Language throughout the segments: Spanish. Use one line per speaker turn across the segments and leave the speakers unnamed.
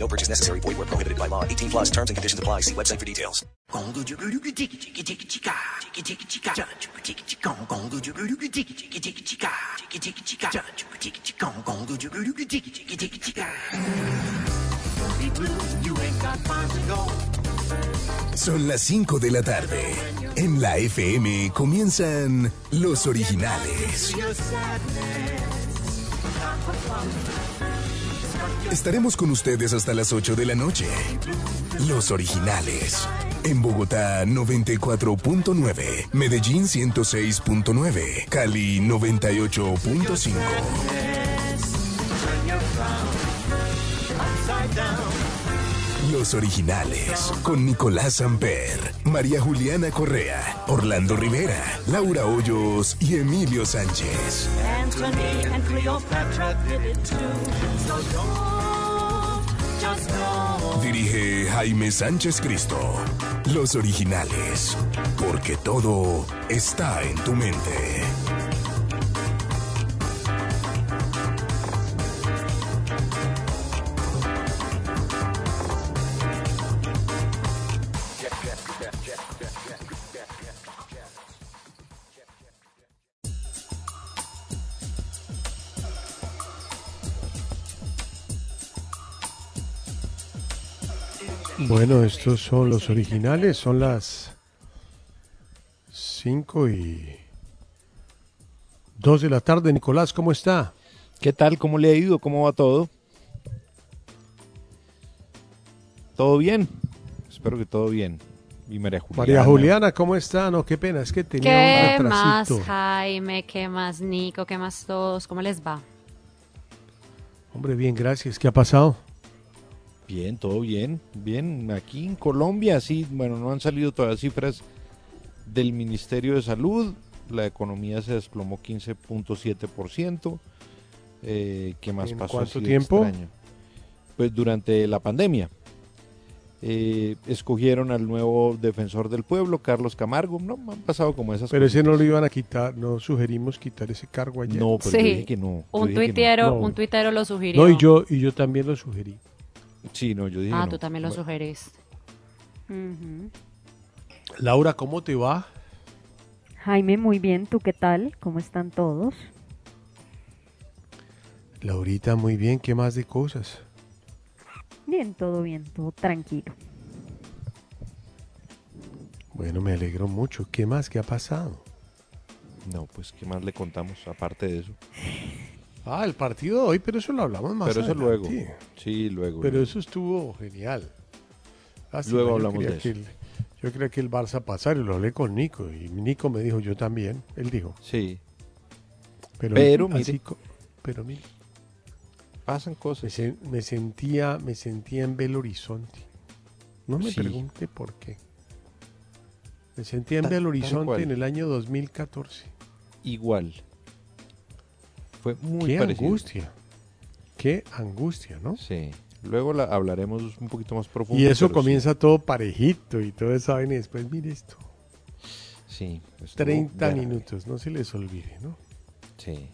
No purchase necessary. Void where prohibited by law. 18 plus terms and conditions apply. See website for details.
Son las 5 de la tarde. En la FM comienzan los originales. Estaremos con ustedes hasta las 8 de la noche. Los originales. En Bogotá 94.9, Medellín 106.9, Cali 98.5. Los originales, con Nicolás Samper, María Juliana Correa, Orlando Rivera, Laura Hoyos y Emilio Sánchez. Dirige Jaime Sánchez Cristo. Los originales, porque todo está en tu mente.
Bueno, estos son los originales, son las 5 y 2 de la tarde. Nicolás, ¿cómo está?
¿Qué tal? ¿Cómo le ha ido? ¿Cómo va todo? ¿Todo bien? Espero que todo bien. Y María Juliana.
María Juliana, ¿cómo está? No, qué pena, es que tenía
¿Qué
un
más,
retrasito.
Jaime? ¿Qué más, Nico? ¿Qué más todos? ¿Cómo les va?
Hombre, bien, gracias. ¿Qué ha pasado?
Bien, todo bien. Bien, aquí en Colombia, sí, bueno, no han salido todas las cifras del Ministerio de Salud. La economía se desplomó 15.7%. Eh, ¿Qué más
¿En
pasó?
cuánto
así
tiempo?
extraño? Pues durante la pandemia. Eh, escogieron al nuevo defensor del pueblo, Carlos Camargo. No, han pasado como esas
Pero ese no lo iban a quitar, no sugerimos quitar ese cargo ayer.
No, pero yo dije que no. yo
Un
dije que
tuitero,
No.
un tuitero lo sugirió.
No, y yo, y yo también lo sugerí.
Sí, no, yo dije
Ah,
no.
tú también lo
Bueno,
sugeriste.
Laura, ¿cómo te va?
Jaime, muy bien. ¿Tú qué tal? ¿Cómo están todos?
Laurita, muy bien, ¿qué más de cosas?
Bien, todo bien, todo tranquilo.
Bueno, me alegro mucho. ¿Qué más? ¿Qué ha pasado?
No, pues, ¿qué más le contamos aparte de eso?
Ah, el partido de hoy, pero eso lo hablamos más
Pero eso luego. Sí, luego.
Pero eso estuvo genial. Lástima,
Luego hablamos de eso.
el- yo creía que el Barça pasara y lo hablé con Nico. Y Nico me dijo, yo también. Él dijo.
Sí,
Pero,
Pero,
así
mire.
co- pero mire,
pasan
me,
cosas.
me sentía, me sentía en Belo Horizonte. No me
Sí.
pregunte por qué. Me sentía en Belo Horizonte en el año 2014.
Igual. Fue muy
qué
parecido.
angustia. Qué angustia, ¿no?
Sí. Luego la hablaremos un poquito más profundo.
Y eso
sí.
comienza todo parejito y todo eso y después mire esto.
Sí. estuvo
30
grave.
minutos, no se les olvide, ¿no?
Sí.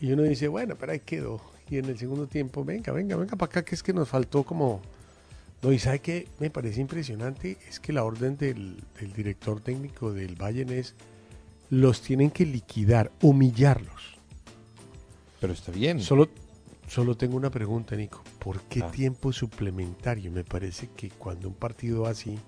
Y uno dice, bueno, pero ahí quedó. Y en el segundo tiempo, venga, venga, venga para acá, que es que nos faltó como... No, y ¿sabe qué me parece impresionante? Es que la orden del, del director técnico del Bayern es, los tienen que liquidar, humillarlos.
Pero está bien.
Solo, solo tengo una pregunta, Nico. ¿Por qué
Ah.
tiempo suplementario? Me parece que cuando un partido va así,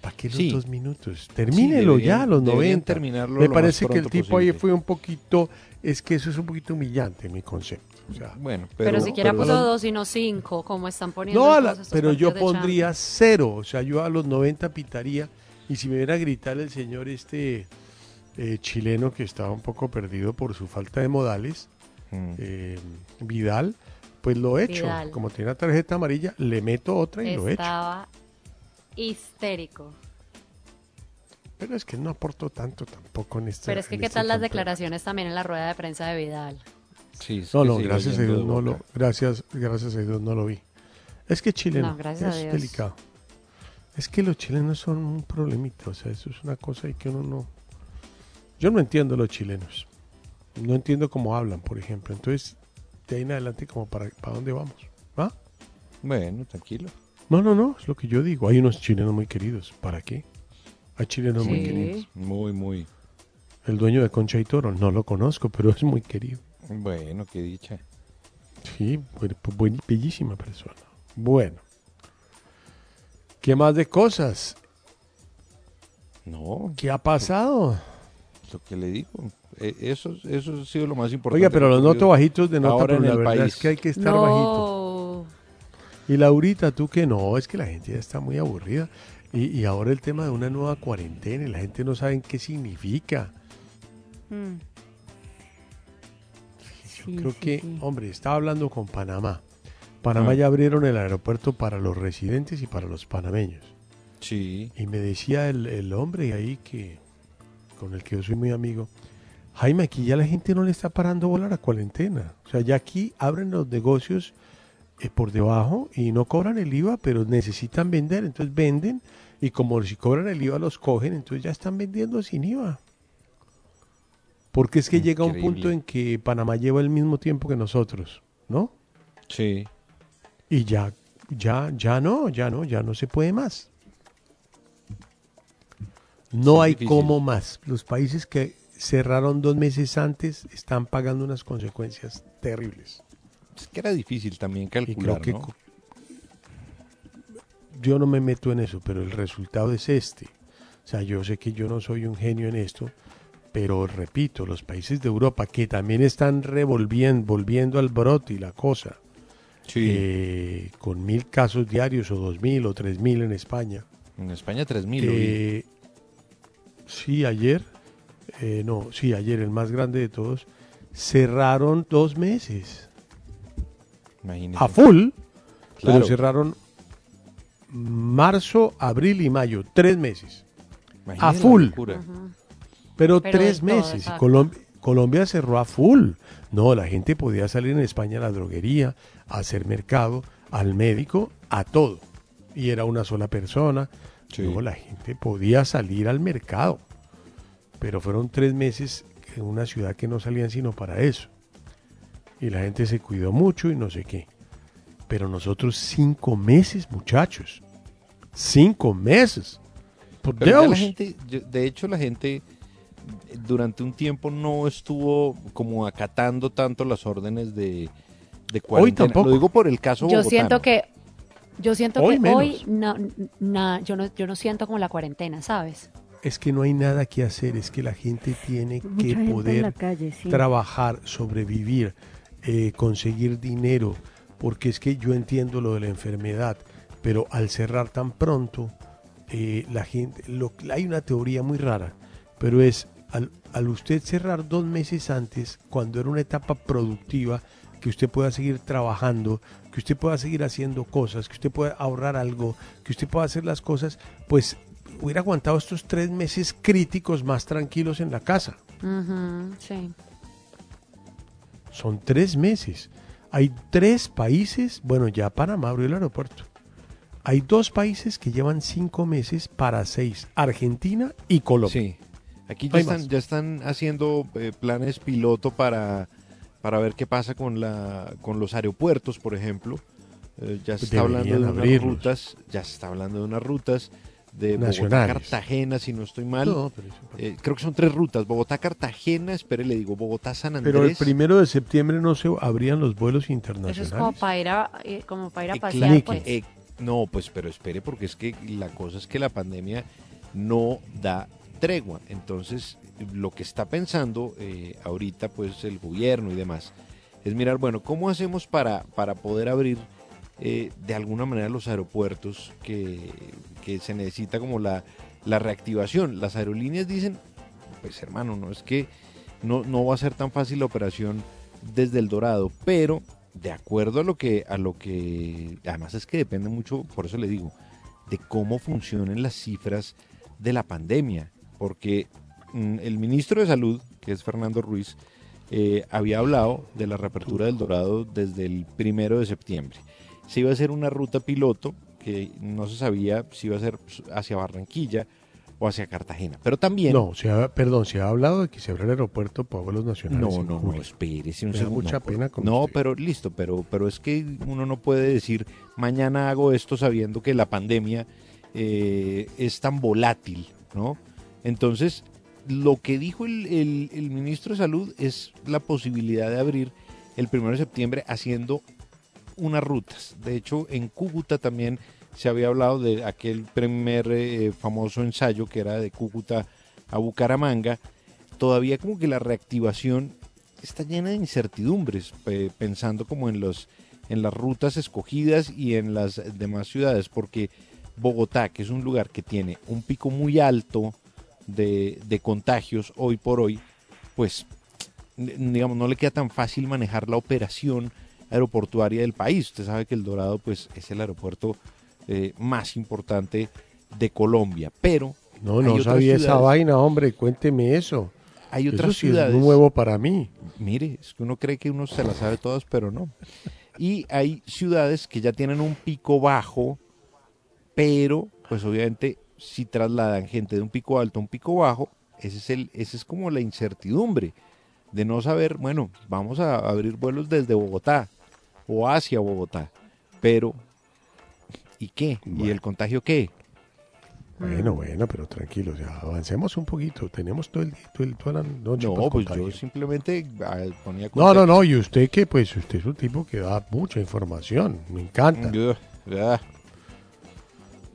¿Para qué los
Sí.
dos minutos? Termínelo
deberían-
ya a los
deberían
90.
terminarlo
Me
lo
parece que el tipo ahí fue un poquito, es que eso es un poquito humillante mi concepto. O sea,
Bueno,
Pero,
pero,
siquiera
pero-
puso dos y no cinco, como están poniendo.
no, la- pero yo pondría
Champions.
cero. O sea, yo a los 90 pitaría. Y si me viera a gritar el señor este eh, chileno que estaba un poco perdido por su falta de modales,
Mm.
eh, Vidal, pues lo he hecho.
Vidal.
Como tiene una tarjeta amarilla, le meto otra y lo he hecho.
Estaba histérico.
Pero es que no aportó tanto tampoco en esta.
Pero es que,
en
¿qué
este
tal las declaraciones también en la rueda de prensa de Vidal?
Sí,
No, no, gracias a Dios no lo, gracias, gracias a Dios no lo vi. Es que chileno
No, gracias a
es
Dios.
delicado. Es que los chilenos son un problemita, o sea, eso es una cosa y que uno no. Yo no entiendo los chilenos. No entiendo cómo hablan, por ejemplo. Entonces, de ahí en adelante, como para, para dónde vamos. ¿Ah?
Bueno, tranquilo.
No, no, no, es lo que yo digo. Hay unos chilenos muy queridos. ¿Para qué? Hay chilenos muy queridos.
Muy, muy.
El dueño de Concha y Toro, no lo conozco, pero es muy querido.
Bueno, qué dicha.
Sí, buen- bellísima persona. Bueno. ¿Qué más de cosas?
No,
¿Qué ha pasado?
lo que le digo. Eh, Eso, eso ha sido lo más importante.
Oiga, pero los noto bajitos de nota,
ahora
pero
en
la
el
verdad
país.
es que hay que estar bajito.
No.
Y Laurita, tú que no, es que la gente ya está muy aburrida. Y, y ahora el tema de una nueva cuarentena y la gente no sabe qué significa.
Mm. Sí,
Creo
sí,
que,
sí.
hombre, estaba hablando con Panamá. Panamá
Ah.
ya abrieron el aeropuerto para los residentes y para los panameños.
Sí,
Y me decía el, el hombre ahí que con el que yo soy muy amigo, Jaime, aquí ya la gente no le está parando bola a la cuarentena. O sea, ya aquí abren los negocios eh, por debajo y no cobran el IVA, pero necesitan vender, entonces venden y como si cobran el IVA los cogen, entonces ya están vendiendo sin IVA. Porque es que llega un
Increíble.
punto en que Panamá lleva el mismo tiempo que nosotros, ¿no?
sí.
Y ya, ya, ya no, ya no, ya no se puede más. No hay
difícil.
como más. Los países que cerraron dos meses antes están pagando unas consecuencias terribles.
Es que era difícil también calcular,
que
¿no?
yo no me meto en eso, pero el resultado es este. O sea, yo sé que yo no soy un genio en esto, pero repito, los países de Europa que también están revolviendo, volviendo al brote y la cosa,
Sí.
eh, con mil casos diarios o dos mil o tres mil en España.
en España 3.000. lo vi.
Eh, sí, ayer, eh, no, sí, ayer el más grande de todos, cerraron dos meses
Imagínese.
a full,
Claro.
pero cerraron marzo, abril y mayo, tres meses.
Imagínese
a full. Pero,
Pero
tres meses. Colombia cerró a full. No, la gente podía salir en España a la droguería, a hacer mercado, al médico, a todo. Y era una sola persona.
Sí.
No, la gente podía salir al mercado. Pero fueron tres meses en una ciudad que no salían sino para eso. Y la gente se cuidó mucho y no sé qué. Pero nosotros cinco meses, muchachos. Cinco meses. Por
Pero ya la
Dios.
gente, yo- de hecho, la gente durante un tiempo no estuvo como acatando tanto las órdenes de, de cuarentena.
tampoco.
Lo digo por el caso
Yo
bogotano.
siento que yo siento
Hoy
que
menos.
hoy no, na- yo no yo no siento como la cuarentena, ¿sabes?
Es que no hay nada que hacer, es que la gente tiene
Mucha
que
gente
poder
calle, sí.
trabajar, sobrevivir, eh, conseguir dinero, porque es que yo entiendo lo de la enfermedad, pero al cerrar tan pronto, eh, la gente, lo, hay una teoría muy rara, pero es al, al usted cerrar dos meses antes, cuando era una etapa productiva, que usted pueda seguir trabajando, que usted pueda seguir haciendo cosas, que usted pueda ahorrar algo, que usted pueda hacer las cosas, pues hubiera aguantado estos tres meses críticos más tranquilos en la casa.
Sí.
Son tres meses. Hay tres países, bueno, ya Panamá abrió el aeropuerto. Hay dos países que llevan cinco meses para seis, Argentina y Colombia.
Sí. Aquí ya están, ya están haciendo eh, planes piloto para, para ver qué pasa con, la, con los aeropuertos, por ejemplo. Eh, ya se está hablando de unas
abrirlos.
rutas, ya se está hablando de unas rutas de Bogotá. Cartagena, si no estoy mal.
No, pero,
Eh, creo que son tres rutas, Bogotá, Cartagena, espere, le digo, Bogotá, San Andrés.
pero el primero de septiembre no se abrían los vuelos
Eso
internacionales.
es como para ir a, eh, como para ir a
Eh,
pasear, pues.
eh, No, pues pero espere porque es que la cosa es que la pandemia no da tregua. Entonces, lo que está pensando eh, ahorita pues el gobierno y demás es mirar, bueno, ¿cómo hacemos para, para poder abrir eh, de alguna manera los aeropuertos que, que se necesita como la, la reactivación? Las aerolíneas dicen, pues hermano, no es que no, no va a ser tan fácil la operación desde el Dorado, pero de acuerdo a lo que, a lo que, además es que depende mucho, por eso le digo, de cómo funcionen las cifras de la pandemia, porque mm, el ministro de Salud, que es Fernando Ruiz, eh, había hablado de la reapertura del Dorado desde el primero de septiembre. Se iba a hacer una ruta piloto que no se sabía si iba a ser hacia Barranquilla o hacia Cartagena, pero también...
No, se ha, perdón, se ha hablado de que se abre el aeropuerto para vuelos nacionales.
No, no, no, espérese un
Me da
segundo.
mucha
No,
pena con
No,
usted.
pero listo, pero, pero es que uno no puede decir mañana hago esto sabiendo que la pandemia eh, es tan volátil, ¿no? Entonces, lo que dijo el, el- el ministro de Salud es la posibilidad de abrir el primero de septiembre haciendo unas rutas. De hecho, en Cúcuta también se había hablado de aquel primer eh, famoso ensayo que era de Cúcuta a Bucaramanga. Todavía como que la reactivación está llena de incertidumbres, pe- pensando como en los en las rutas escogidas y en las demás ciudades, porque Bogotá, que es un lugar que tiene un pico muy alto de, de contagios hoy por hoy, pues digamos no le queda tan fácil manejar la operación aeroportuaria del país. Usted sabe que el Dorado pues es el aeropuerto eh, más importante de Colombia, pero
No, no sabía esa vaina, hombre, cuénteme eso.
Hay
Eso
otras
sí es
ciudades
nuevo para mí.
Mire, es que uno cree que uno se las sabe todas, pero no. Y hay ciudades que ya tienen un pico bajo, pero pues obviamente si trasladan gente de un pico alto a un pico bajo, ese es el, ese es como la incertidumbre de no saber, bueno, vamos a abrir vuelos desde Bogotá o hacia Bogotá, pero ¿y qué? ¿Y el contagio qué?
Bueno, bueno, pero tranquilos, ya avancemos un poquito. Tenemos todo el día, todo el- toda la noche
No,
para
pues yo simplemente ah, ponía
No, no, no, y usted que pues usted es un tipo que da mucha información, me encanta.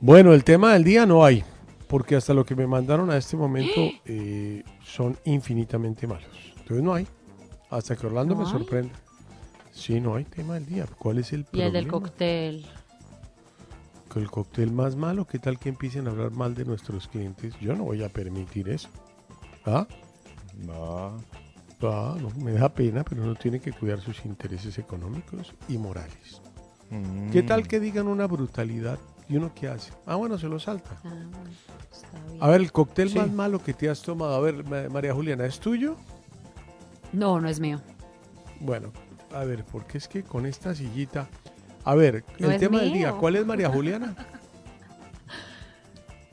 Bueno, el tema del día no hay, porque hasta lo que me mandaron a este momento eh, son infinitamente malos. Entonces no hay, hasta que Orlando
¿No
me
hay?
Sí, no hay tema del día. ¿Cuál es el
Y
problema?
el del cóctel.
Que el cóctel más malo, ¿qué tal que empiecen a hablar mal de nuestros clientes? Yo no voy a permitir eso. ¿Ah?
No.
Ah, no, me da pena, pero uno tiene que cuidar sus intereses económicos y morales. ¿Qué tal
Mm.
que digan una brutalidad? ¿Y uno qué hace? Ah, bueno, se lo salta.
Ah, bueno, está bien.
A ver, el cóctel
Sí.
más malo que te has tomado. A ver, Ma- María Juliana, ¿es tuyo?
No, no es mío.
Bueno, a ver, porque es que con esta sillita... A ver,
No
el tema del día. ¿cuál es María Juliana?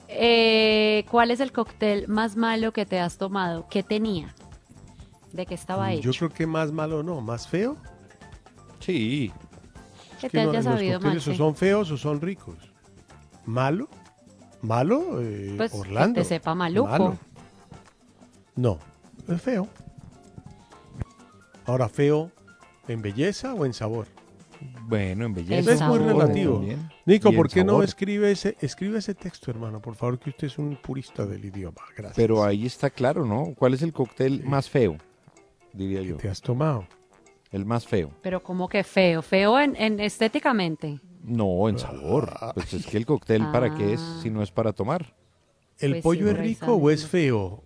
Eh, ¿Cuál es el cóctel más malo que te has tomado? ¿Qué tenía? ¿De qué estaba hecho?
Mm, Yo creo que más malo no, más feo.
Sí,
que
Es
te
no, los
sabido mal.
o son feos o son ricos. ¿Malo? ¿Malo? Eh,
Pues
Orlando.
que te sepa maluco.
Malo. No, es feo. Ahora, feo en belleza o en sabor.
bueno, en
El
belleza.
es muy relativo.
también.
Nico, ¿por qué no escribe ese, escribe ese texto, hermano? Por favor, que usted es un purista del idioma. Gracias.
Pero ahí está claro, ¿no? ¿Cuál es el cóctel
Sí.
más feo? Diría
¿Qué
yo.
te has tomado?
El más feo.
Pero como que feo, feo en, en estéticamente.
No, en sabor. Pues es que el cóctel, ¿para qué es
Ah.
si no es para tomar?
¿El
Pues sí,
pollo es rico o es feo?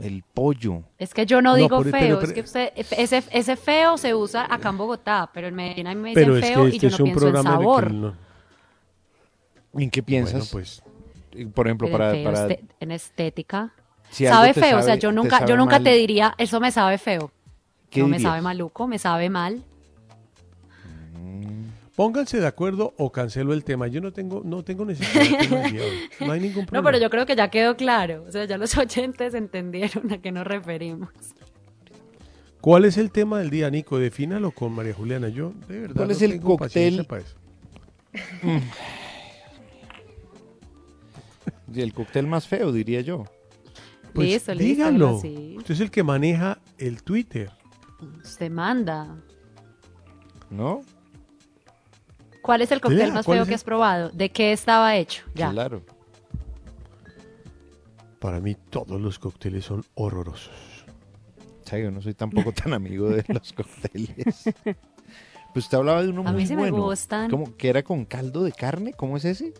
El pollo.
Es que yo no
No,
digo
pero-
feo,
pero-
es que usted, ese, ese feo se usa acá en Bogotá, pero en Medellín a mí me dicen feo
que
y
este
yo
es
no
un
pienso en sabor.
no-
¿En qué
Bueno,
piensas?
pues
Por ejemplo,
En
para...
feo,
para
este- en estética.
si
sabe feo, o sea, yo nunca, yo nunca
mal,
te diría, eso me sabe feo.
¿qué
No me sabe maluco, me sabe mal.
Pónganse de acuerdo o cancelo el tema. Yo no tengo, no tengo necesidad de tema día hoy. No hay ningún
No,
problema.
pero yo creo que ya quedó claro. O sea, ya los oyentes entendieron a qué nos referimos.
¿Cuál es el tema del día, Nico? Defínalo con María Juliana. Yo, de verdad,
¿Cuál
no
es el
tengo
cóctel?
para eso.
Y el cóctel más feo, diría yo.
Pues
listo, listo,
dígalo.
así.
Usted es el que maneja el Twitter.
Usted manda.
¿No?
¿Cuál es el cóctel más
¿cuál
feo
es
que has probado? ¿De qué estaba hecho? Ya.
Claro.
Para mí todos los cócteles son horrorosos.
O sea, yo no soy tampoco tan amigo de los cócteles. Pues usted hablaba de uno
A mí
muy
sí me
bueno.
gustan.
¿Cómo? ¿Que era con caldo de carne? ¿Cómo es ese?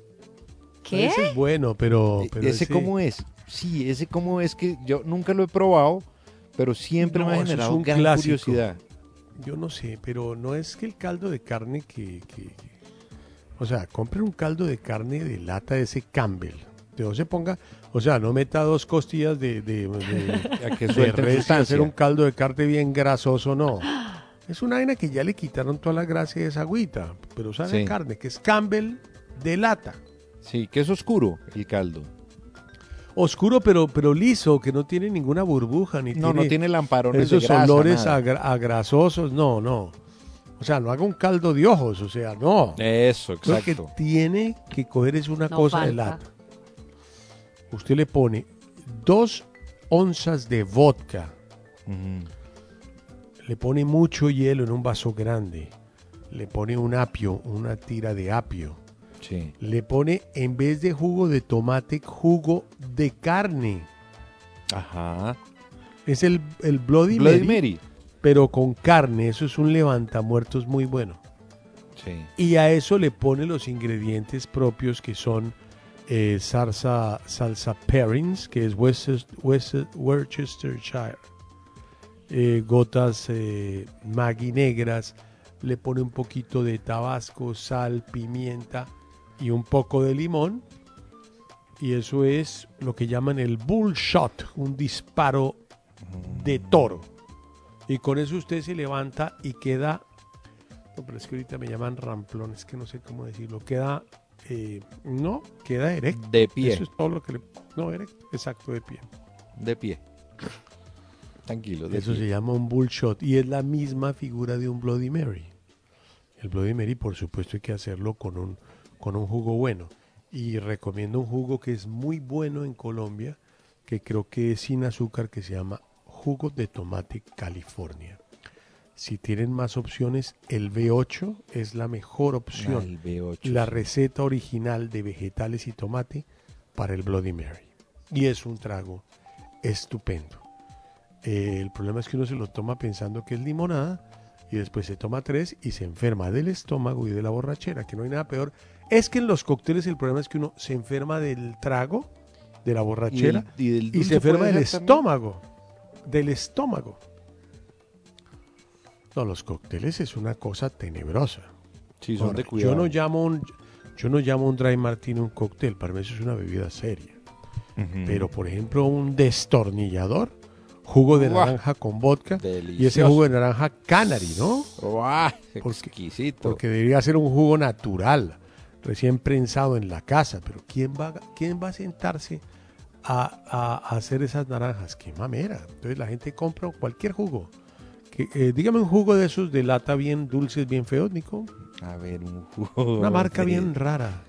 ¿Qué?
Ese es bueno, pero...
E-
pero
¿Ese cómo es? Sí, ese cómo es que yo nunca lo he probado, pero siempre
No,
me ha generado
un
gran
clásico.
curiosidad.
Yo no sé, pero no es que el caldo de carne que... que- o sea, compren un caldo de carne de lata de ese Campbell. De no se ponga... O sea, no meta dos costillas de, de, de-
que
de res y hacer un caldo de carne bien grasoso, no. Es una vaina que ya le quitaron toda la gracia de esa agüita. Pero sabe
Sí.
carne, que es Campbell de lata.
Sí, que es oscuro el caldo.
Oscuro, pero, pero liso, que no tiene ninguna burbuja. Ni
No, no tiene lamparones
esos
de grasa,
olores a, a grasosos, no, no. O sea, no haga un caldo de ojos, o sea, no.
Eso,
Lo que
exacto.
tiene que coger es una
No
cosa de lata. Usted le pone dos onzas de vodka, le pone mucho hielo en un vaso grande, le pone un apio, una tira de apio,
Sí.
le pone en vez de jugo de tomate, jugo de carne.
Ajá.
Es el, el Bloody,
Bloody
Mary,
Mary.
Pero con carne. Eso es un levantamuertos muy bueno.
Sí.
Y a eso le pone los ingredientes propios que son eh, salsa, salsa pairings, que es Worcestershire, eh, gotas eh, Maggi negras, le pone un poquito de tabasco, sal, pimienta y un poco de limón. Y eso es lo que llaman el bull shot, un disparo de toro. Y con eso usted se levanta y queda no, pero es que ahorita me llaman ramplón, es que no sé cómo decirlo. Queda, eh, no, queda erecto.
De pie.
Eso es todo lo que le... No, erecto, exacto, de pie.
De pie. Tranquilo. De
Eso
pie.
se llama un bullshot y es la misma figura de un Bloody Mary. El Bloody Mary, por supuesto, hay que hacerlo con un, con un jugo bueno. Y recomiendo un jugo que es muy bueno en Colombia, que creo que es sin azúcar, que se llama jugo de tomate California. Si tienen más opciones, el B8 es la mejor
Ah,
opción.
el B8.
la
sí.
receta original de vegetales y tomate para el Bloody Mary. Y es un trago estupendo. Eh, el problema es que uno se lo toma pensando que es limonada y después se toma tres y se enferma del estómago y de la borrachera, que no hay nada peor. Es que en los cócteles el problema es que uno se enferma del trago, de la borrachera
Y del- y del
y,
dulce
se enferma del
también.
Del estómago. No, los cócteles es una cosa tenebrosa.
Sí, son
Ahora,
de cuidado.
Yo no llamo un, yo no llamo un dry martini un cóctel, para mí eso es una bebida seria. Pero por ejemplo un destornillador, jugo de
Uah,
naranja con vodka y ese
delicioso.
jugo de naranja canary, ¿no?
¡Guau!
Porque-
Exquisito.
Porque debería ser un jugo natural, recién prensado en la casa. Pero ¿quién va, quién va a sentarse a, hacer esas naranjas? ¡Qué mamera! Entonces la gente compra cualquier jugo. Que, eh, dígame un jugo de esos de lata bien dulces, bien feos, Nico.
A ver, un jugo.
Una marca
de-
bien rara.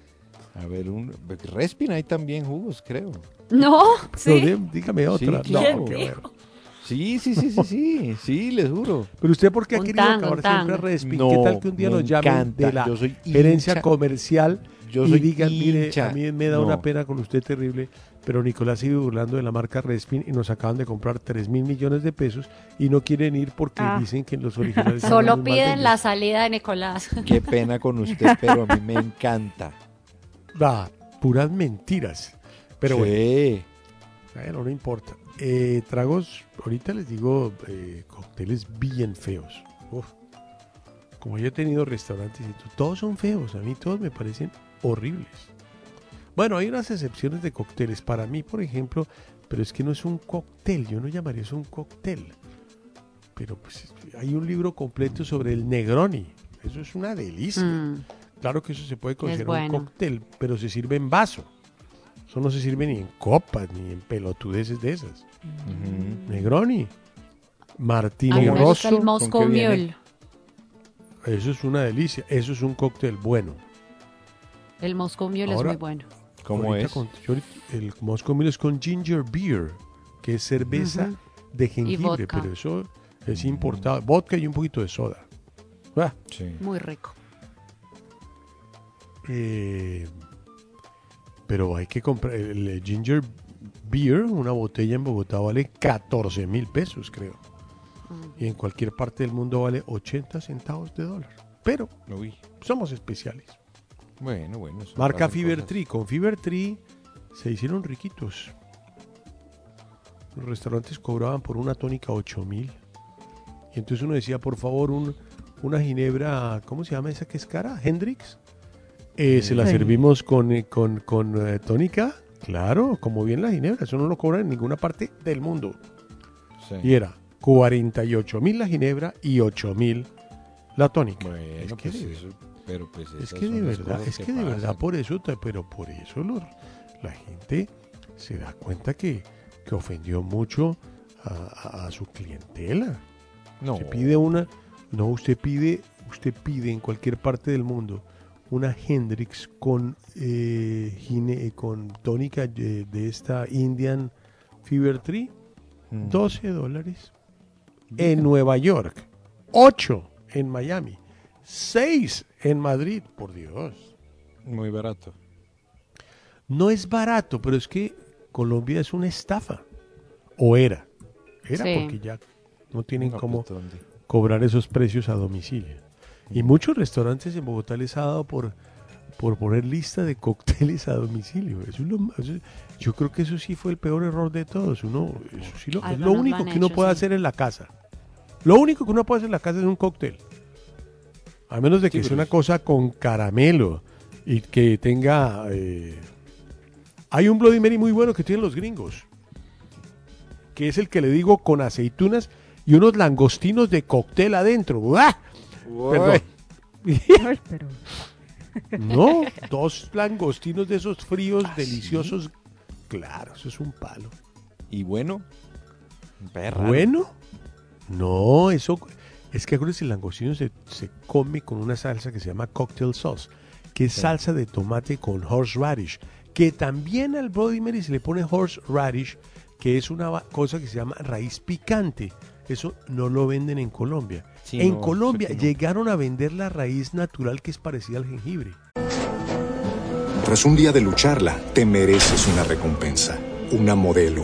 A ver, un. Respin hay también jugos, creo.
No, sí.
dígame otra.
Sí,
No, qué
¿Quién
bueno.
Sí, sí, sí, sí, sí. Sí, les juro.
Pero usted, ¿por qué ha querido acabar siempre a. Respin?
No,
¿Qué tal que un día nos llamen
encanta.
de la
Yo soy
gerencia
hincha.
comercial
Yo
y
soy
digan, mire, a mí me da
No.
una pena con usted terrible, pero Nicolás sigue burlando de la marca Respin y nos acaban de comprar 3 mil millones de pesos y no quieren ir porque
Ah.
dicen que los originales son
Solo piden la salida de Nicolás.
Qué pena con usted, pero a mí me encanta.
Ah, puras mentiras. Pero
sí.
bueno, no importa. Eh, tragos, ahorita les digo eh, cócteles bien feos. Uf. Como yo he tenido restaurantes y todo, todos son feos. A mí todos me parecen horribles. Bueno, hay unas excepciones de cócteles. Para mí, por ejemplo, pero es que no es un cóctel. Yo no llamaría eso un cóctel. Pero pues hay un libro completo sobre el Negroni. Eso es una delicia.
Mm,
Claro que eso se puede considerar un
bueno.
cóctel, pero se sirve en vaso. Eso no se sirve ni en copas, ni en pelotudeces de esas. Negroni, Martini
gusta el
Rosso,
Moscow
¿con qué viene?
Mule.
eso es una delicia. Eso es un cóctel bueno.
El Moscow Mule es muy bueno.
¿Cómo
Ahorita
es?
con- yo el Moscow Mule es con ginger beer, que es cerveza de jengibre,
vodka.
pero eso es importado. Vodka y un poquito de soda. Ah,
Sí.
Muy rico.
Eh, pero hay que comprar el, el ginger beer, una botella en Bogotá vale 14 mil pesos, creo. Y en cualquier parte del mundo vale 80 centavos de dólar. Pero
Uy,
somos especiales.
Bueno, bueno.
Marca
pasan
Fever
cosas.
Tree. Con Fever Tree se hicieron riquitos. Los restaurantes cobraban por una tónica 8 mil. Y entonces uno decía, por favor, un, una ginebra, ¿cómo se llama esa que es cara? ¿Hendrix? Eh, se la
Sí.
servimos con, eh, con, con, eh, tónica. Claro, como bien la ginebra. Eso no lo cobran en ninguna parte del mundo.
Sí.
Y era 48 mil la ginebra y 8 mil la tónica.
Bueno,
es que,
pues pero pues
es que de verdad, es que de verdad por eso, pero por eso los- la gente se da cuenta que, que ofendió mucho a, a- a su clientela.
No,
Se pide una, no, usted pide, usted pide en cualquier parte del mundo una Hendrix con eh, gine- con tónica de, de esta Indian Fever Tree,
Mm.
12 dólares. En Nueva York, 8 en Miami, 6 en Madrid, por Dios.
muy barato.
No es barato, pero es que Colombia es una estafa. O era. Era
Sí.
porque ya no tienen
No,
cómo
pues, ¿dónde?
cobrar esos precios a domicilio. Y muchos restaurantes en Bogotá les ha dado por, por poner lista de cócteles a domicilio. Eso es lo eso- yo creo que eso sí fue el peor error de todos. Uno, eso sí lo, es lo único que uno
hecho,
puede
sí.
hacer en la casa. Lo único que uno puede hacer en la casa es un cóctel. A menos de que
Sí,
sea una
es-
cosa con caramelo y que tenga... eh, hay un Bloody Mary muy bueno que tienen los gringos. Que es el que le digo con aceitunas y unos langostinos de cóctel adentro. ¡Uah! Perdón.
Ay, pero
No, dos langostinos de esos fríos deliciosos. Claro, eso es un palo.
Y bueno, perra.
Bueno, no, eso es que acuérdense, el langostino se, se come con una salsa que se llama cocktail sauce, que es
Sí.
salsa de tomate con horseradish, que también al Bloody Mary se le pone horseradish, que es una cosa que se llama raíz picante. Eso no lo venden en Colombia.
Sí,
en
no,
Colombia
no.
llegaron a vender la raíz natural que es parecida al jengibre.
Tras un día de lucharla, te mereces una recompensa, una modelo,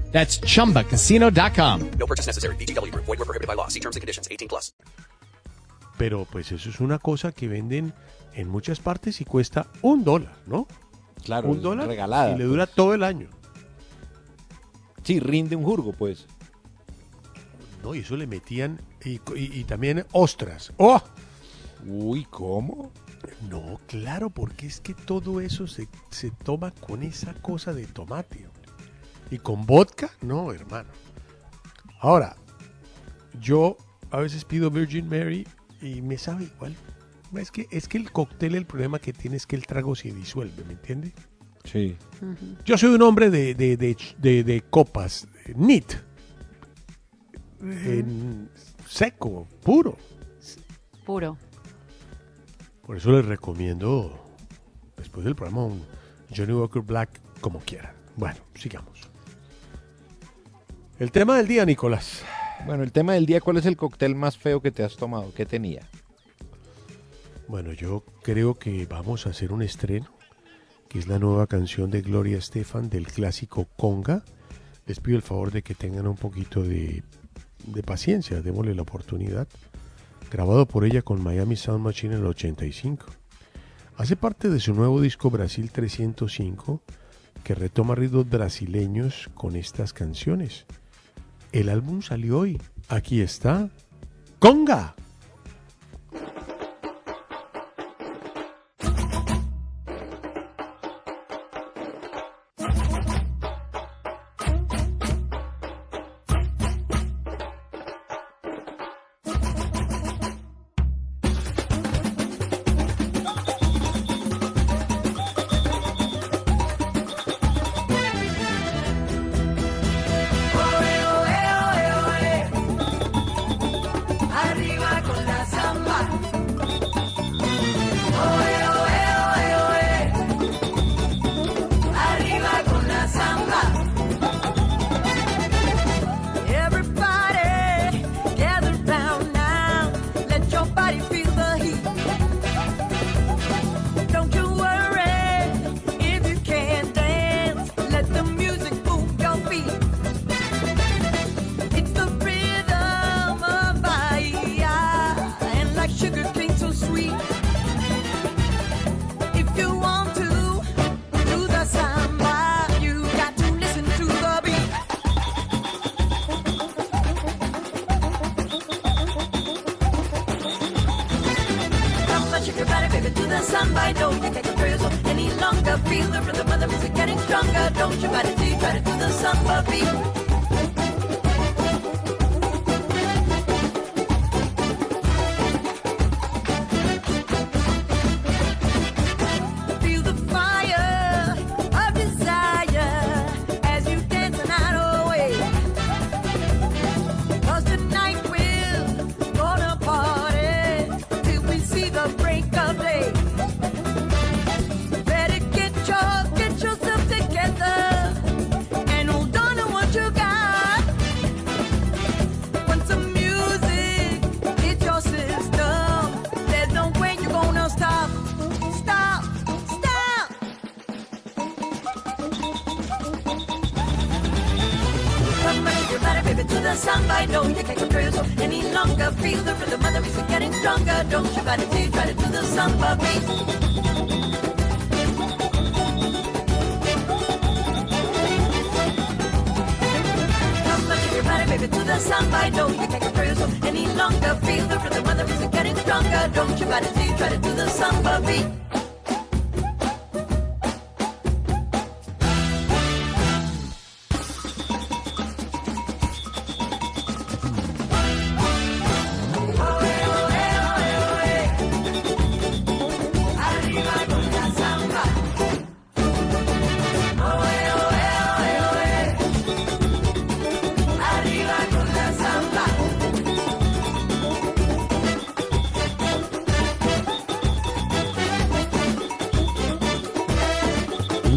That's chumbacasino.com.
No purchase necessary. VGW Group. Void were prohibited by law. See terms and conditions. 18 plus.
Pero pues eso es una cosa que venden en muchas partes y cuesta un dólar, ¿no?
Claro,
un dólar
regalada.
y le dura todo el año.
Sí, rinde un jurgo, pues.
No, y eso le metían y, y- y también ostras. ¡Oh!
Uy, ¿cómo?
No, claro, porque es que todo eso se, se toma con esa cosa de tomate. Y con vodka, no, hermano. Ahora, yo a veces pido Virgin Mary y me sabe igual. Es que, es que el cóctel, el problema que tiene es que el trago se disuelve, ¿me entiende?
Sí.
Yo soy un hombre de, de, de, de- de copas, neat, en seco, puro.
Puro.
Por eso les recomiendo, después del programa, un Johnny Walker Black como quieran. Bueno, sigamos. El tema del día, Nicolás.
Bueno, el tema del día, ¿cuál es el cóctel más feo que te has tomado? ¿Qué tenía?
Bueno, yo creo que vamos a hacer un estreno, que es la nueva canción de Gloria Estefan del clásico Conga. Les pido el favor de que tengan un poquito de, de paciencia, démosle la oportunidad. Grabado por ella con Miami Sound Machine en el 85. Hace parte de su nuevo disco Brasil 305, que retoma ritmos brasileños con estas canciones. El álbum salió hoy. Aquí está
conga.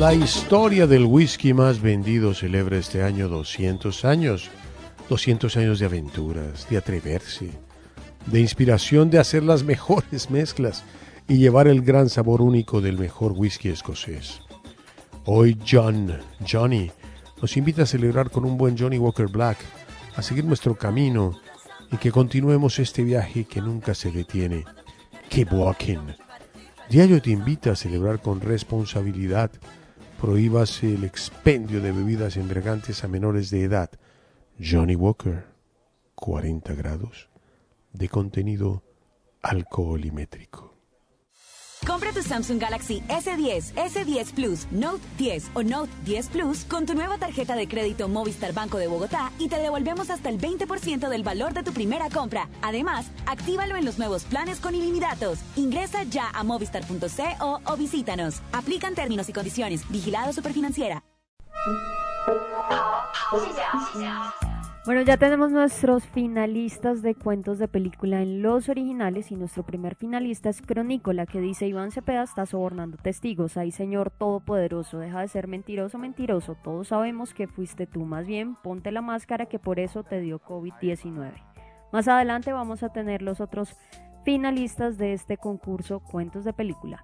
La
historia del whisky más vendido celebra este año 200 años. 200 años de aventuras, de atreverse, de inspiración de hacer las mejores mezclas y llevar el gran sabor único del mejor whisky escocés. Hoy John, Johnny, nos invita a celebrar con un buen Johnny Walker Black, a seguir nuestro camino y que continuemos este viaje que nunca se detiene. Keep walking. Diario te invita a celebrar con responsabilidad. Prohíbase el expendio de bebidas embriagantes a menores de edad. Johnny Walker, 40 grados de contenido alcoholimétrico.
Compra tu Samsung Galaxy S10, S10 Plus, Note 10 o Note 10 Plus con tu nueva tarjeta de crédito Movistar Banco de Bogotá y te devolvemos hasta el 20% del valor de tu primera compra. Además, actívalo en los nuevos planes con ilimitados. Ingresa ya a movistar.co o visítanos. Aplican términos y condiciones. Vigilado Superfinanciera.
Bueno, ya tenemos nuestros finalistas de cuentos de película en los originales y nuestro primer finalista es Cronícola que dice Iván Cepeda está sobornando testigos. Ay Señor Todopoderoso, deja de ser mentiroso, mentiroso. Todos sabemos que fuiste tú. Más bien, ponte la máscara que por eso te dio COVID-19. Más adelante vamos a tener los otros finalistas de este concurso Cuentos de Película.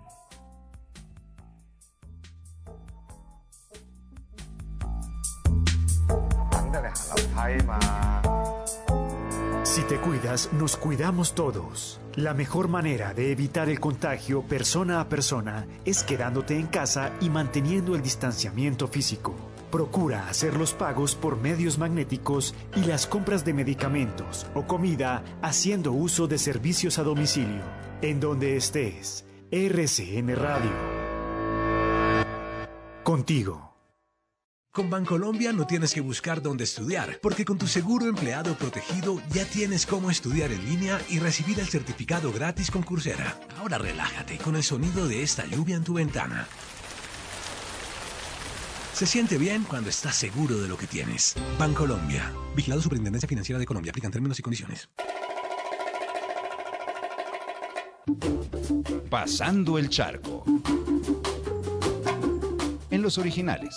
Si te cuidas, nos cuidamos todos. La mejor manera de evitar el contagio persona a persona es quedándote en casa y manteniendo el distanciamiento físico. Procura hacer los pagos por medios magnéticos y las compras de medicamentos o comida haciendo uso de servicios a domicilio. En donde estés, RCN Radio. Contigo.
Con Bancolombia no tienes que buscar dónde estudiar, porque con tu seguro empleado protegido ya tienes cómo estudiar en línea y recibir el certificado gratis con Coursera. Ahora relájate con el sonido de esta lluvia en tu ventana. Se siente bien cuando estás seguro de lo que tienes. Bancolombia. Vigilado Superintendencia Financiera de Colombia. Aplican términos y condiciones.
Pasando el charco. En los originales.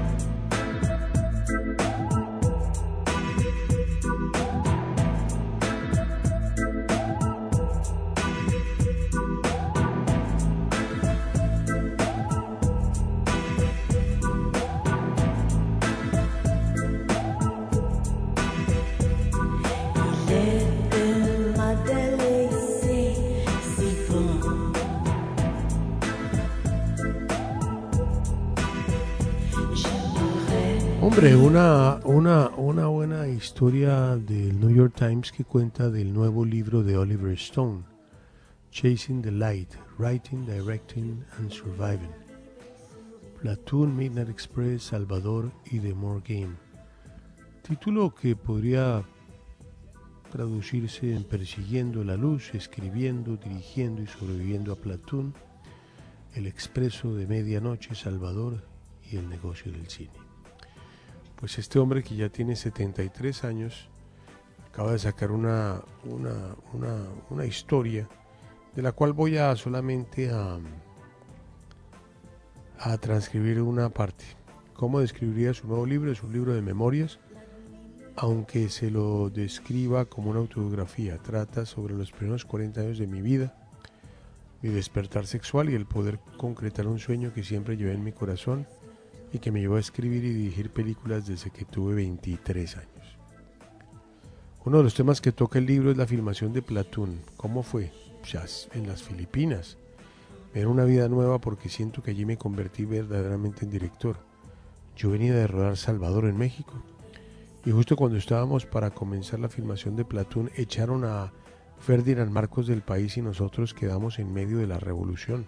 Hombre, una, una, una buena historia del New York Times que cuenta del nuevo libro de Oliver Stone, Chasing the Light, Writing, Directing and Surviving. Platoon, Midnight Express, Salvador y The More Game. Título que podría traducirse en Persiguiendo la Luz, escribiendo, dirigiendo y sobreviviendo a Platoon, El Expreso de Medianoche, Salvador y El Negocio del Cine. Pues este hombre que ya tiene 73 años acaba de sacar una, una, una, historia de la cual voy a solamente a, a transcribir una parte. ¿Cómo describiría su nuevo libro? Es un libro de memorias, aunque se lo describa como una autobiografía. Trata sobre los primeros 40 años de mi vida, mi despertar sexual y el poder concretar un sueño que siempre llevé en mi corazón y que me llevó a escribir y dirigir películas desde que tuve 23 años. Uno de los temas que toca el libro es la filmación de Platoon. ¿Cómo fue? En las Filipinas. Era una vida nueva porque siento que allí me convertí verdaderamente en director. Yo venía de rodar Salvador en México. Y justo cuando estábamos para comenzar la filmación de Platoon, echaron a Ferdinand Marcos del país y nosotros quedamos en medio de la revolución.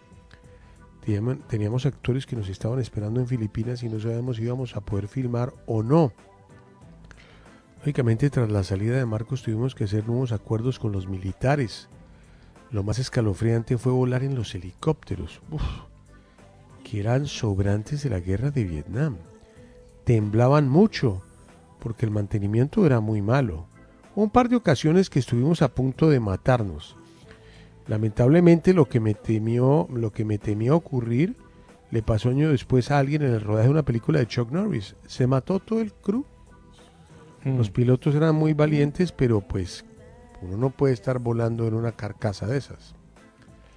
Teníamos- actores que nos estaban esperando en Filipinas y no sabíamos si íbamos a poder filmar o no. Lógicamente, tras la salida de Marcos tuvimos que hacer nuevos acuerdos con los militares. Lo más escalofriante fue volar en los helicópteros, que eran sobrantes de la guerra de Vietnam. Temblaban mucho, porque el mantenimiento era muy malo. Un par de ocasiones que estuvimos a punto de matarnos. Lamentablemente lo que me temió, lo que me temía ocurrir, le pasó año después a alguien en el rodaje de una película de Chuck Norris. Se mató todo el crew. Los pilotos eran muy valientes, pero pues uno no puede estar volando en una carcasa de esas.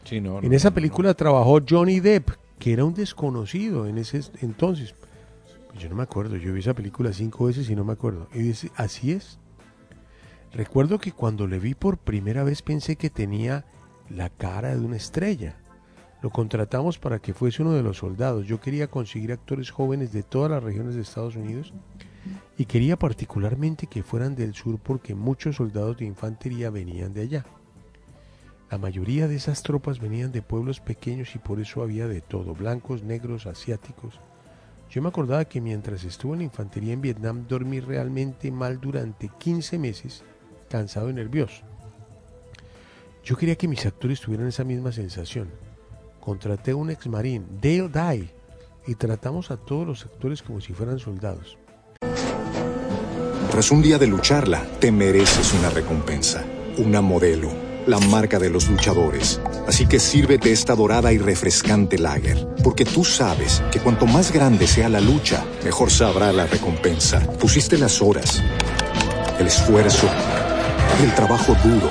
Sí, no,
en
no,
esa
no,
película trabajó Johnny Depp, que era un desconocido en ese entonces. Yo no me acuerdo, yo vi esa película cinco veces y no me acuerdo. Y dice, así es. Recuerdo que cuando le vi por primera vez pensé que tenía la cara de una estrella. Lo contratamos para que fuese uno de los soldados. Yo quería conseguir actores jóvenes de todas las regiones de Estados Unidos y quería particularmente que fueran del sur porque muchos soldados de infantería venían de allá. La mayoría de esas tropas venían de pueblos pequeños y por eso había de todo, blancos, negros, asiáticos. Yo me acordaba que mientras estuve en la infantería en Vietnam dormí realmente mal durante 15 meses, cansado y nervioso. Yo quería que mis actores tuvieran esa misma sensación. Contraté a un ex marín, Dale Dye, y tratamos a todos los actores como si fueran soldados.
Tras un día de lucharla, te mereces una recompensa, una modelo, la marca de los luchadores. Así que sírvete esta dorada y refrescante lager, porque tú sabes que cuanto más grande sea la lucha, mejor sabrá la recompensa. Pusiste las horas, el esfuerzo, el trabajo duro.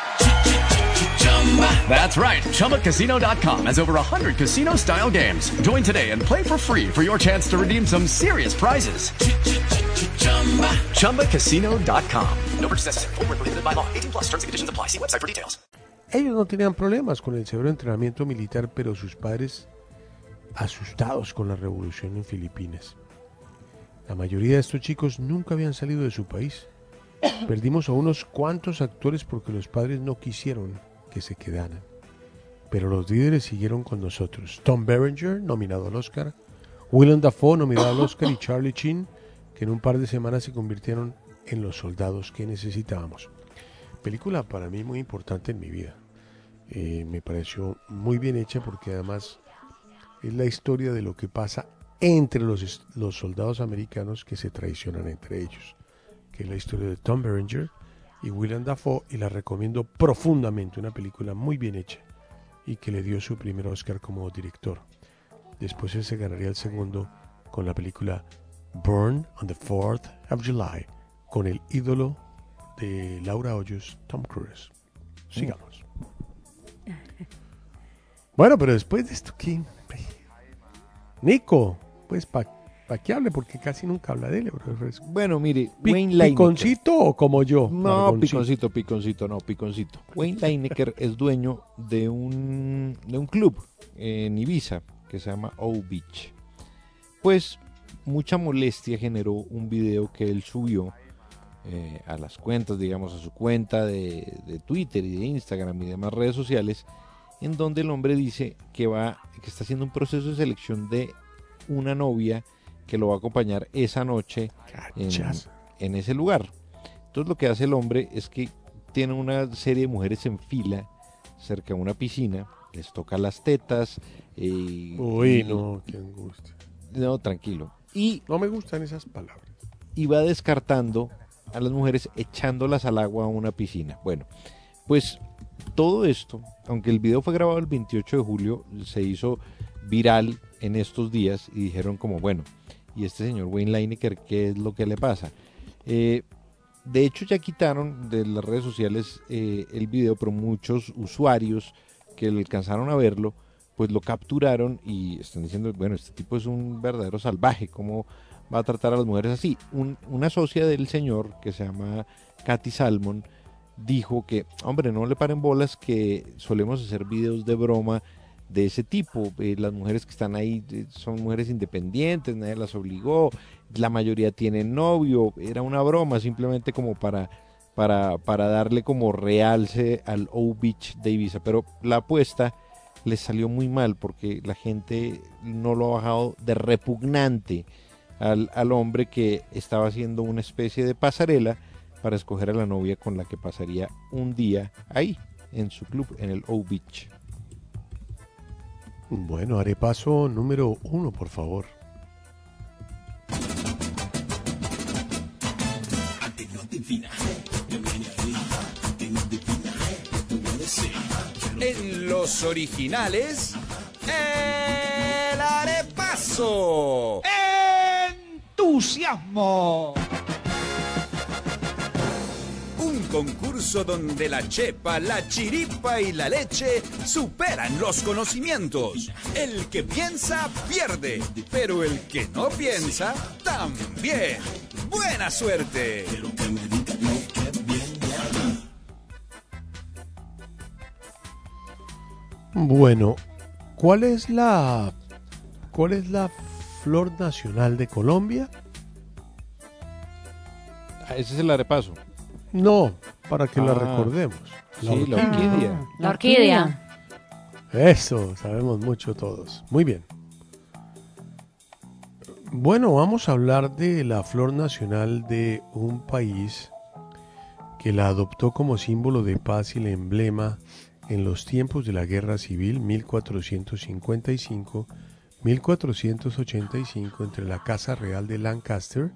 That's right. ChumbaCasino.com has over 100 casino style games. Join today and play for free for your chance to redeem some serious prizes. ChumbaCasino.com.
No purchase necessary. Where prohibited by law. 18 plus terms and conditions apply. See website for details.
Ellos no tenían problemas con el severo entrenamiento militar, pero sus padres asustados con la revolución en Filipinas. La mayoría de estos chicos nunca habían salido de su país. Perdimos a unos cuantos actores porque los padres no quisieron que se quedaran. Pero los líderes siguieron con nosotros. Tom Berenger, nominado al Oscar, Willem Dafoe, nominado al Oscar, y Charlie Chin, que en un par de semanas se convirtieron en los soldados que necesitábamos. Película para mí muy importante en mi vida. Eh, me pareció muy bien hecha porque además es la historia de lo que pasa entre los, los soldados americanos que se traicionan entre ellos, que es la historia de Tom Berenger y Willem Dafoe y la recomiendo profundamente, una película muy bien hecha y que le dio su primer Oscar como director. Después él se ganaría el segundo con la película Burn on the 4th of July con el ídolo de Laura Hoyos, Tom Cruise. Sigamos. Bueno, pero después de esto, ¿qué? Nico, pues para que hable, porque casi nunca habla de él. bro. Es-
Bueno, mire,
Pi-
Wayne Lineker.
¿Piconcito o como yo?
No, piconcito, piconcito, no, piconcito. Wayne Lineker es dueño de un, de un club en Ibiza que se llama O Beach. Pues mucha molestia generó un video que él subió eh, a las cuentas, digamos, a su cuenta de, de Twitter y de Instagram y demás redes sociales, en donde el hombre dice que va, que está haciendo un proceso de selección de una novia que lo va a acompañar esa noche en, ese lugar. Entonces lo que hace el hombre es que tiene una serie de mujeres en fila cerca de una piscina, les toca las tetas. eh,
Uy,
y-
no, qué angustia.
No, tranquilo. Y
no me gustan esas palabras.
Y va descartando a las mujeres echándolas al agua a una piscina. Bueno, pues todo esto, aunque el video fue grabado el 28 de julio, se hizo viral en estos días y dijeron como, bueno, ¿y este señor Wayne Lineker qué es lo que le pasa? Eh, de hecho ya quitaron de las redes sociales eh, el video, pero muchos usuarios que le alcanzaron a verlo, pues lo capturaron y están diciendo, bueno, este tipo es un verdadero salvaje, ¿cómo va a tratar a las mujeres así? Un- una socia del señor que se llama Katy Salmon dijo que, hombre, no le paren bolas que solemos hacer videos de broma de ese tipo. Eh, las mujeres que están ahí eh, son mujeres independientes, nadie las obligó, la mayoría tienen novio, era una broma simplemente como para, para, para darle como realce al O Beach de Ibiza. Pero la apuesta les salió muy mal porque la gente no lo ha bajado de repugnante al, al hombre que estaba haciendo una especie de pasarela para escoger a la novia con la que pasaría un día ahí, en su club, en el O Beach.
Bueno, haré paso número uno, por favor.
En los originales, el arepaso. ¡Entusiasmo! Un concurso donde la chepa, la chiripa y la leche superan los conocimientos. El que piensa pierde, pero el que no piensa también. Buena suerte.
Bueno, ¿cuál es la cuál es la flor nacional de Colombia?
Ah, ese es el arepaso.
No, para que la
Ah,
recordemos.
sí, la orquídea.
La orquídea.
Eso, sabemos mucho todos. Muy bien. Bueno, vamos a hablar de la flor nacional de un país que la adoptó como símbolo de paz y el emblema en los tiempos de la Guerra Civil 1455-1485 entre la Casa Real de Lancaster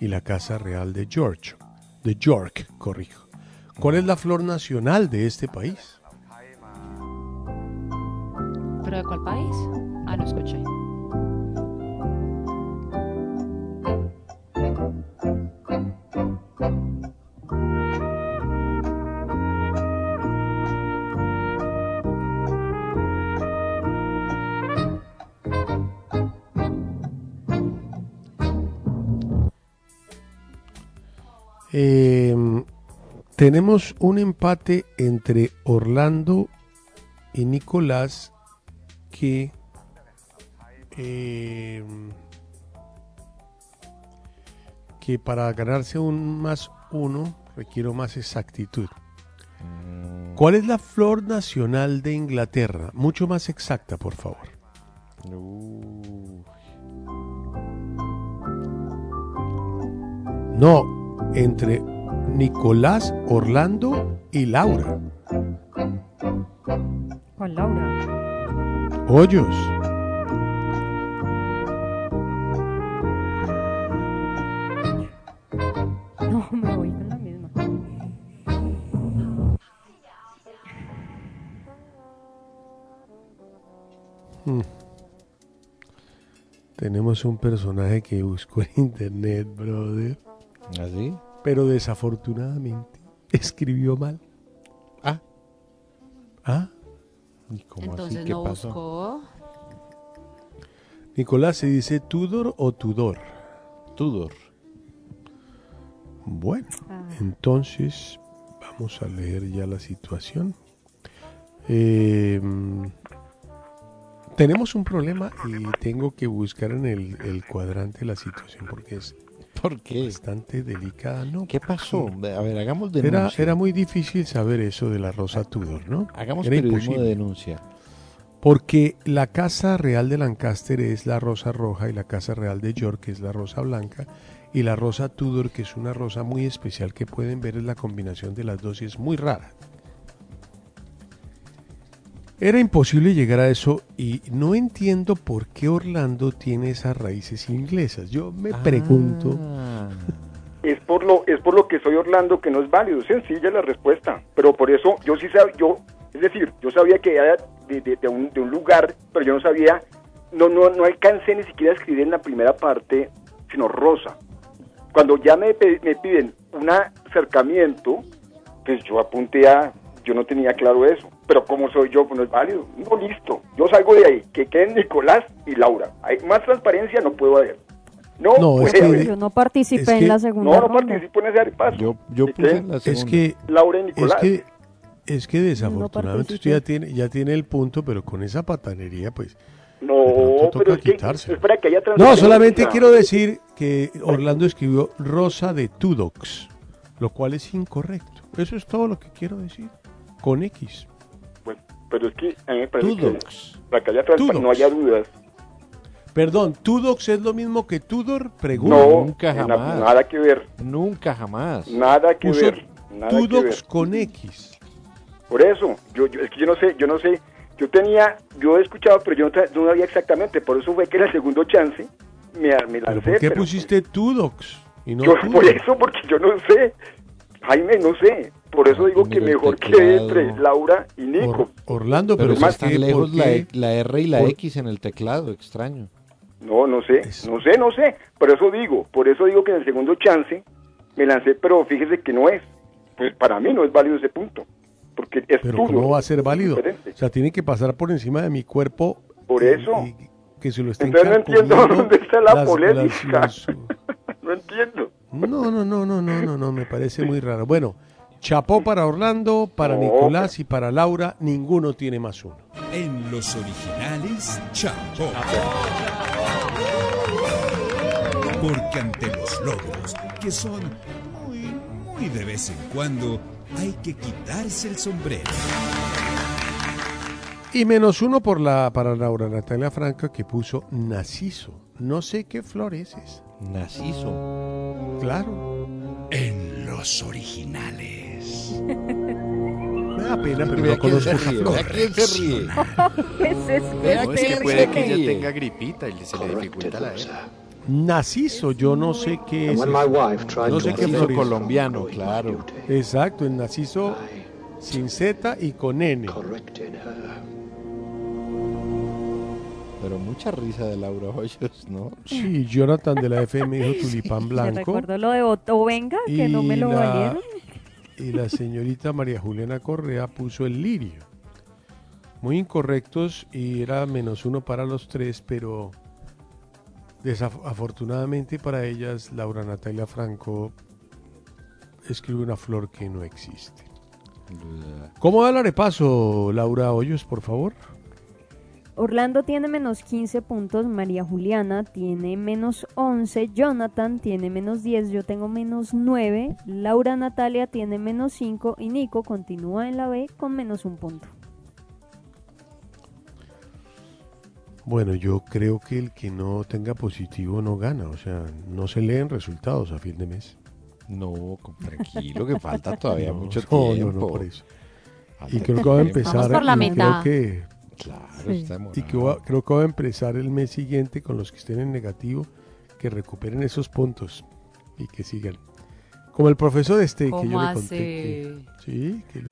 y la Casa Real de George, de York, corrijo. ¿Cuál es la flor nacional de este país?
¿Pero de cuál país? Ah, no escuché.
Tenemos un empate entre Orlando y Nicolás que eh, que para ganarse un más uno requiero más exactitud. ¿Cuál es la flor nacional de Inglaterra? Mucho más exacta, por favor. No, entre Nicolás, Orlando y Laura.
Juan Laura.
Hoyos.
No, me voy con la misma.
Hmm. Tenemos un personaje que buscó en internet, brother.
¿Así?
Pero desafortunadamente escribió mal.
Ah.
Ah.
¿Y cómo
Entonces
así? ¿Qué
no
pasó?
buscó.
Nicolás, ¿se dice Tudor o Tudor?
Tudor.
Bueno, entonces vamos a leer ya la situación. Eh, tenemos un problema y tengo que buscar en el, el cuadrante la situación porque es
¿Por qué?
bastante delicada. ¿no?
¿Qué pasó? A ver, hagamos
Era,
denuncia.
era muy difícil saber eso de la Rosa Tudor, ¿no?
Hagamos
Era
periodismo
imposible.
de denuncia.
Porque la Casa Real de Lancaster es la rosa roja y la Casa Real de York es la rosa blanca y la rosa Tudor, que es una rosa muy especial que pueden ver es la combinación de las dos y es muy rara. Era imposible llegar a eso y no entiendo por qué Orlando tiene esas raíces inglesas. Yo me pregunto.
Es por lo es por lo que soy Orlando que no es válido. Sencilla la respuesta. Pero por eso yo sí sabía, yo, es decir, yo sabía que era de, de- de un, de un lugar, pero yo no sabía, no, no, no alcancé ni siquiera a escribir en la primera parte, sino rosa. Cuando ya me, me piden un acercamiento, pues yo apunté a, yo no tenía claro eso. Pero como soy yo, pues no es válido. No, listo. Yo salgo de ahí. Que queden Nicolás y Laura. Hay más transparencia no puedo haber. No,
No, es que-.
Yo no participé
Es
en la segunda
No, no
ronda.
participo en ese paso.
Yo, yo en la
Es
segunda.
que
Laura y
es
Nicolás.
que es que desafortunadamente usted ya tiene ya tiene el punto, pero con esa patanería pues
No, pero es que es que haya
No, solamente quiero decir que Orlando escribió Rosa de Tudox, lo cual es incorrecto. Eso es todo lo que quiero decir. Con X.
Pero es que a mí me parece
Tudox.
que para que haya
Tudox.
no haya dudas.
Perdón, Tudox es lo mismo que Tudor, pregunto.
No,
Nunca
la-
jamás.
nada que ver.
Nunca jamás.
Nada que
Puso
ver. Nada que ver.
Tudox con X.
Por eso, yo, yo- es que yo no sé, yo no sé. Yo tenía, yo he escuchado, pero yo no, sabía exactamente. Por eso fue que en el segundo chance me, me
¿Pero
lancé.
por qué
pero
pusiste Tudox y no
yo, por eso, porque yo no sé. Jaime, no sé. Por eso digo que mejor
teclado.
entre Laura y Nico.
Or- Orlando,
Pero,
¿por
están lejos la? E- la R y la
por-
X en el teclado, extraño.
No, no sé, no sé, no sé. Por eso digo, por eso digo que en el segundo chance me lancé, pero fíjese que no es. Pues para mí no es válido ese punto. Porque es
Pero
tuyo,
¿cómo va a ser válido?
diferente.
O sea, tiene que pasar por encima de mi cuerpo.
Por eso.
y que se lo estén
Entonces no entiendo dónde está la
las-
polémica.
las-
No entiendo.
No, no, no, no, no, no, no, me parece muy raro. Bueno, chapó para Orlando, para
No,
Nicolás y para Laura, ninguno tiene más uno.
En los originales, Chapo. Porque ante los logros, que son muy, muy de vez en cuando, hay que quitarse el sombrero.
Y menos uno por la, para Laura Natalia Franca que puso Naciso. No sé qué flor es esa.
Naciso.
Claro.
En los originales.
Me da pena, pero no conozco
vea quién se ríe. Vea
No, es que puede que ella tenga gripita y se le dificulta la R.
Naciso, yo no sé qué es. No sé qué flor es.
colombiano, claro.
Exacto, en Naciso sin Z y con N.
Pero mucha risa de Laura Hoyos, ¿no?
Sí, Jonathan de la FM dijo tulipán
Me
blanco.
recuerdo lo de Otto Venga, que no me lo
la-
valieron.
Y la señorita María Juliana Correa puso el lirio. Muy incorrectos y era menos uno para los tres, pero desafortunadamente para ellas, Laura Natalia Franco escribe una flor que no existe. ¿Cómo da el arepaso, Laura Hoyos, por favor?
Orlando tiene menos 15 puntos, María Juliana tiene menos 11, Jonathan tiene menos 10, yo tengo menos 9, Laura Natalia tiene menos 5 y Nico continúa en la B con menos un punto.
Bueno, yo creo que el que no tenga positivo no gana, o sea, no se leen resultados a fin de mes.
No, tranquilo, que falta todavía
No,
mucho
no, no,
tiempo.
no, por eso. Y creo que va a
tiempo.
empezar.
por la
y
mitad.
Creo que,
Claro,
Sí.
está
y que va- creo que va a empezar el mes siguiente con los que estén en negativo, que recuperen esos puntos y que sigan. Como el profesor este que yo
¿Cómo
le conté. que- sí, que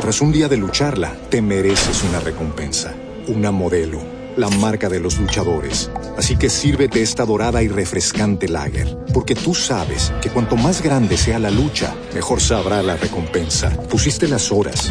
Tras un día de lucharla, te mereces una recompensa, una modelo, la marca de los luchadores. Así que sírvete esta dorada y refrescante lager, porque tú sabes que cuanto más grande sea la lucha, mejor sabrá la recompensa. Pusiste las horas,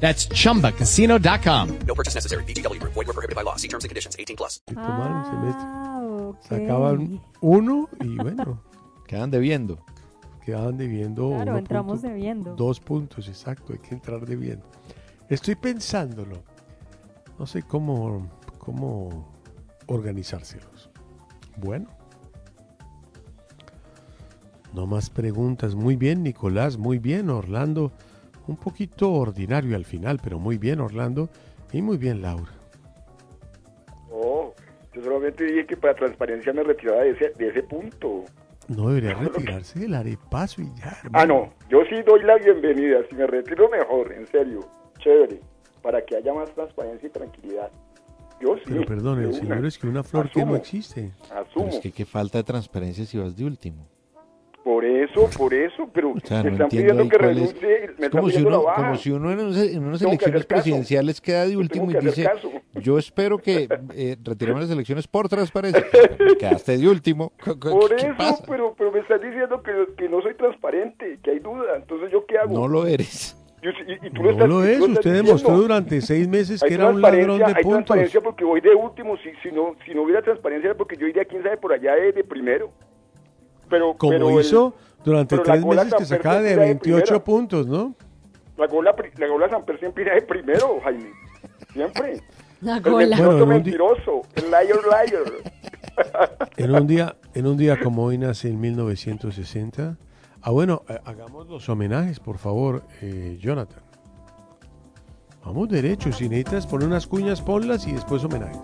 That's chumbacasino.com.
No purchase necessary. VGW Group. Void were prohibited by law. See terms and conditions. 18 plus.
tomaron un semestre.
Ah, ok.
Sacaban uno y bueno,
Quedan debiendo.
quedaban debiendo.
Claro, entramos
punto-
debiendo.
Dos puntos, exacto, hay que entrar debiendo. Estoy pensándolo. No sé cómo, cómo organizárselos. Bueno. No más preguntas. Muy bien, Nicolás. Muy bien, Orlando. Un poquito ordinario al final, pero muy bien, Orlando. Y muy bien, Laura.
Oh, yo solamente dije que para transparencia me retiraba de ese, de ese punto.
No debería retirarse del arepaso y ya.
Ah, no, yo sí doy la bienvenida. Si me retiro mejor, en serio. Chévere. Para que haya más transparencia y tranquilidad. Yo sí.
Pero perdón, el
una.
señor escribió una flor que no
Asumo.
existe.
Pero
Asumo.
es que qué falta de transparencia si vas de último.
Por eso, por eso, pero
O sea,
me
no
están
entiendo
pidiendo que
es-
renuncie, me
Es
están
como si,
la
uno, como si uno en, unas- en unas
Tengo que
elecciones
caso.
presidenciales queda de último
que
y dice,
caso.
yo espero que eh, retiremos las elecciones por transparencia. Quedaste de último. ¿Qué-
Por
qué
eso,
pasa?
pero, pero me están diciendo que, que no soy transparente, que hay duda. Entonces, ¿yo qué hago?
No lo eres.
Y, y tú
No
estás-
lo es,
estás
usted
diciendo.
demostró durante seis meses
Hay
que era un ladrón de
hay
puntos.
transparencia porque voy de último. Si, si, no, si no hubiera transparencia era porque yo iría, quién sabe, por allá de, de primero. Pero,
Como
pero el-
hizo durante
pero la
tres
gola
meses que sacaba de
siempre era
28
primera.
puntos, ¿no?
La gola, la gola Samper siempre irá de primero, Jaime. Siempre.
La
El
gola.
mentiroso,
Bueno,
mentiroso. El liar, liar.
En un día, en un día como hoy nace en 1960. Ah, bueno, eh, hagamos los homenajes, por favor, eh, Jonathan. Vamos derecho, si necesitas poner unas cuñas, ponlas y después homenajes.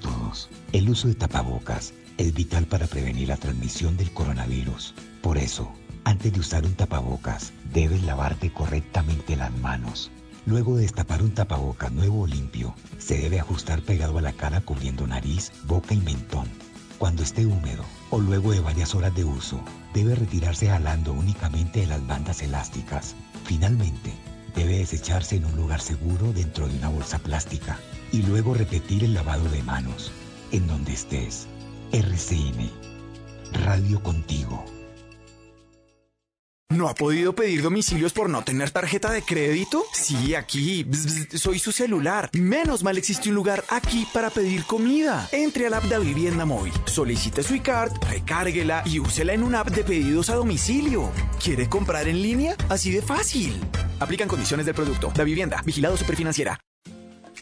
Todos. El uso de tapabocas es vital para prevenir la transmisión del coronavirus. Por eso, antes de usar un tapabocas, debes lavarte correctamente las manos. Luego de destapar un tapabocas nuevo o limpio, se debe ajustar pegado a la cara cubriendo nariz, boca y mentón. Cuando esté húmedo o luego de varias horas de uso, debe retirarse jalando únicamente de las bandas elásticas. Finalmente, debe desecharse en un lugar seguro dentro de una bolsa plástica y luego repetir el lavado de manos en donde estés. RCN, Radio Contigo.
¿No ha podido pedir domicilios por no tener tarjeta de crédito? Sí, aquí. Soy su celular. Menos mal existe un lugar aquí para pedir comida. Entre al app de Vivienda Móvil, solicite su iCard, recárguela y úsela en una app de pedidos a domicilio. ¿Quiere comprar en línea? Así de fácil. Aplican condiciones del producto. La vivienda, vigilado superfinanciera.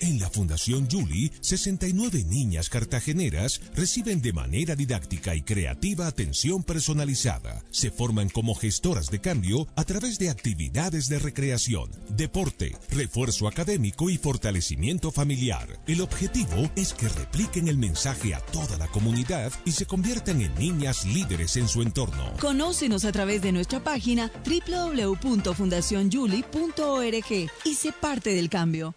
En la Fundación Julie, 69 niñas cartageneras reciben de manera didáctica y creativa atención personalizada. Se forman como gestoras de cambio a través de actividades de recreación, deporte, refuerzo académico y fortalecimiento familiar. El objetivo es que repliquen el mensaje a toda la comunidad y se conviertan en niñas líderes en su entorno.
Conócenos a través de nuestra página www.fundacionjuli.org y sé parte del cambio.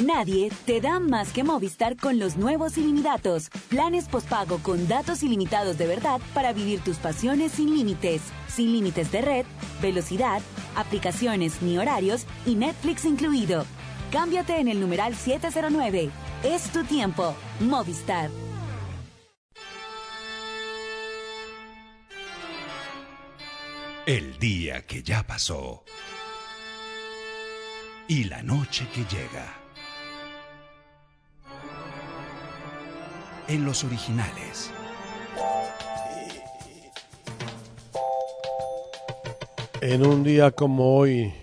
Nadie te da más que Movistar con los nuevos ilimitados. Planes postpago con datos ilimitados de verdad para vivir tus pasiones sin límites. Sin límites de red, velocidad, aplicaciones ni horarios y Netflix incluido. Cámbiate en el numeral 709. Es tu tiempo. Movistar.
El día que ya pasó. Y la noche que llega. En los originales.
En un día como hoy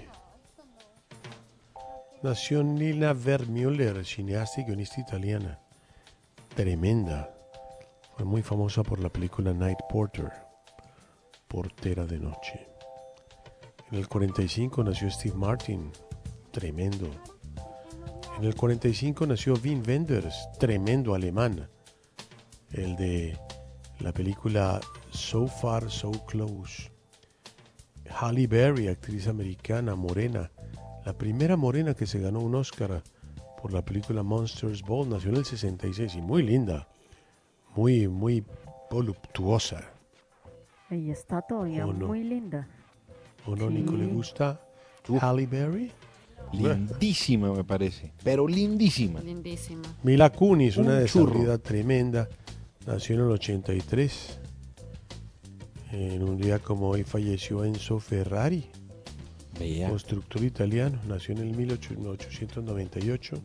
nació Nina Vermeuler, cineasta y guionista italiana. Tremenda. Fue muy famosa por la película Night Porter, Portera de Noche. En el 45 nació Steve Martin, tremendo. En el 45 nació Wim Wenders, tremendo alemán. El de la película So Far, So Close. Halle Berry, actriz americana, morena. La primera morena que se ganó un Oscar por la película Monsters Ball. Nació en el 66 y muy linda. Muy, muy voluptuosa.
Ella está todavía muy linda.
¿O no, Nico? ¿Le
Sí.
gusta Halle Berry?
Lindísima me parece, pero lindísima.
Lindísima.
Mila Kunis, una
Un
desabrida tremenda, nació en el 83. En un día como hoy falleció Enzo Ferrari, constructor italiano, nació en el 1898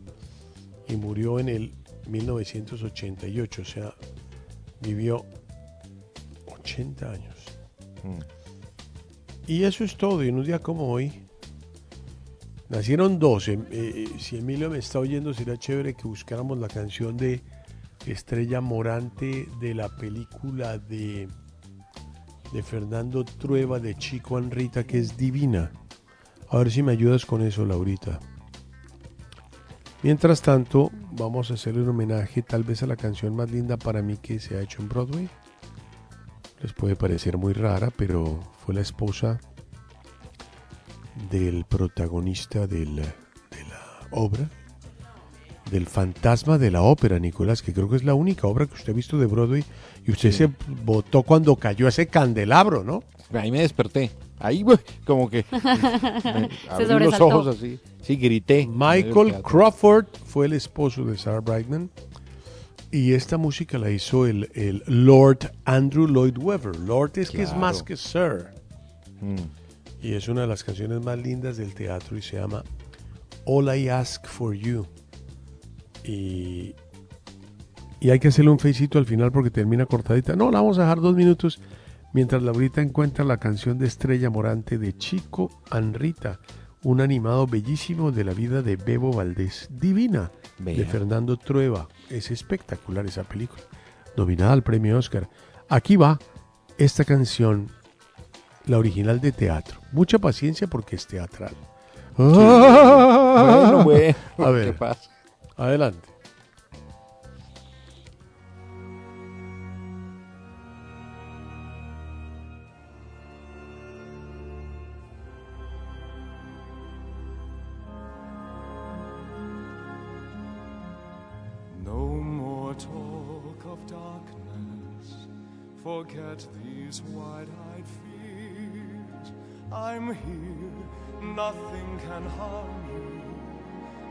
y murió en el 1988, o sea, vivió 80 años. Y eso es todo, y en un día como hoy Nacieron dos. em- eh, eh, si Emilio me está oyendo, sería chévere que buscáramos la canción de Estrella Morante de la película de, de Fernando Trueba de Chico Anrita, que es divina. A ver si me ayudas con eso, Laurita. Mientras tanto, vamos a hacerle un homenaje tal vez a la canción más linda para mí que se ha hecho en Broadway. Les puede parecer muy rara, pero fue la esposa del protagonista de la obra, del fantasma de la ópera, Nicolás, que creo que es la única obra que usted ha visto de Broadway y usted se botó cuando cayó ese candelabro, ¿no?
Ahí me desperté. Ahí como que me abrí los ojos así. Sí, grité.
Michael Crawford fue el esposo de Sarah Brightman y esta música la hizo el, el Lord Andrew Lloyd Webber. Lord es que es más que Sir.
Mm.
Y es una de las canciones más lindas del teatro y se llama All I Ask for You. Y, y hay que hacerle un feicito al final porque termina cortadita. No, la vamos a dejar dos minutos mientras Laurita encuentra la canción de Estrella Morante de Chico Anrita, un animado bellísimo de la vida de Bebo Valdés. Divina, de. Fernando Trueba. Es espectacular esa película, nominada al premio Oscar. Aquí va esta canción, la original de teatro. Mucha paciencia porque es teatral.
Bueno, bueno,
A ver,
¿qué pasa?
Adelante.
No more talk of darkness. Forget these wide-eyed fears. I'm here. Nothing can harm you.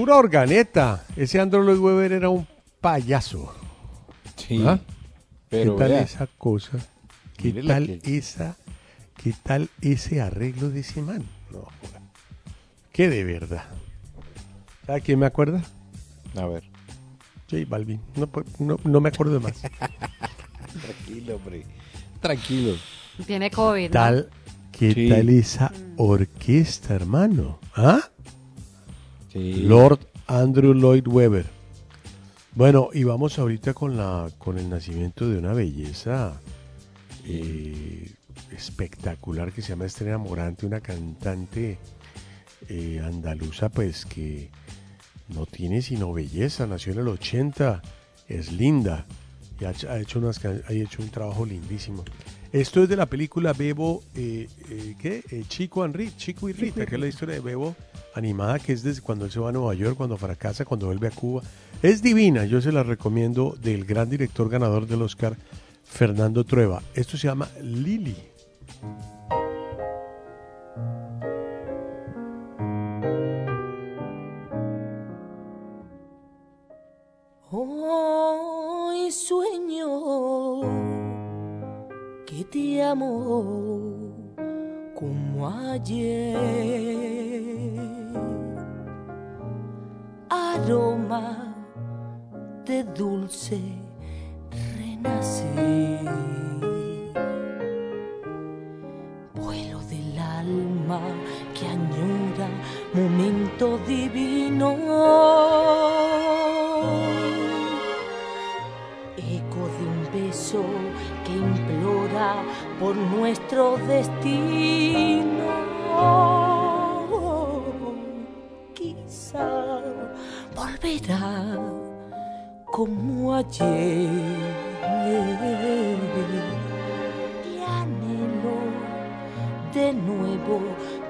Pura organeta. Ese Andrew Lloyd Webber era un payaso.
Sí,
¿Ah?
pero
¿Qué tal
vea.
esa cosa? ¿Qué
Mire
tal
que-
esa? ¿Qué tal ese arreglo de ese man? No, qué de verdad. ¿Sabe quién me acuerda?
A ver.
J Balvin. No, no, no me acuerdo de más.
Tranquilo, hombre. Tranquilo.
Tiene COVID. ¿no?
tal, ¿Qué
Sí.
tal esa orquesta, hermano? ¿Ah?
Sí.
Lord Andrew Lloyd Webber. Bueno, y vamos ahorita con la con el nacimiento de una belleza eh, espectacular que se llama Estrella Morante, una cantante eh, andaluza, pues que no tiene sino belleza, nació en el 80, es linda y ha, hecho, unas, ha hecho un trabajo lindísimo. Esto es de la película Bebo, eh, eh, ¿qué? Eh, Chico, and Chico y Rita, que es la historia de Bebo animada, que es desde cuando él se va a Nueva York, cuando fracasa, cuando vuelve a Cuba. Es divina, yo se la recomiendo del gran director ganador del Oscar, Fernando Trueba. Esto se llama Lili.
Hoy sueño te amo como ayer. Aroma de dulce renacer. Vuelo del alma que añora momento divino. Eco de un beso por nuestro destino. Quizá volverá como ayer. Y anhelo de nuevo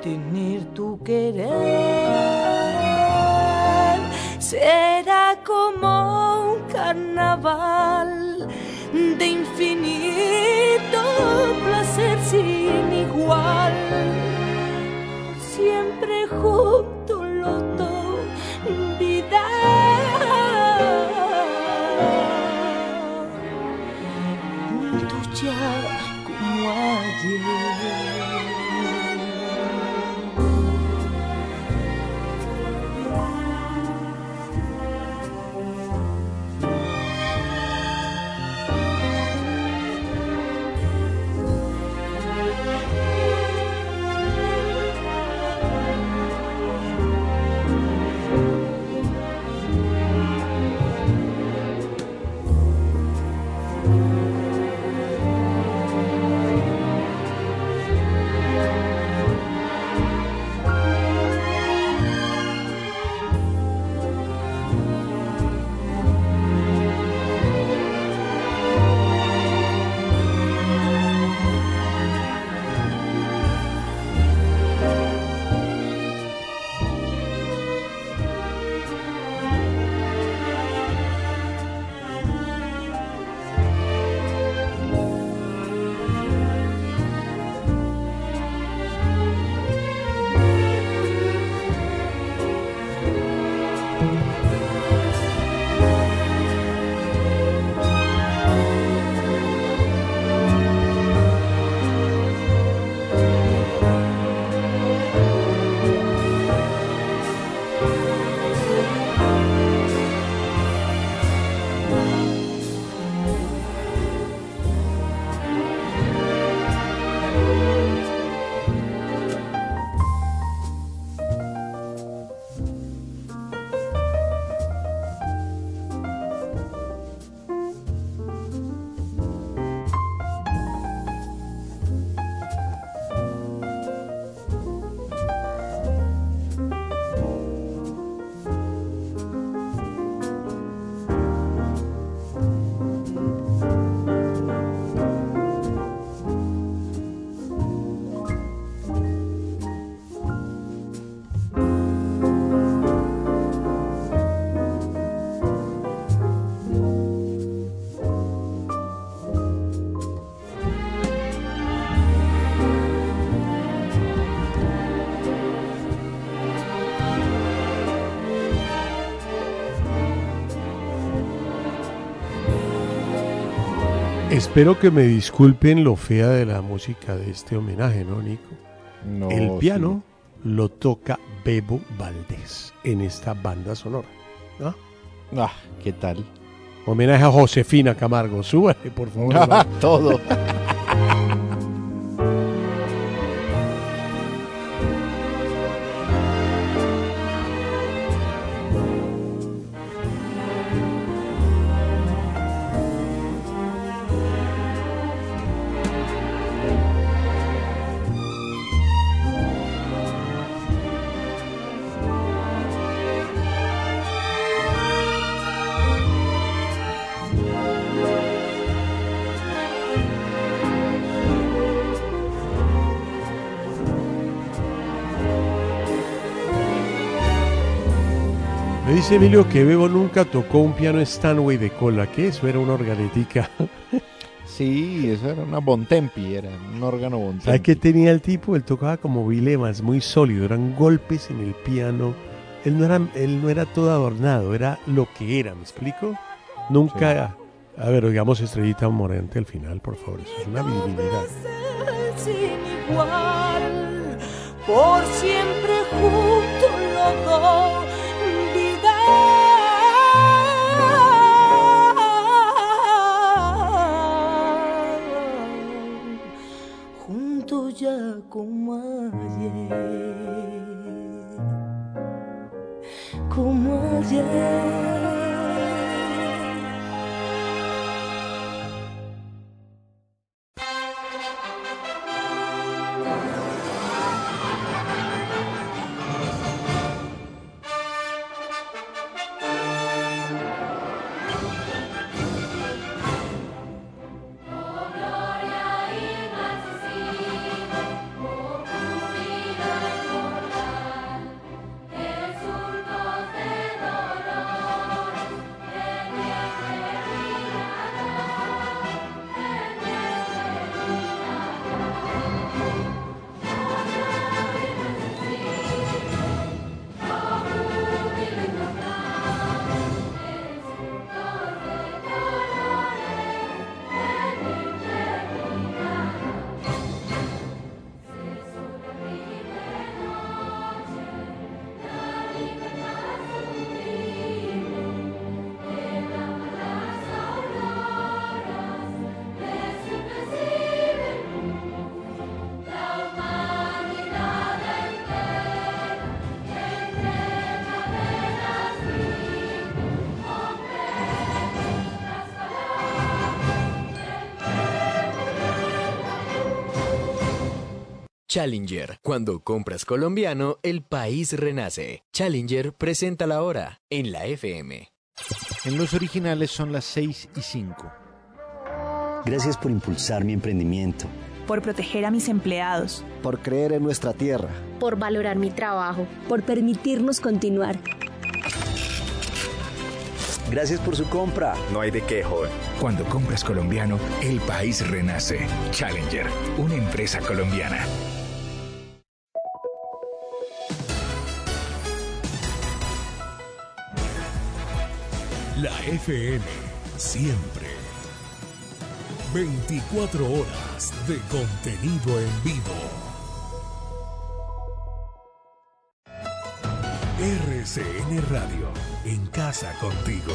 tener tu querer. Será como un carnaval de infinito placer sin igual. Siempre juntos
Espero que me disculpen lo fea de la música de este homenaje, ¿no, Nico?
No,
El piano lo toca Bebo Valdés en esta banda sonora. ¿no?
Ah, ¿qué tal?
Homenaje a Josefina Camargo. Súbale, por favor.
Todo.
Dice Emilio que Bebo nunca tocó un piano Stanway de cola, que eso era una organetica.
Sí, eso era una Bontempi, era un órgano Bontempi.
¿Sabes qué tenía el tipo? Él tocaba como bilemas, muy sólido, eran golpes en el piano. Él no era, él no era todo adornado, era lo que era, ¿me explico? Nunca, a ver, oigamos Estrellita Morente al final, por favor, eso es una divinidad.
sin igual, por siempre juntos los dos, ya como ayer, como ayer.
Challenger. Cuando compras colombiano, el país renace. Challenger presenta la hora en la FM.
En los originales son las 6 y 5.
Gracias por impulsar mi emprendimiento.
por proteger a mis empleados,
Por creer en nuestra tierra.
por valorar mi trabajo, por permitirnos continuar.
Gracias por su compra.
No hay de qué, joven. Cuando compras colombiano, el país renace. Challenger, una empresa colombiana.
La FM, siempre. 24 horas de contenido en vivo. RCN Radio, en casa contigo.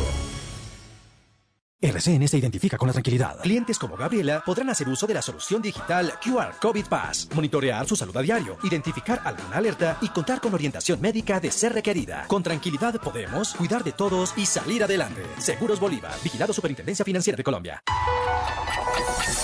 RCN se identifica con la tranquilidad. Clientes como Gabriela podrán hacer uso de la solución digital QR COVID Pass, monitorear su salud a diario, identificar alguna alerta y contar con orientación médica de ser requerida. Con tranquilidad podemos cuidar de todos y salir adelante. Seguros Bolívar, vigilado Superintendencia Financiera de Colombia.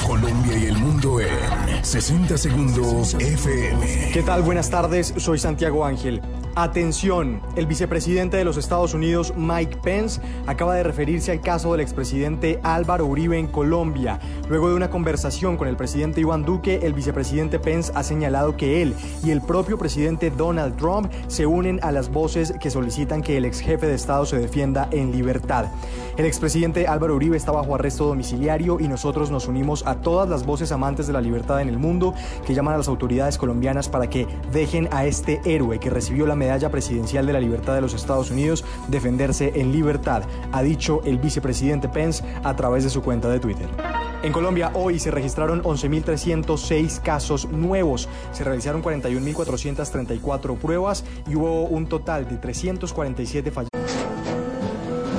Colombia y el mundo en 60 segundos FM.
¿Qué tal? Buenas tardes, soy Santiago Ángel. Atención, el vicepresidente de los Estados Unidos, Mike Pence, acaba de referirse al caso del expresidente Álvaro Uribe en Colombia. Luego de una conversación con el presidente Iván Duque, el vicepresidente Pence ha señalado que él y el propio presidente Donald Trump se unen a las voces que solicitan que el ex jefe de Estado se defienda en libertad. El expresidente Álvaro Uribe está bajo arresto domiciliario y nosotros nos unimos a todas las voces amantes de la libertad en el mundo que llaman a las autoridades colombianas para que dejen a este héroe que recibió la medalla presidencial de la libertad de los Estados Unidos defenderse en libertad, ha dicho el vicepresidente Pence a través de su cuenta de Twitter. En Colombia hoy se registraron 11.306 casos nuevos, se realizaron 41.434 pruebas y hubo un total de 347 fallos.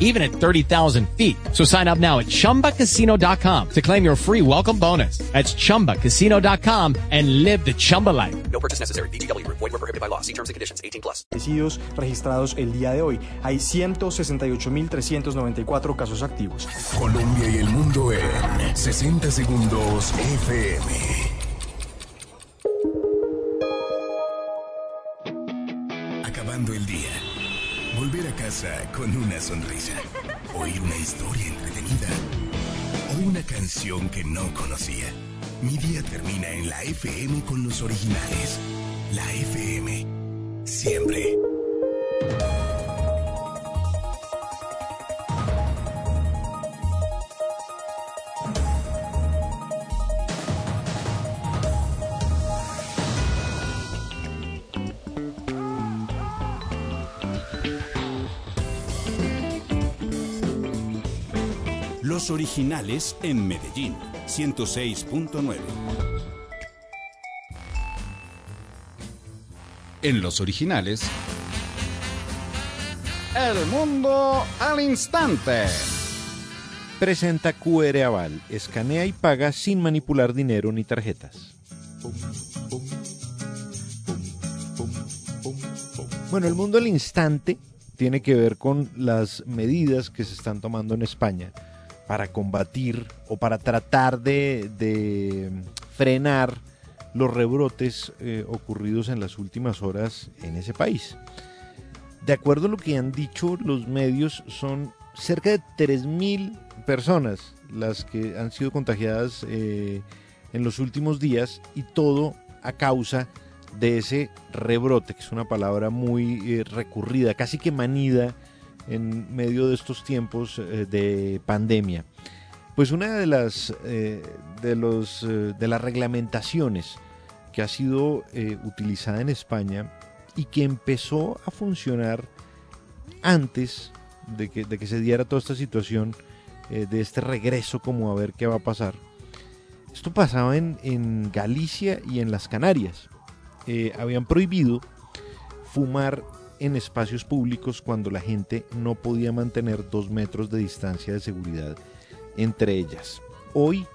even at 30,000 feet. So sign up now at chumbacasino.com to claim your free welcome bonus. That's chumbacasino.com and live the Chumba life.
No purchase necessary. VGW Group. Void were prohibited by law. See terms and conditions. 18 plus.
registrados el día de hoy. Hay 168.394 casos activos.
Colombia y el mundo en 60 segundos FM. Acabando el día. Volver a casa con una sonrisa. Oír una historia entretenida. O una canción que no conocía. Mi día termina en la FM con los originales. La FM. Siempre. Los originales en Medellín, 106.9. En los originales,
El mundo al instante. Presenta QR Aval. Escanea y paga sin manipular dinero ni tarjetas. Bueno, el mundo al instante tiene que ver con las medidas que se están tomando en España para combatir o para tratar de, de frenar los rebrotes eh, ocurridos en las últimas horas en ese país. De acuerdo a lo que han dicho los medios, son cerca de 3.000 personas las que han sido contagiadas eh, en los últimos días y todo a causa de ese rebrote, que es una palabra muy eh, recurrida, casi que manida en medio de estos tiempos eh, de pandemia. Pues una de las, eh, de los, eh, de las reglamentaciones que ha sido eh, utilizada en España y que empezó a funcionar antes de que, de que se diera toda esta situación eh, de este regreso como a ver qué va a pasar. Esto pasaba en, en Galicia y en las Canarias. Eh, habían prohibido fumar en espacios públicos cuando la gente no podía mantener dos metros de distancia de seguridad entre ellas. Hoy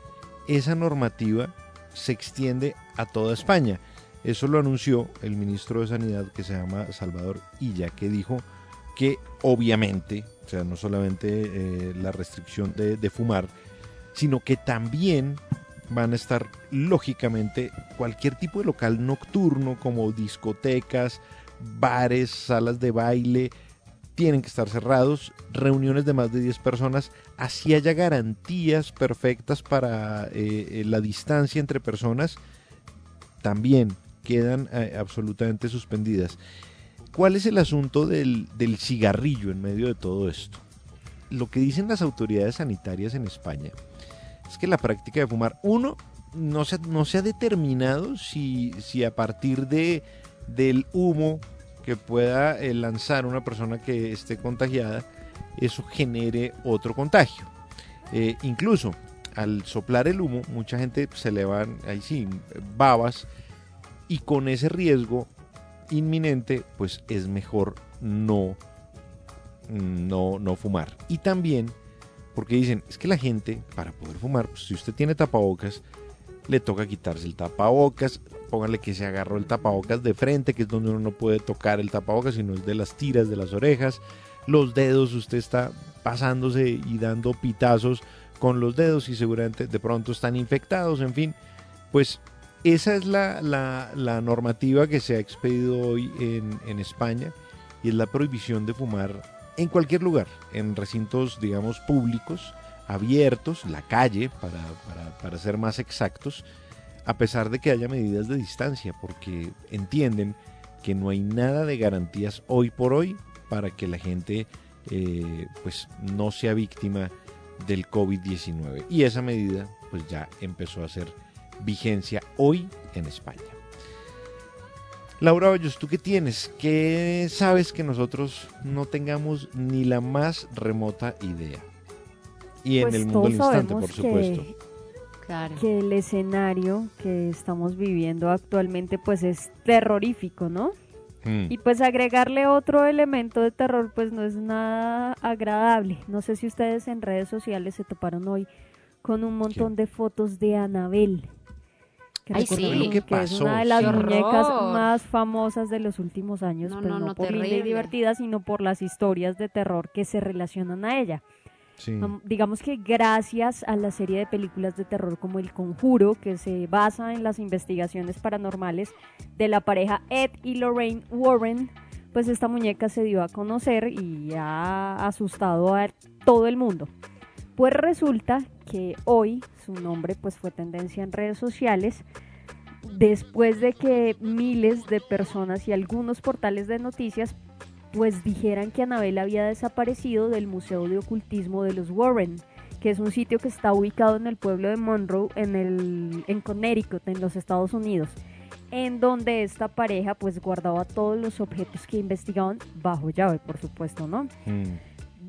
esa normativa se extiende a toda España. Eso lo anunció el ministro de Sanidad que se llama Salvador Illa, que dijo que obviamente, o sea, no solamente eh, la restricción de, de fumar, sino que también van a estar lógicamente cualquier tipo de local nocturno como discotecas, bares, salas de baile, tienen que estar cerrados, reuniones de más de 10 personas, así haya garantías perfectas para eh, eh, la distancia entre personas, también quedan eh, absolutamente suspendidas. ¿Cuál es el asunto del, cigarrillo en medio de todo esto? Lo que dicen las autoridades sanitarias en España es que la práctica de fumar, uno, no se, no se ha determinado si a partir de, del humo que pueda eh, lanzar una persona que esté contagiada, eso genere otro contagio. Eh, incluso al soplar el humo, mucha gente se le van, ahí sí, babas, y con ese riesgo inminente, pues es mejor no, no, no fumar. Y también porque dicen, es que la gente, para poder fumar, pues, si usted tiene tapabocas, le toca quitarse el tapabocas, póngale que se agarró el tapabocas de frente, que es donde uno no puede tocar el tapabocas, sino es de las tiras de las orejas, los dedos, usted está pasándose y dando pitazos con los dedos y seguramente de pronto están infectados, en fin, pues esa es la, la, normativa que se ha expedido hoy en, en España y es la prohibición de fumar en cualquier lugar, en recintos, digamos, públicos, abiertos, la calle, para, para, ser más exactos, a pesar de que haya medidas de distancia, porque entienden que no hay nada de garantías hoy por hoy para que la gente eh, pues no sea víctima del COVID-19. Y esa medida pues ya empezó a hacer vigencia hoy en España. Laura Hoyos, ¿tú qué tienes? ¿Qué sabes que nosotros no tengamos ni la más remota idea? Y
Pues
en el mundo al
todos
instante, por supuesto.
Que-
Claro.
que el escenario que estamos viviendo actualmente pues es terrorífico, ¿no?
Mm.
Y pues agregarle otro elemento de terror pues no es nada agradable. No sé si ustedes en redes sociales se toparon hoy con un montón de fotos de Anabel. Que
Ay, sí.
que
¿Qué
es una de las
¡Qué
muñecas
horror!
más famosas de los últimos años,
No,
pero
no,
no,
no,
por linda y divertida, sino por las historias de terror que se relacionan a ella. Digamos que gracias a la serie de películas de terror como El Conjuro, que se basa en las investigaciones paranormales de la pareja Ed y Lorraine Warren, pues esta muñeca se dio a conocer y ha asustado a todo el mundo. Pues resulta que hoy su nombre pues fue tendencia en redes sociales después de que miles de personas y algunos portales de noticias pues dijeran que Anabel había desaparecido del Museo de Ocultismo de los Warren, que es un sitio que está ubicado en el pueblo de Monroe, en, el, en Connecticut, en los Estados Unidos, en donde esta pareja pues guardaba todos los objetos que investigaban bajo llave, por supuesto, ¿no?
Mm.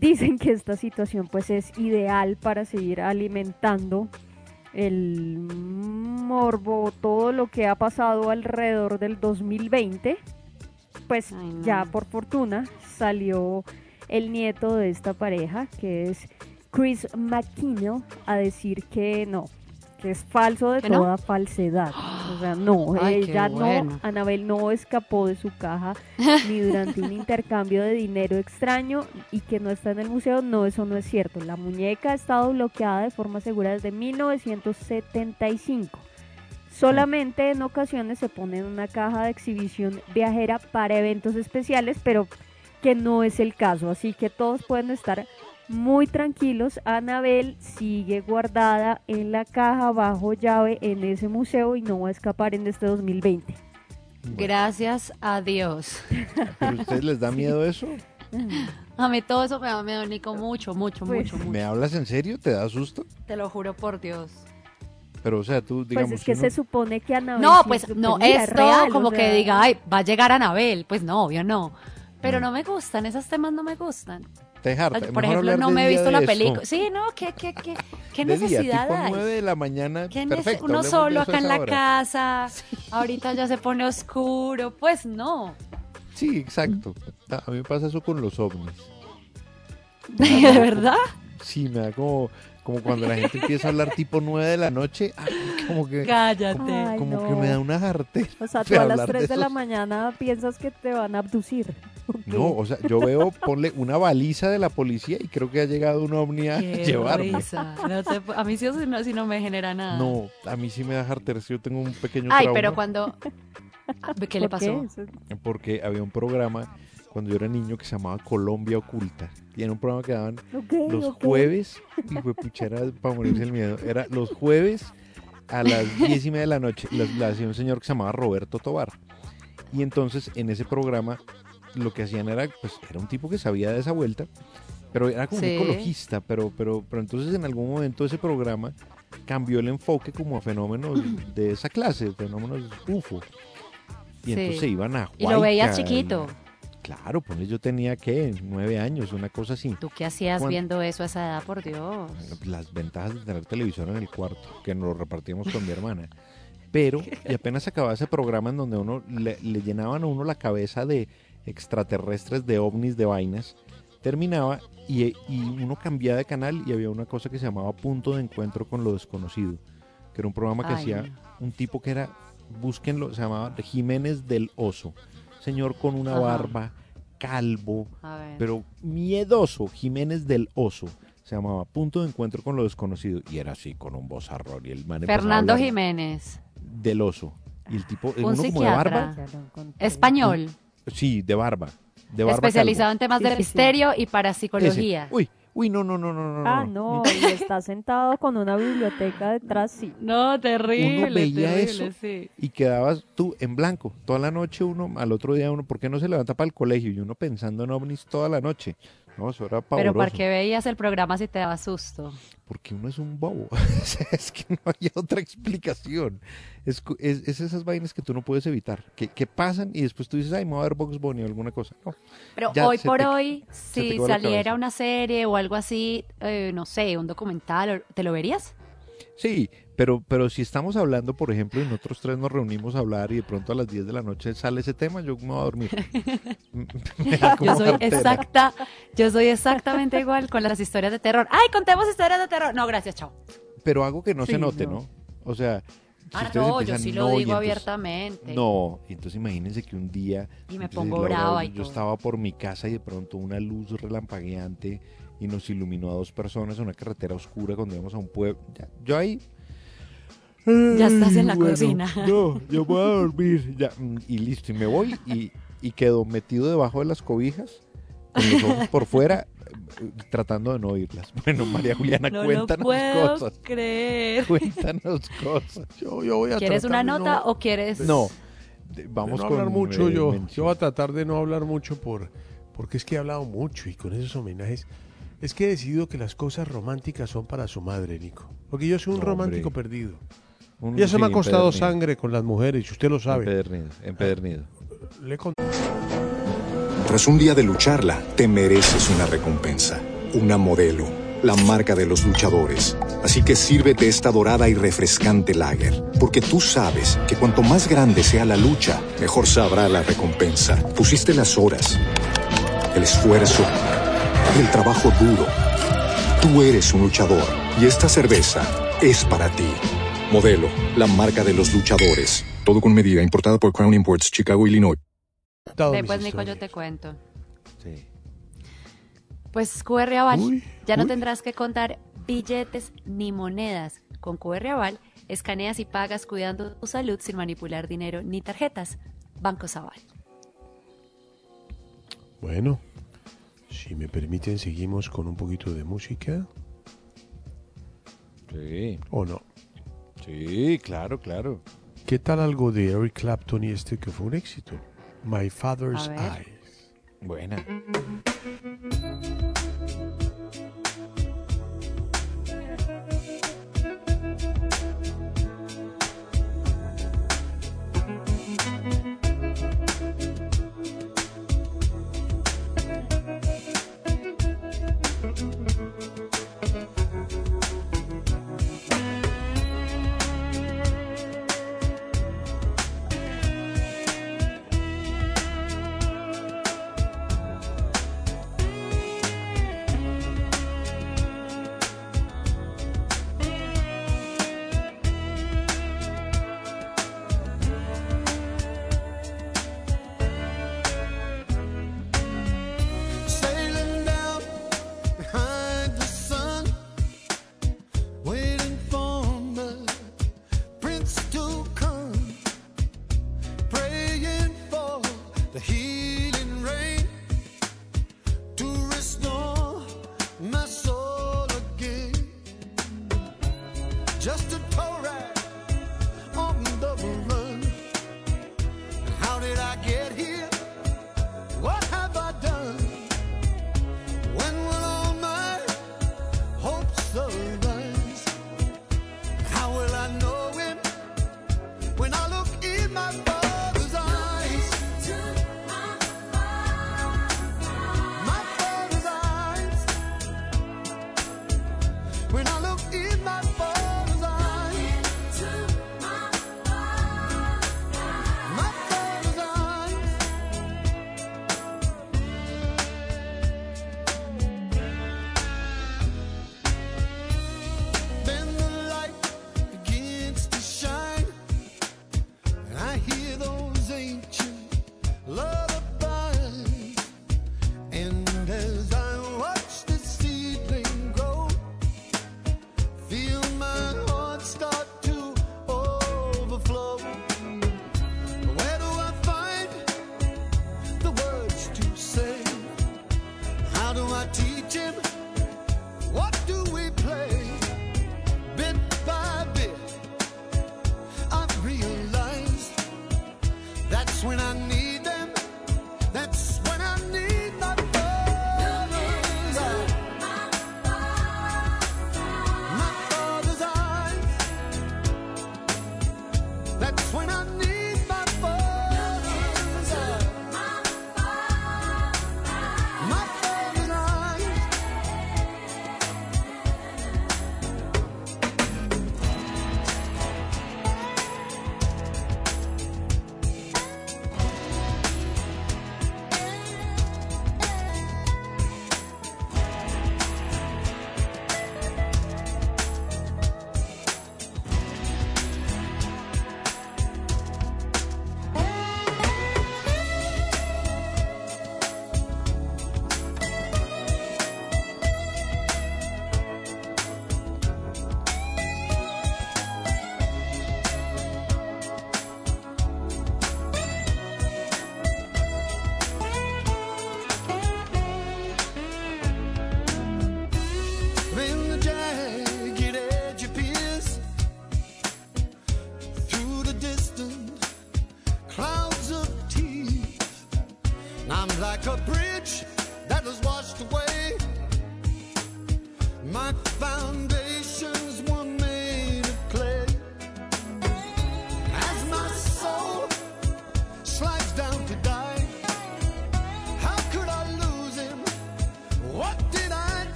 Dicen que esta situación pues es ideal para seguir alimentando el morbo, todo lo que ha pasado alrededor del 2020. Pues
Ay, no.
ya por fortuna salió el nieto de esta pareja, que es Chris McKinnell, a decir que no, que es falso de toda falsedad. O sea, no,
Ay,
ella
bueno.
no, Anabel no escapó de su caja ni durante un intercambio de dinero extraño y que no está en el museo, no, eso no es cierto. La muñeca ha estado bloqueada de forma segura desde 1975. Solamente en ocasiones se pone en una caja de exhibición viajera para eventos especiales, pero que no es el caso. Así que todos pueden estar muy tranquilos. Anabel sigue guardada en la caja bajo llave en ese museo y no va a escapar en este 2020.
Gracias a Dios.
¿Pero a ustedes les da miedo eso?
A mí todo eso me da miedo, Nico, mucho, mucho,
Pues-
mucho, mucho.
¿Me hablas en serio? ¿Te da susto?
Te lo juro por Dios.
Pero, o sea, tú, digamos...
Pues es que
si
se supone que Anabel
No,
sí
pues
es-
no, es
real, o
como
sea,
que diga, ay, va a llegar Anabel. Pues no, obvio no.
Mm.
Pero no me gustan, esos temas no me gustan.
Te harta.
Por
Mejor
ejemplo, no me he visto la película. Sí, no, ¿qué, qué, qué, qué
De día,
necesidad
tipo
hay?
9 de la mañana,
¿Qué nece-
perfecto.
Uno solo acá en la
hora.
casa, ahorita ya se pone oscuro, pues no.
Sí, exacto. A a mí me pasa eso con los ovnis.
¿De verdad?
Sí, me da como, como cuando la gente empieza a hablar tipo 9 de la noche, como que,
Cállate.
como,
Ay,
como
no.
que me da una jartera.
O sea, tú a las
hablar
3 de, la mañana piensas que te van a abducir.
No, o sea, yo veo, ponle una baliza de la policía y creo que ha llegado un ovni a
Qué
llevarme.
No te- a mí sí, eso no, sí no me genera nada.
No, a mí sí me da jartera, yo tengo un pequeño
Ay,
trauma.
pero cuando... ¿Qué le
¿Por qué?
pasó?
Porque había un programa cuando yo era niño que se llamaba Colombia Oculta. Y era un programa que daban los jueves, y fue pucha, era para morirse el miedo. Era los jueves a las diez y media de la noche. La, hacía un señor que se llamaba Roberto Tobar. Y entonces en ese programa lo que hacían era, pues era un tipo que sabía de esa vuelta, pero era como
Sí.
un ecologista, pero, pero, pero entonces en algún momento ese programa cambió el enfoque como a fenómenos de esa clase, fenómenos UFO. Y
Sí.
entonces se iban a
Y lo veías
Huayca,
chiquito.
Claro, pues yo tenía que nueve años, una cosa así.
¿Tú qué hacías viendo eso a esa edad, por Dios?
Las ventajas de tener televisor en el cuarto, que nos lo repartíamos con mi hermana. Pero, y apenas acababa ese programa en donde uno le, le llenaban a uno la cabeza de extraterrestres, de ovnis, de vainas, terminaba y, y uno cambiaba de canal y había una cosa que se llamaba Punto de Encuentro con lo Desconocido, que era un programa que
Ay,
hacía
no.
un tipo que era, búsquenlo, se llamaba Jiménez del Oso, señor con una
Ajá.
barba, calvo, pero miedoso, Jiménez del Oso. Se llamaba Punto de Encuentro con lo Desconocido. Y era así, con un vozarrón. Y el man
Fernando Jiménez,
Del oso. Y el tipo,
un
uno como de barba.
Español,
Sí, de barba. De barba
especializado en temas
sí, sí.
misterio y
Ese.
parapsicología.
Uy, uy, no, no, no, no, no.
Ah, no, y está sentado con una biblioteca detrás, sí.
No, terrible,
Uno veía
terrible,
eso
sí.
y quedabas tú en blanco. Toda la noche uno, al otro día uno, ¿por qué no se levanta para el colegio? Y uno pensando en ovnis toda la noche. No, eso era
Pero
pavoroso.
¿por qué veías el programa si te daba susto?
Porque uno es un bobo. Es que no hay otra explicación. Es, es, es esas vainas que tú no puedes evitar, que, que pasan y después tú dices, ay, me voy a ver Box Bunny o alguna cosa. No.
Pero
Ya
hoy por
te-
hoy, si saliera una serie o algo así, eh, no sé, un documental, ¿te lo verías?
Sí, pero, pero si estamos hablando, por ejemplo, y nosotros tres nos reunimos a hablar y de pronto a las 10 de la noche sale ese tema, yo me voy a dormir. Como
Yo soy exacta, yo soy exactamente igual con las historias de terror. Ay, contemos historias de terror. No, gracias, chao.
Pero algo que no se
Sí,
note,
no.
¿no? O sea, si
Ah,
ustedes
no, yo
empiezan,
sí lo
"No",
digo
entonces-
abiertamente.
No, y entonces imagínense que un día...
Y me
entonces,
pongo brava y
Yo
todo.
estaba por mi casa y de pronto una luz relampagueante y nos iluminó a dos personas en una carretera oscura cuando íbamos a un pueblo. Ya, yo ahí...
Ya estás en la
Bueno,
cocina.
No, yo voy a dormir. Ya, mm, y listo, y me voy y, y quedo metido debajo de las cobijas, con los ojos por fuera, eh, tratando de no oírlas. Bueno, María Juliana,
No lo
cuéntanos
puedo
cosas.
creer.
Cuéntanos cosas.
Yo, yo voy a
¿Quieres una nota
no-
o quieres...?
No, vamos
no
con
hablar mucho
eh,
yo. Yo voy a tratar de no hablar mucho por porque es que he hablado mucho y con esos homenajes es que he decidido que las cosas románticas son para su madre, Nico. Porque yo soy un
No,
romántico
hombre.
perdido.
Un-
y eso me ha
sí,
costado sangre con las mujeres, y usted lo sabe.
Empedernido, empedernido.
Le he cont-
Tras un día de lucharla, te mereces una recompensa, una modelo, la marca de los luchadores. Así que sírvete esta dorada y refrescante lager, porque tú sabes que cuanto más grande sea la lucha, mejor sabrá la recompensa. Pusiste las horas, el esfuerzo, el trabajo duro. Tú eres un luchador y esta cerveza es para ti. Modelo, la marca de los luchadores. Todo con medida, importada por Crown Imports, Chicago, Illinois.
Después, Nico, yo te cuento. Pues QR Aval,
Uy,
ya no tendrás que contar billetes ni monedas. Con QR Aval, escaneas y pagas cuidando tu salud sin manipular dinero ni tarjetas. Banco Aval.
Bueno, si me permiten, seguimos con un poquito de música.
Sí.
¿O no?
Sí, claro, claro.
¿Qué tal algo de Eric Clapton y este que fue un éxito? My Father's
A ver.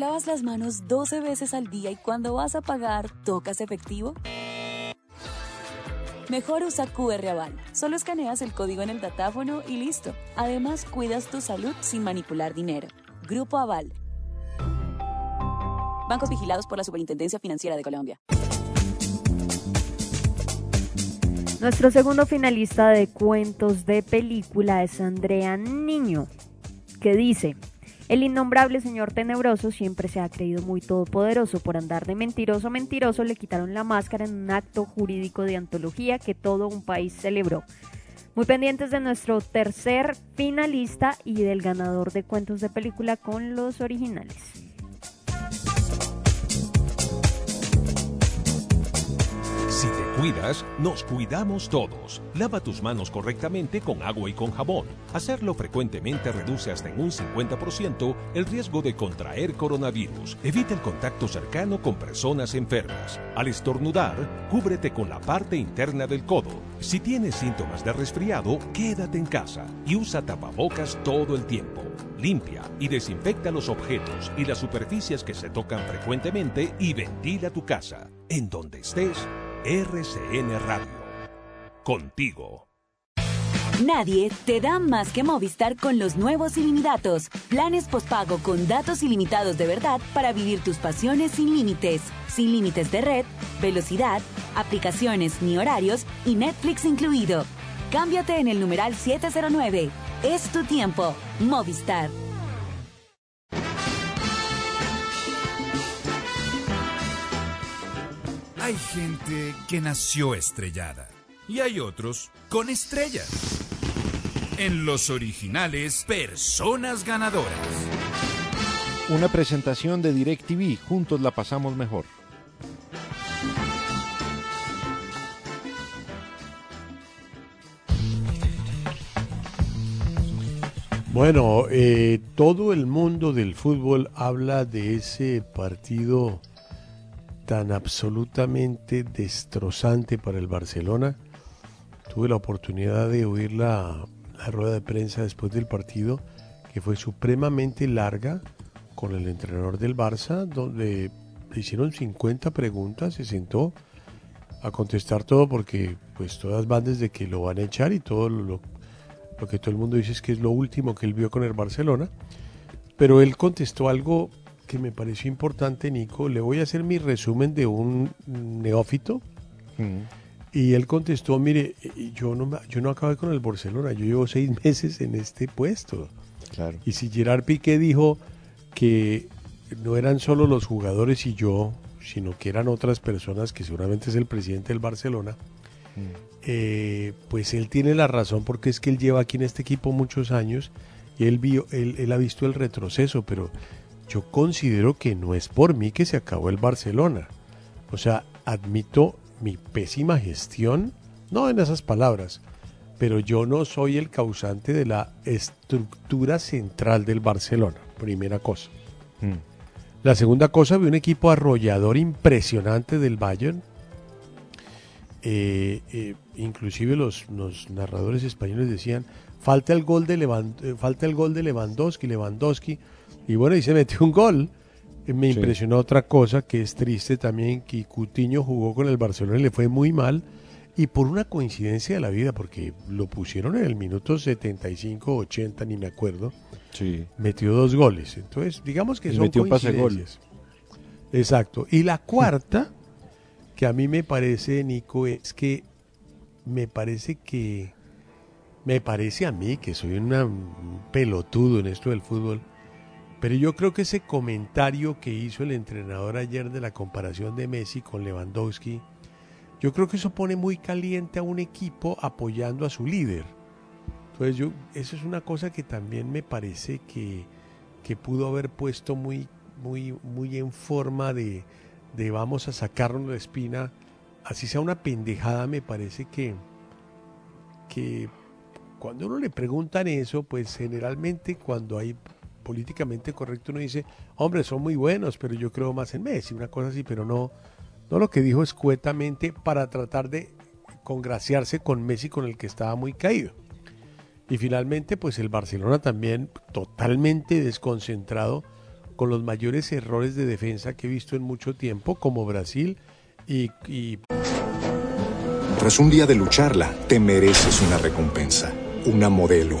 lavas las manos 12 veces al día y cuando vas a pagar, tocas efectivo? Mejor usa QR Aval. Solo escaneas el código en el datáfono y listo. Además, cuidas tu salud sin manipular dinero. Grupo Aval. Bancos vigilados por la Superintendencia Financiera de Colombia.
Nuestro segundo finalista de cuentos de película es Andrea Niño, que dice, el innombrable señor tenebroso siempre se ha creído muy todopoderoso. Por andar de mentiroso mentiroso le quitaron la máscara en un acto jurídico de antología que todo un país celebró. Muy pendientes de nuestro tercer finalista y del ganador de cuentos de película con los originales.
Si te cuidas, nos cuidamos todos. Lava tus manos correctamente con agua y con jabón. Hacerlo frecuentemente reduce hasta en un 50% el riesgo de contraer coronavirus. Evita el contacto cercano con personas enfermas. Al estornudar, cúbrete con la parte interna del codo. Si tienes síntomas de resfriado, quédate en casa y usa tapabocas todo el tiempo. Limpia y desinfecta los objetos y las superficies que se tocan frecuentemente y ventila tu casa. En donde estés, RCN Radio. Contigo.
Nadie te da más que Movistar con los nuevos ilimitados. Planes postpago con datos ilimitados de verdad para vivir tus pasiones sin límites. Sin límites de red, velocidad, aplicaciones ni horarios y Netflix incluido. Cámbiate en el numeral 709. Es tu tiempo. Movistar.
Hay gente que nació estrellada y hay otros con estrellas. En los originales, personas ganadoras.
Una presentación de DirecTV. Juntos la pasamos mejor.
Bueno, eh, todo el mundo del fútbol habla de ese partido tan absolutamente destrozante para el Barcelona. Tuve la oportunidad de oír la, rueda de prensa después del partido, que fue supremamente larga con el entrenador del Barça, donde le hicieron 50 preguntas, se sentó a contestar todo porque pues todas van desde que lo van a echar y todo lo, lo que todo el mundo dice es que es lo último que él vio con el Barcelona. Pero él contestó algo que me pareció importante, Nico. Le voy a hacer mi resumen de un neófito. Y él contestó, mire, yo no, yo no acabé con el Barcelona, yo llevo seis meses en este puesto.
Claro.
Y si Gerard Piqué dijo que no eran solo los jugadores y yo, sino que eran otras personas, que seguramente es el presidente del Barcelona, eh, pues él tiene la razón porque es que él lleva aquí en este equipo muchos años y él, vio, él, él ha visto el retroceso, pero yo considero que no es por mí que se acabó el Barcelona. O sea, admito mi pésima gestión, no en esas palabras, pero yo no soy el causante de la estructura central del Barcelona, primera cosa. La segunda cosa, vi un equipo arrollador impresionante del Bayern. Eh, eh, inclusive los, los narradores españoles decían, falta el gol de Levan- eh, falta el gol de Lewandowski, Lewandowski. Y bueno, y se metió un gol. Eh, Me
Sí.
impresionó otra cosa que es triste también, que Cutiño jugó con el Barcelona y le fue muy mal. Y por una coincidencia de la vida, porque lo pusieron en el minuto 75, 80, ni me acuerdo,
Sí.
metió dos goles. Entonces, digamos que
Y
son
metió un pase gol.
coincidencias. Exacto. Y la cuarta, que a mí me parece, Nico, es que me parece que, me parece a mí que soy una- un pelotudo en esto del fútbol, pero yo creo que ese comentario que hizo el entrenador ayer de la comparación de Messi con Lewandowski, yo creo que eso pone muy caliente a un equipo apoyando a su líder. Entonces yo, eso es una cosa que también me parece que, que pudo haber puesto muy, muy, muy en forma de, de vamos a sacarnos la espina, así sea una pendejada, me parece que, que cuando uno le preguntan eso, pues generalmente cuando hay políticamente correcto uno dice, hombre, son muy buenos, pero yo creo más en Messi, una cosa así, pero no, no lo que dijo escuetamente para tratar de congraciarse con Messi con el que estaba muy caído. Y finalmente, pues el Barcelona también totalmente desconcentrado con los mayores errores de defensa que he visto en mucho tiempo, como Brasil y, y
Tras un día de lucharla, te mereces una recompensa, una modelo,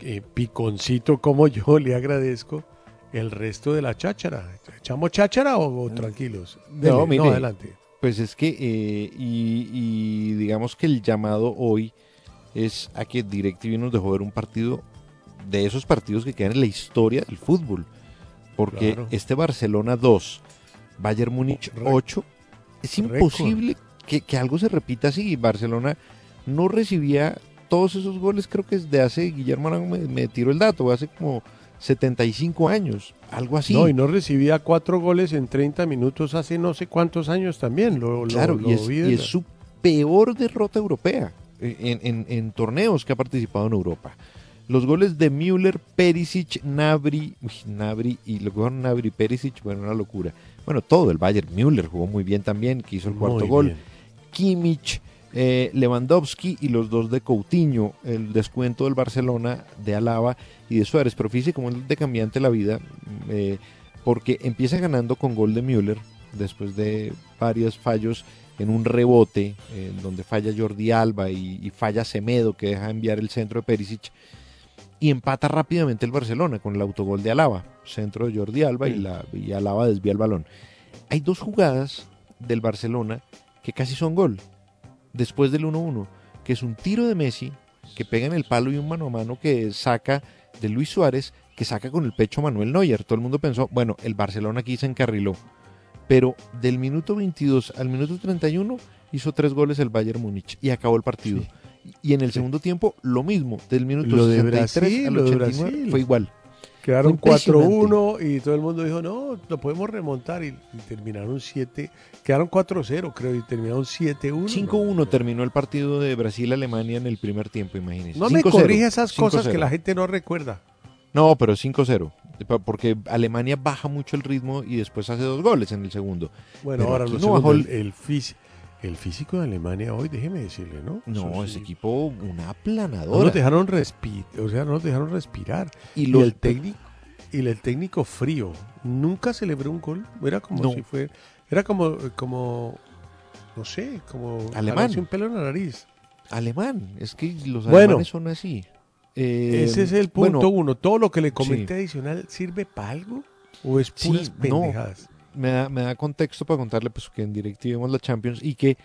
eh, piconcito como yo, le agradezco el resto de la cháchara. ¿Echamos cháchara o, o tranquilos? Dele,
No, mire,
adelante.
Pues es que, eh, y, y digamos que el llamado hoy es a que DirecTV nos dejó ver un partido de esos partidos que quedan en la historia del fútbol. Porque
Claro.
este Barcelona 2, Bayern Múnich 8, es imposible que, que algo se repita así. Barcelona no recibía todos esos goles, creo que desde hace, Guillermo Arango me, me tiró el dato, hace como 75 años, algo así.
No, y no recibía cuatro goles en 30 minutos hace no sé cuántos años también. Lo,
Claro,
lo
y, es, y
de
es su peor derrota europea eh, en, en- en torneos que ha participado en Europa. Los goles de Müller, Perisic, Nabri, uy, Nabri y lo que fueron Nabri y Perisic, bueno, una locura. Bueno, todo el Bayern, Müller jugó muy bien también, que hizo el cuarto
Muy
gol.
bien.
Kimmich, eh, Lewandowski y los dos de Coutinho, el descuento del Barcelona, de Alaba y de Suárez. Pero fíjese cómo es de cambiante la vida, eh, porque empieza ganando con gol de Müller, después de varios fallos en un rebote, eh, donde falla Jordi Alba y, y falla Semedo, que deja enviar el centro de Perisic, y empata rápidamente el Barcelona con el autogol de Alaba, centro de Jordi Alba y, la, y Alaba desvía el balón. Hay dos jugadas del Barcelona que casi son gol, después del 1-1, que es un tiro de Messi que pega en el palo y un mano a mano que saca de Luis Suárez, que saca con el pecho Manuel Neuer. Todo el mundo pensó, bueno, el Barcelona aquí se encarriló. Pero del minuto 22 al minuto 31 hizo tres goles el Bayern Múnich y acabó el partido. Y en el segundo tiempo lo mismo, del minuto
Lo de
63
Brasil,
al
lo de
89
Brasil.
fue igual.
Quedaron
Fue impresionante.
4-1 y todo el mundo dijo, no, lo podemos remontar. Y, y terminaron 7, quedaron 4-0 creo, y terminaron 7-1.
5-1 terminó el partido de Brasil-Alemania en el primer tiempo, imagínense.
No me
5-0,
corrija esas cosas
5-0.
que la gente no recuerda.
No, pero 5-0. pa- Porque Alemania baja mucho el ritmo y después hace dos goles en el segundo.
Bueno,
Pero
ahora lo
no bajó
el,
el-
el, físico de Alemania hoy, déjeme decirle, ¿no?
No,
Eso
ese
sí.
equipo, una
No
aplanadora.
nos dejaron respirar, o sea, no nos dejaron respirar.
Y
Y,
los-
el técnico y el técnico frío, nunca celebró un gol, era como
No.
si fue era como como no sé, como
Alemán.
un pelo en la nariz.
Alemán, es que los
Bueno.
alemanes son así. Eh,
Ese es el punto
bueno,
uno. Todo lo que le comenté
sí.
adicional sirve para algo o es
Sí,
puras
no.
pendejadas.
me da, me da contexto para contarle pues, que en DirecTV vemos la Champions y que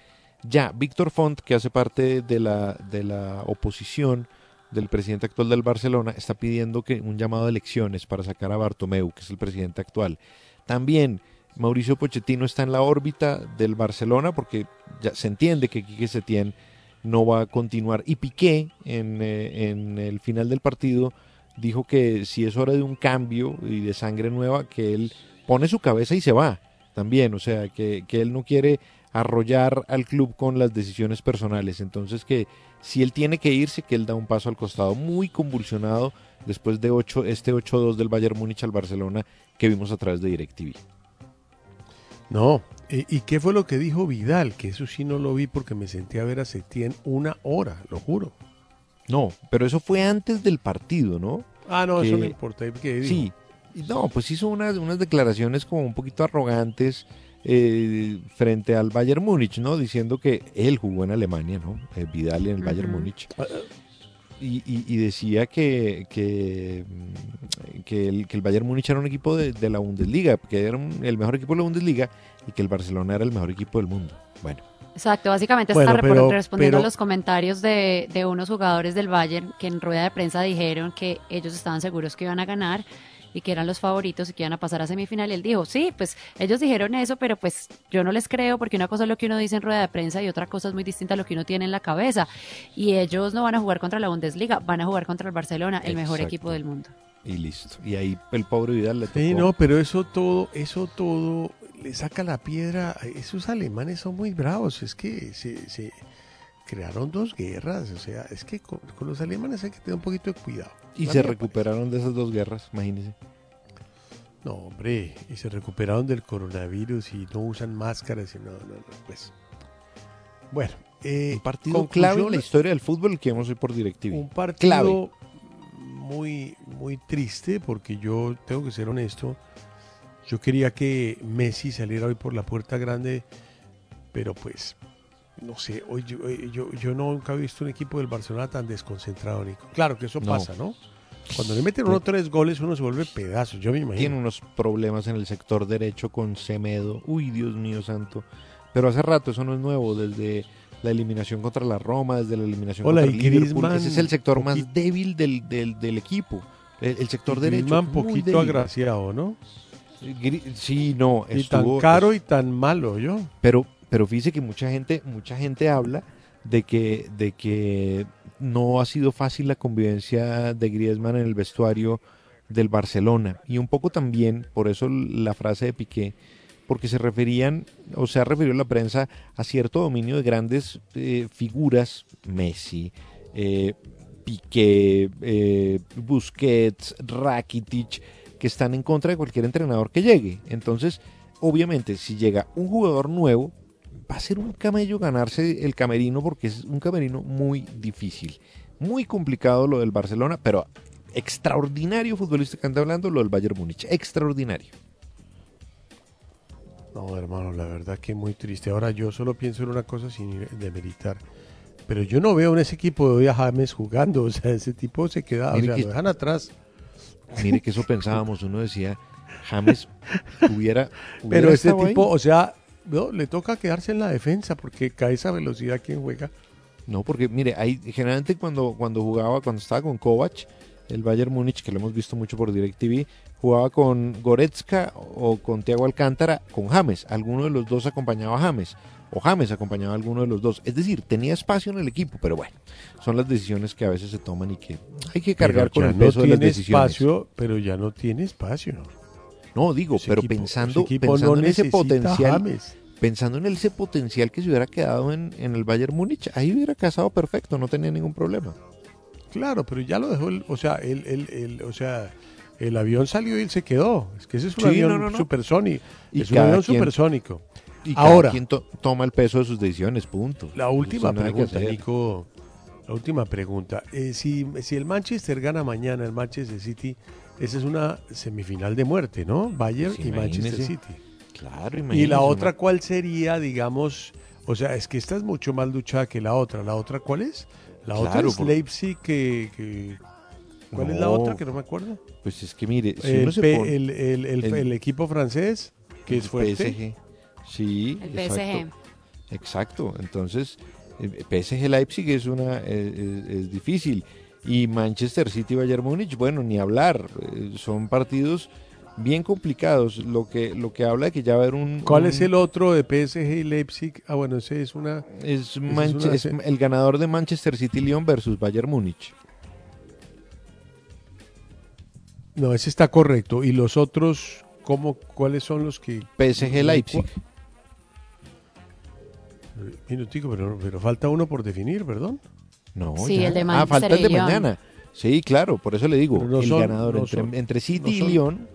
ya Víctor Font, que hace parte de la, de la oposición del presidente actual del Barcelona, está pidiendo que un llamado de elecciones para sacar a Bartomeu, que es el presidente actual. También Mauricio Pochettino está en la órbita del Barcelona porque ya se entiende que Quique Setién no va a continuar. Y Piqué, en, eh, en el final del partido, dijo que si es hora de un cambio y de sangre nueva, que él pone su cabeza y se va también. O sea, que, él no quiere arrollar al club con las decisiones personales. Entonces que si él tiene que irse, que él da un paso al costado muy convulsionado después de ocho, este 8-2 del Bayern Múnich al Barcelona que vimos a través de DirecTV.
No. ¿Y, qué fue lo que dijo Vidal? Que eso sí no lo vi porque me senté a ver a Setién una hora, lo juro.
No, pero eso fue antes del partido, ¿no?
Ah, no, eso no importa. ¿Qué dijo?
Sí, no, pues hizo unas, unas declaraciones como un poquito arrogantes eh, frente al Bayern Múnich, ¿no? Diciendo que él jugó en Alemania, ¿no? Eh, Vidal en el Bayern. Múnich. Y, y- y decía que, que, mm, que el, que el Bayern Múnich era un equipo de, de la Bundesliga, que era un- el mejor equipo de la Bundesliga y que el Barcelona era el mejor equipo del mundo. Bueno,
Exacto, básicamente
Bueno,
está
pero-
respondiendo
pero-
a los comentarios de, de unos jugadores del Bayern que en rueda de prensa dijeron que ellos estaban seguros que iban a ganar y que eran los favoritos y que iban a pasar a semifinal. Y él dijo, sí, pues ellos dijeron eso, pero pues yo no les creo porque una cosa es lo que uno dice en rueda de prensa y otra cosa es muy distinta a lo que uno tiene en la cabeza. Y ellos no van a jugar contra la Bundesliga, van a jugar contra el Barcelona, el mejor
Exacto.
equipo del mundo.
y listo. Y ahí el pobre Vidal le tocó.
Sí, no, pero eso todo, eso todo le saca la piedra. Esos alemanes son muy bravos. Es que se, se- crearon dos guerras. O sea, es que con, con los alemanes hay que tener un poquito de cuidado.
Y se
me
recuperaron de esas dos guerras, imagínense.
No, hombre, y se recuperaron del coronavirus y no usan máscaras y no, no, no, pues. Bueno, eh,
Un partido
conclusión,
clave en la historia del fútbol que vemos hoy por DirecTV.
Un partido
Clave.
muy, muy triste porque yo tengo que ser honesto. Yo quería que Messi saliera hoy por la puerta grande, pero pues, no sé, hoy yo, hoy yo, yo nunca he visto un equipo del Barcelona tan desconcentrado, Nico. Claro que eso
No.
pasa, ¿no? Cuando le meten uno tres goles, uno se vuelve pedazos, yo me imagino.
Tiene unos problemas en el sector derecho con Semedo. Uy, Dios mío santo. Pero hace rato, eso no es nuevo, desde la eliminación contra la Roma, desde la eliminación
Hola,
contra el Liverpool. Ese es el sector más débil del, del, del equipo. El, el sector derecho. Muy
poquito
débil.
agraciado, ¿no?
Sí, no,
Y
estuvo,
tan caro y tan malo, yo.
Pero, pero fíjese que mucha gente, mucha gente habla de que, de que no ha sido fácil la convivencia de Griezmann en el vestuario del Barcelona. Y un poco también, por eso la frase de Piqué, porque se referían, o se ha referido la prensa a cierto dominio de grandes eh, figuras, Messi, eh, Piqué, eh, Busquets, Rakitic, que están en contra de cualquier entrenador que llegue. Entonces, obviamente, si llega un jugador nuevo, va a ser un camello ganarse el camerino porque es un camerino muy difícil. Muy complicado lo del Barcelona, pero extraordinario futbolísticamente hablando lo del Bayern Múnich. Extraordinario.
No, hermano, la verdad que muy triste. Ahora yo solo pienso en una cosa sin demeritar. Pero yo no veo en ese equipo de hoy a James jugando. O sea, ese tipo se queda, o sea,
que-
lo dejan atrás.
Mire que eso pensábamos, uno decía, James hubiera...
Pero este
ahí.
tipo, o sea, no, le toca quedarse en la defensa porque cae esa velocidad quien juega.
No, porque mire, ahí generalmente cuando, cuando jugaba, cuando estaba con Kovac, el Bayern Múnich, que lo hemos visto mucho por DirecTV, jugaba con Goretzka o con Thiago Alcántara, con James. Alguno de los dos acompañaba a James, o James acompañaba a alguno de los dos. Es decir, tenía espacio en el equipo, pero bueno, son las decisiones que a veces se toman y que hay que cargar
Pero
con el
no
peso de las
tiene
decisiones.
espacio, pero ya no tiene espacio.
No, digo,
Ese
pero
equipo-
pensando, pensando
no
en ese potencial,
James.
pensando en ese potencial que se hubiera quedado en, en el Bayern Múnich, ahí hubiera casado perfecto, no tenía ningún problema.
Claro, pero ya lo dejó, el, o sea, el, el, el- o sea, el avión salió y él se quedó. Es que ese es un
Sí,
avión
no, no, no.
supersónico.
Y
es un avión
quien-
supersónico.
Y
Ahora,
quien to- toma el peso de sus decisiones, punto.
la última pregunta. Nico. La última pregunta. Eh, si, si el Manchester gana mañana, el Manchester City, esa es una semifinal de muerte, ¿no? Bayern
Pues
y Manchester. City.
Claro,
Y la otra, ¿cuál sería, digamos? O sea, es que esta es mucho más luchada que la otra. ¿La otra cuál es? La otra es
por-
Leipzig, que... que- ¿Cuál es la otra que no me acuerdo?
Pues es que mire, si
el,
uno se
P-
pone-
el, el- el-
el-
el equipo francés, que es
el
fuerte.
PSG. Sí,
El
exacto. Exacto. Entonces, eh, PSG Leipzig es una es, es difícil y Manchester City Bayern Múnich, bueno, ni hablar, eh, son partidos bien complicados, lo que lo que habla de que ya va a haber un
¿Cuál
un-
es el otro de PSG y Leipzig? Ah, bueno, ese es una...
es,
una-
el ganador de Manchester City Lyon versus Bayern Múnich.
No, ese está correcto. ¿Y los otros, cómo, cuáles son los que...?
PSG Leipzig.
Minutico, pero, pero falta uno por definir, perdón.
No,
Sí,
ya.
el de
Ah,
Manchester
falta el de mañana. Sí, Sí, por eso le digo,
no
el
son-
ganador
no
entre, entre City
no
y Lyon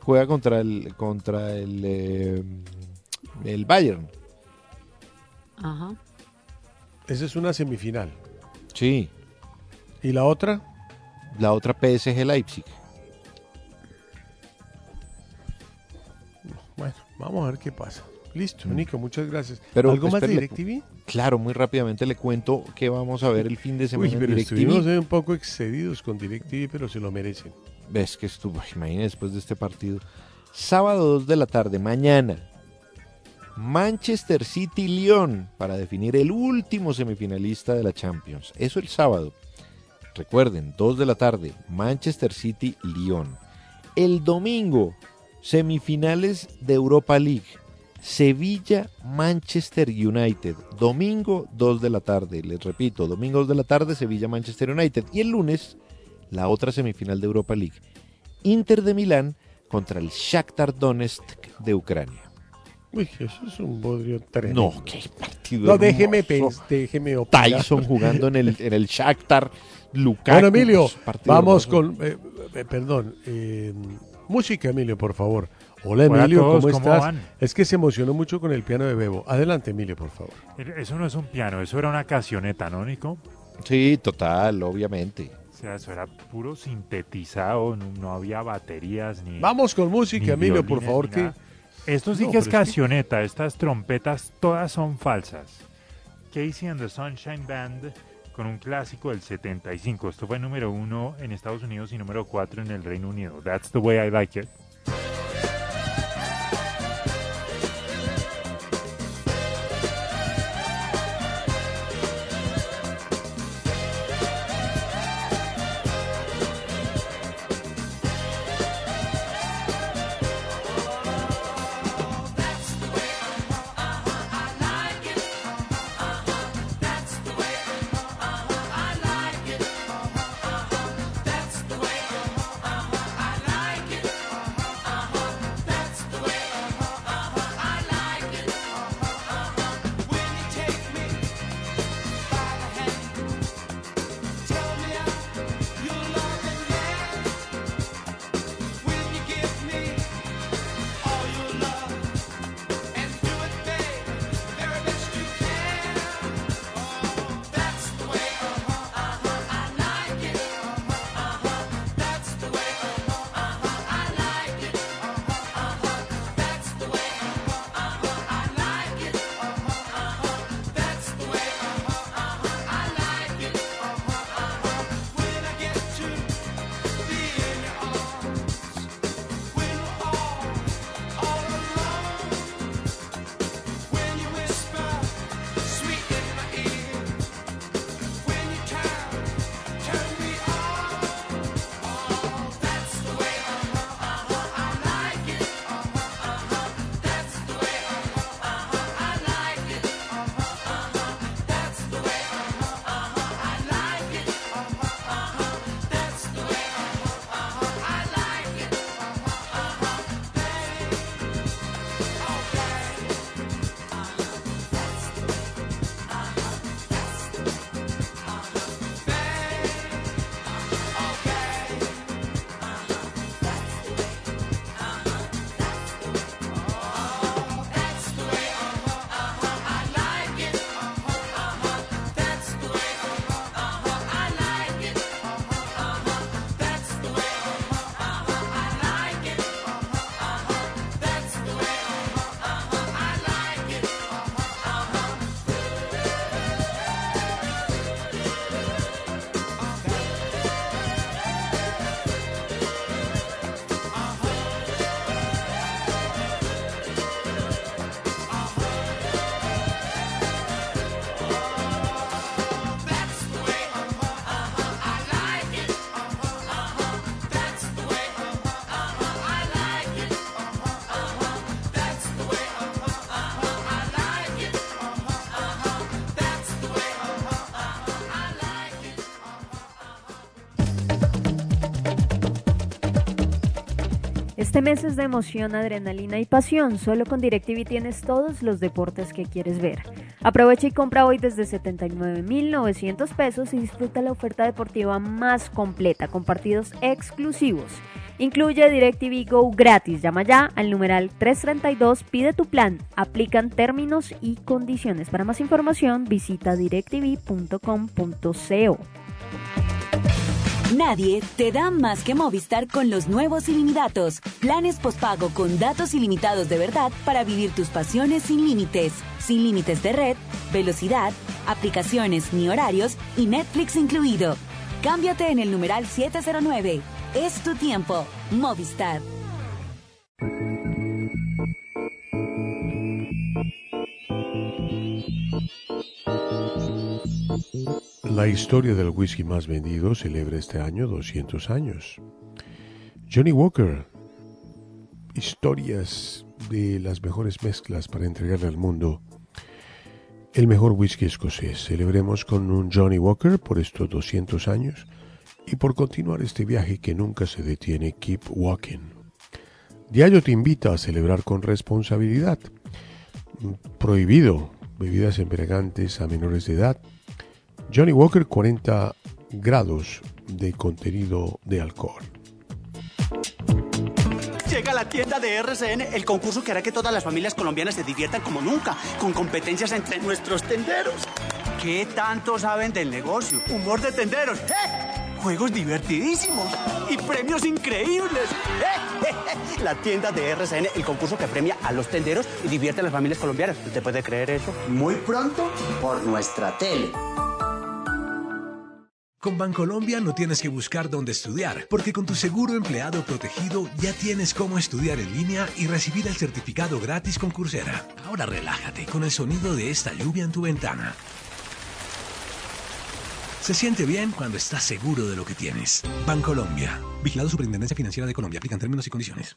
juega contra el contra el eh, el Bayern.
Ajá.
Esa es una semifinal.
Sí.
¿Y la otra?
La otra PSG Leipzig.
Bueno, vamos a ver qué pasa. Listo, Nico, muchas gracias.
Mm. Pero
¿Algo más de DirecTV?
Claro, muy rápidamente le cuento que vamos a ver el fin de semana
Uy,
en
pero
DirecTV.
estuvimos eh, un poco excedidos con DirecTV, pero se lo merecen.
Ves que estuvo, imagínate después de este partido. Sábado 2 de la tarde, mañana. Manchester City Lyon para definir el último semifinalista de la Champions. Eso el sábado. Recuerden, 2 de la tarde, Manchester City Lyon. El domingo, semifinales de Europa League. Sevilla Manchester United. Domingo 2 de la tarde. Les repito, domingo 2 de la tarde, Sevilla Manchester United. Y el lunes, la otra semifinal de Europa League. Inter de Milán contra el Shakhtar Donetsk de Ucrania.
Uy, eso es un bodrio tremendo.
No, qué partido.
No, déjeme,
hermoso.
déjeme opinar.
Tyson jugando en el, en el Shakhtar. Lukaku.
Bueno, Emilio,
pues,
vamos
hermoso.
con. eh, eh, perdón. eh, música, Emilio, por favor. Hola, Emilio,
todos,
¿cómo,
¿cómo
estás?
van?
Es que se emocionó mucho con el piano de Bebo. Adelante, Emilio, por favor.
Eso no es un piano, eso era una cancioneta, ¿no, Nico?
Sí, total, obviamente.
O sea, eso era puro sintetizado, no, no había baterías ni.
Vamos con música, Emilio, por favor, que.
Esto sí
No,
que es
pero es que-
cancioneta, estas trompetas todas son falsas. Casey and the Sunshine Band con un clásico del 75. Esto fue número uno en Estados Unidos y número cuatro en el Reino Unido. That's the way I like it.
Este mes es de emoción, adrenalina y pasión. Solo con DirecTV tienes todos los deportes que quieres ver. Aprovecha y compra hoy desde 79.900 pesos y disfruta la oferta deportiva más completa con partidos exclusivos. Incluye DirecTV Go gratis. Llama ya al numeral 332, pide tu plan. Aplican términos y condiciones. Para más información visita directv.com.co.
Nadie te da más que Movistar con los nuevos ilimitados. Planes postpago con datos ilimitados de verdad para vivir tus pasiones sin límites. Sin límites de red, velocidad, aplicaciones ni horarios y Netflix incluido. Cámbiate en el numeral 709. Es tu tiempo. Movistar.
La historia del whisky más vendido celebra este año 200 años. Johnny Walker. Historias de las mejores mezclas para entregarle al mundo el mejor whisky escocés. Celebremos con un Johnny Walker por estos 200 años y por continuar este viaje que nunca se detiene. Keep walking. Diallo te invita a celebrar con responsabilidad. Prohibido bebidas embriagantes a menores de edad. Johnny Walker 40 grados de contenido de alcohol.
Llega a la tienda de RCN el concurso que hará que todas las familias colombianas se diviertan como nunca, con competencias entre nuestros tenderos. ¿Qué tanto saben del negocio? Humor de tenderos. ¡eh! Juegos divertidísimos y premios increíbles. ¡eh! La tienda de RCN, el concurso que premia a los tenderos y divierte a las familias colombianas. ¿Usted puede creer eso? Muy pronto por nuestra tele.
Con Bancolombia no tienes que buscar dónde estudiar, porque con tu seguro empleado protegido ya tienes cómo estudiar en línea y recibir el certificado gratis con Coursera. Ahora relájate con el sonido de esta lluvia en tu ventana. Se siente bien cuando estás seguro de lo que tienes. Bancolombia. Vigilado Superintendencia Financiera de Colombia. Aplican términos y condiciones.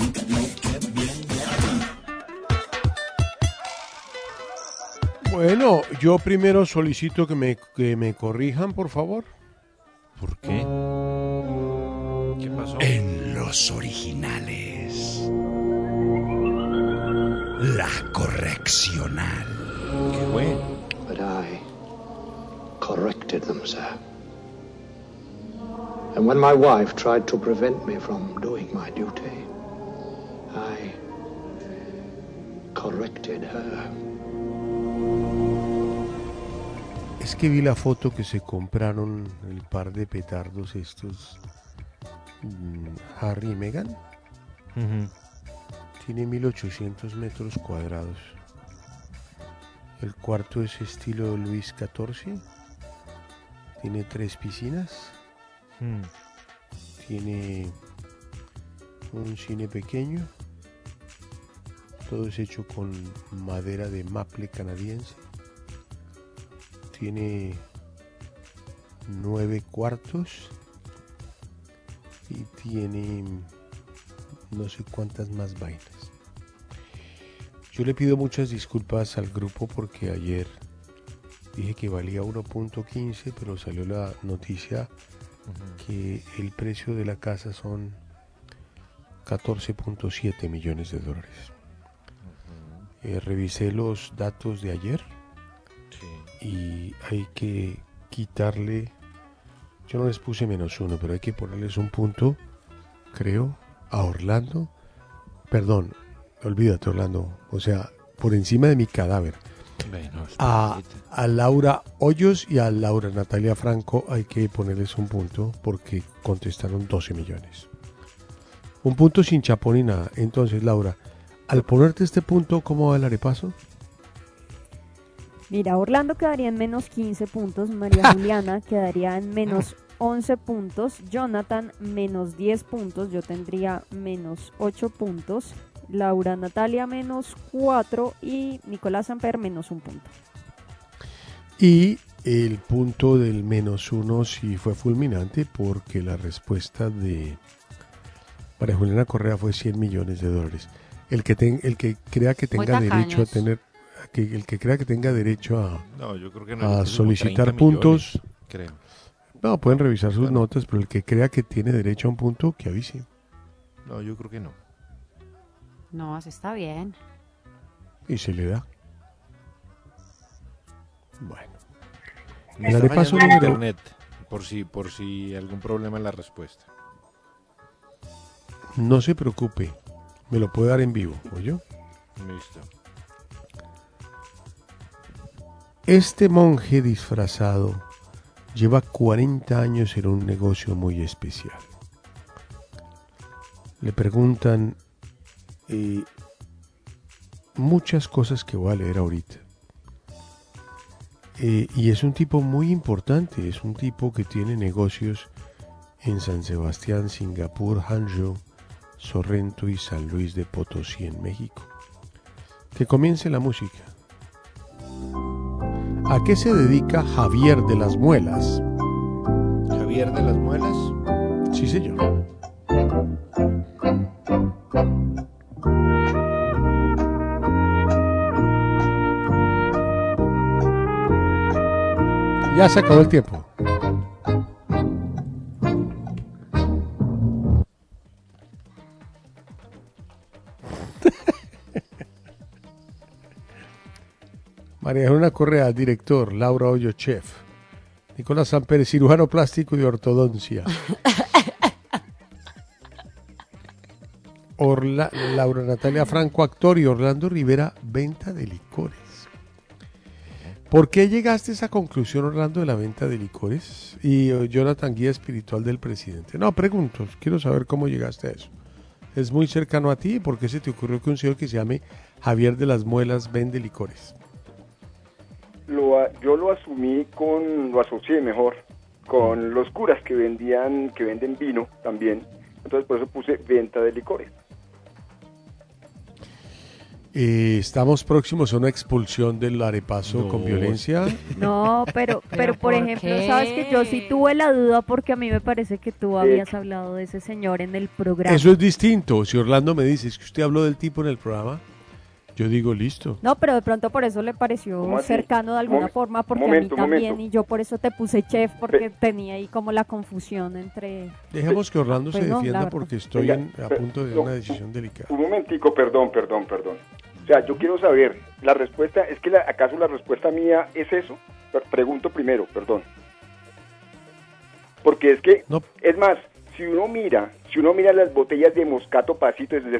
Bueno, yo primero solicito que me, que me corrijan, por favor.
¿Por qué? ¿Qué pasó?
En los originales. La correccional.
¿Qué fue?
But I corrected them, sir. And when my wife tried to prevent me from doing my duty, I corrected her.
Es que vi la foto que se compraron el par de petardos estos mm, Harry y Meghan. Tiene 1800 metros cuadrados. El cuarto es estilo Luis XIV. Tiene tres piscinas.
Mm.
Tiene un cine pequeño. Todo es hecho con madera de maple canadiense. Tiene nueve cuartos y tiene no sé cuántas más vainas. Yo le pido muchas disculpas al grupo porque ayer dije que valía 1.15, pero salió la noticia que el precio de la casa son 14.7 millones de dólares. Eh, revisé los datos de ayer y hay que quitarle, yo no les puse menos uno, pero hay que ponerles un punto, creo, a Orlando, perdón, olvídate Orlando, o sea, por encima de mi cadáver.
Bueno,
A, a Laura Hoyos y a Laura Natalia Franco hay que ponerles un punto porque contestaron 12 millones. Un punto sin chapón ni nada. Entonces, Laura, al ponerte este punto, ¿cómo va el arepaso?
Mira, Orlando quedaría en menos 15 puntos, María Juliana quedaría en menos 11 puntos, Jonathan menos 10 puntos, yo tendría menos 8 puntos, Laura Natalia menos 4 y Nicolás Amper menos un punto.
Y el punto del menos uno sí fue fulminante porque la respuesta de María Juliana Correa fue 100 millones de dólares. El que, ten- el que crea que tenga derecho a tener, que, el que crea que tenga derecho a,
No, yo creo que no,
a
yo creo como
solicitar
30
puntos,
millones, creo.
no, pueden revisar sus notas, pero el que crea que tiene derecho a un punto, que avise.
No, yo creo que no.
No, así está bien.
Y se le da. Bueno.
Me
arepaso
fallando el
número-
internet, por si, por si algún problema en la respuesta.
No se preocupe, me lo puede dar en vivo, ¿oyó?
Listo.
Este monje disfrazado lleva 40 años en un negocio muy especial. Le preguntan eh, muchas cosas que voy a leer ahorita. Eh, y es un tipo muy importante, es un tipo que tiene negocios en San Sebastián, Singapur, Hangzhou, Sorrento y San Luis de Potosí en México. Que comience la música. ¿A qué se dedica Javier de las Muelas?
Javier de las Muelas.
Sí, señor. Ya se acabó el tiempo. María Elena Correa, director. Laura Hoyo, chef. Nicolás Samper, cirujano plástico y ortodoncia. Orla- Laura Natalia Franco, actor. Y Orlando Rivera, venta de licores. ¿Por qué llegaste a esa conclusión, Orlando, de la venta de licores? Y eh, Jonathan, guía espiritual del presidente. No, pregunto, quiero saber cómo llegaste a eso. Es muy cercano a ti, ¿por qué se te ocurrió que un señor que se llame Javier de las Muelas vende licores?
Lo, yo lo asumí con, lo asocié mejor, con los curas que vendían, que venden vino también. Entonces por eso puse venta de licores.
Eh, estamos próximos a una expulsión del arepazo con violencia.
No, pero, pero por
¿por
ejemplo,
qué?
sabes que yo sí tuve la duda porque a mí me parece que tú habías hablado de ese señor en el programa.
Eso es distinto. Si Orlando me dice "Es que usted habló del tipo en el programa, yo digo listo.
No, pero de pronto por eso le pareció cercano de alguna forma, porque
momento,
a mí también,
momento.
y yo por eso te puse chef, porque tenía ahí como la confusión entre...
Dejemos que Orlando
Pues
se
no, la
defienda porque estoy
Venga,
en- a punto de
no,
una decisión delicada.
Un momentico, perdón, perdón, perdón. O sea, yo quiero saber, la respuesta, ¿es que la- acaso la respuesta mía es eso? Pre- Pregunto primero, perdón. Porque es que, es más, si uno mira, si uno mira las botellas de Moscato Pasito desde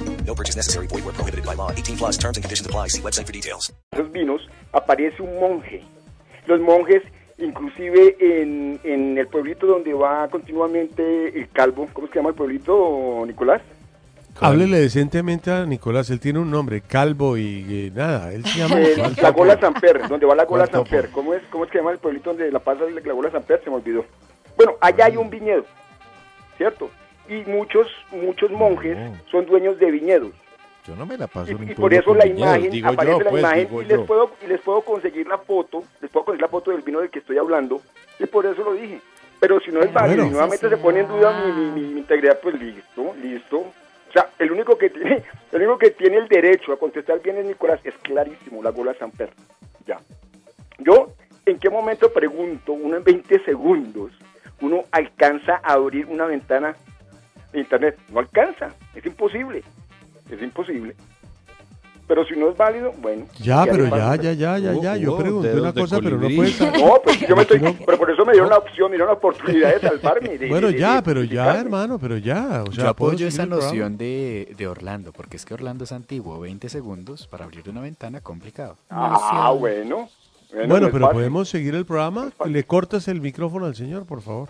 No purchase necessary. Void where prohibited by law. 18 plus terms and conditions apply. See website for details.
esos vinos aparece un monje. Los monjes, inclusive en, en el pueblito donde va continuamente el calvo, ¿cómo se llama el pueblito, Nicolás?
Háblele decentemente a Nicolás, él tiene un nombre, calvo y eh, nada, él se llama...
El-
¿Cuál
la? Gola Samper, donde va la Gola. Samper. ¿Cómo es, ¿Cómo es que se llama el pueblito donde la pasa la Gola Samper? Se me olvidó. Bueno, allá hay un viñedo, ¿cierto? Y muchos, muchos monjes son dueños de viñedos.
Yo no me la paso en un
Y por eso la
viñedos,
imagen,
digo
aparece
yo,
la
pues,
imagen
digo
y les,
yo.
puedo, y les puedo conseguir la foto, les puedo conseguir la foto del vino del que estoy hablando, y por eso lo dije. Pero si no es válido
Bueno.
y nuevamente se pone en duda mi, mi- mi- mi integridad, pues listo, listo. O sea, el único que tiene, el único que tiene el derecho a contestar bien es Nicolás, es clarísimo, la gola Samper. Ya. Yo, ¿en qué momento pregunto, uno en 20 segundos, uno alcanza a abrir una ventana internet? No alcanza, es imposible, es imposible. Pero si no es válido, bueno.
Ya,
¿qué
pero ya, ya, ya, ya, ya, yo pregunté una cosa, pero no puede estar...
No, pues yo me estoy, pero por eso me dieron la opción, me dieron la oportunidad de salvarme. de-
Bueno,
de- de-
ya,
de
pero ya, hermano, pero ya, o sea,
Yo
¿puedo
apoyo esa noción de, de Orlando, porque es que Orlando es antiguo, 20 segundos para abrir una ventana, complicado.
Ah, bueno.
Bueno, pero
fácil.
podemos seguir el programa. Le cortas el micrófono al señor, por favor.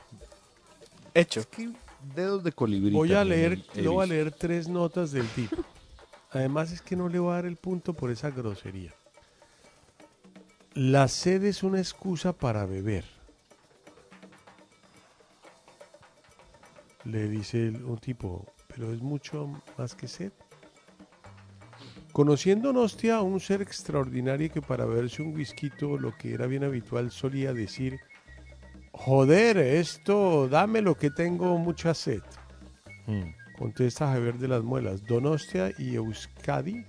Hecho.
Dedos de colibrí.
Voy a leer, le voy a leer tres notas del tipo. Además es que no le voy a dar el punto por esa grosería. La sed es una excusa para beber. Le dice el- un tipo, pero es mucho más que sed. Conociendo Nostia a un ser extraordinario que para beberse un whisky lo que era bien habitual solía decir, joder, esto, dame lo que tengo mucha sed. Contesta Javier de las Muelas. Donostia y Euskadi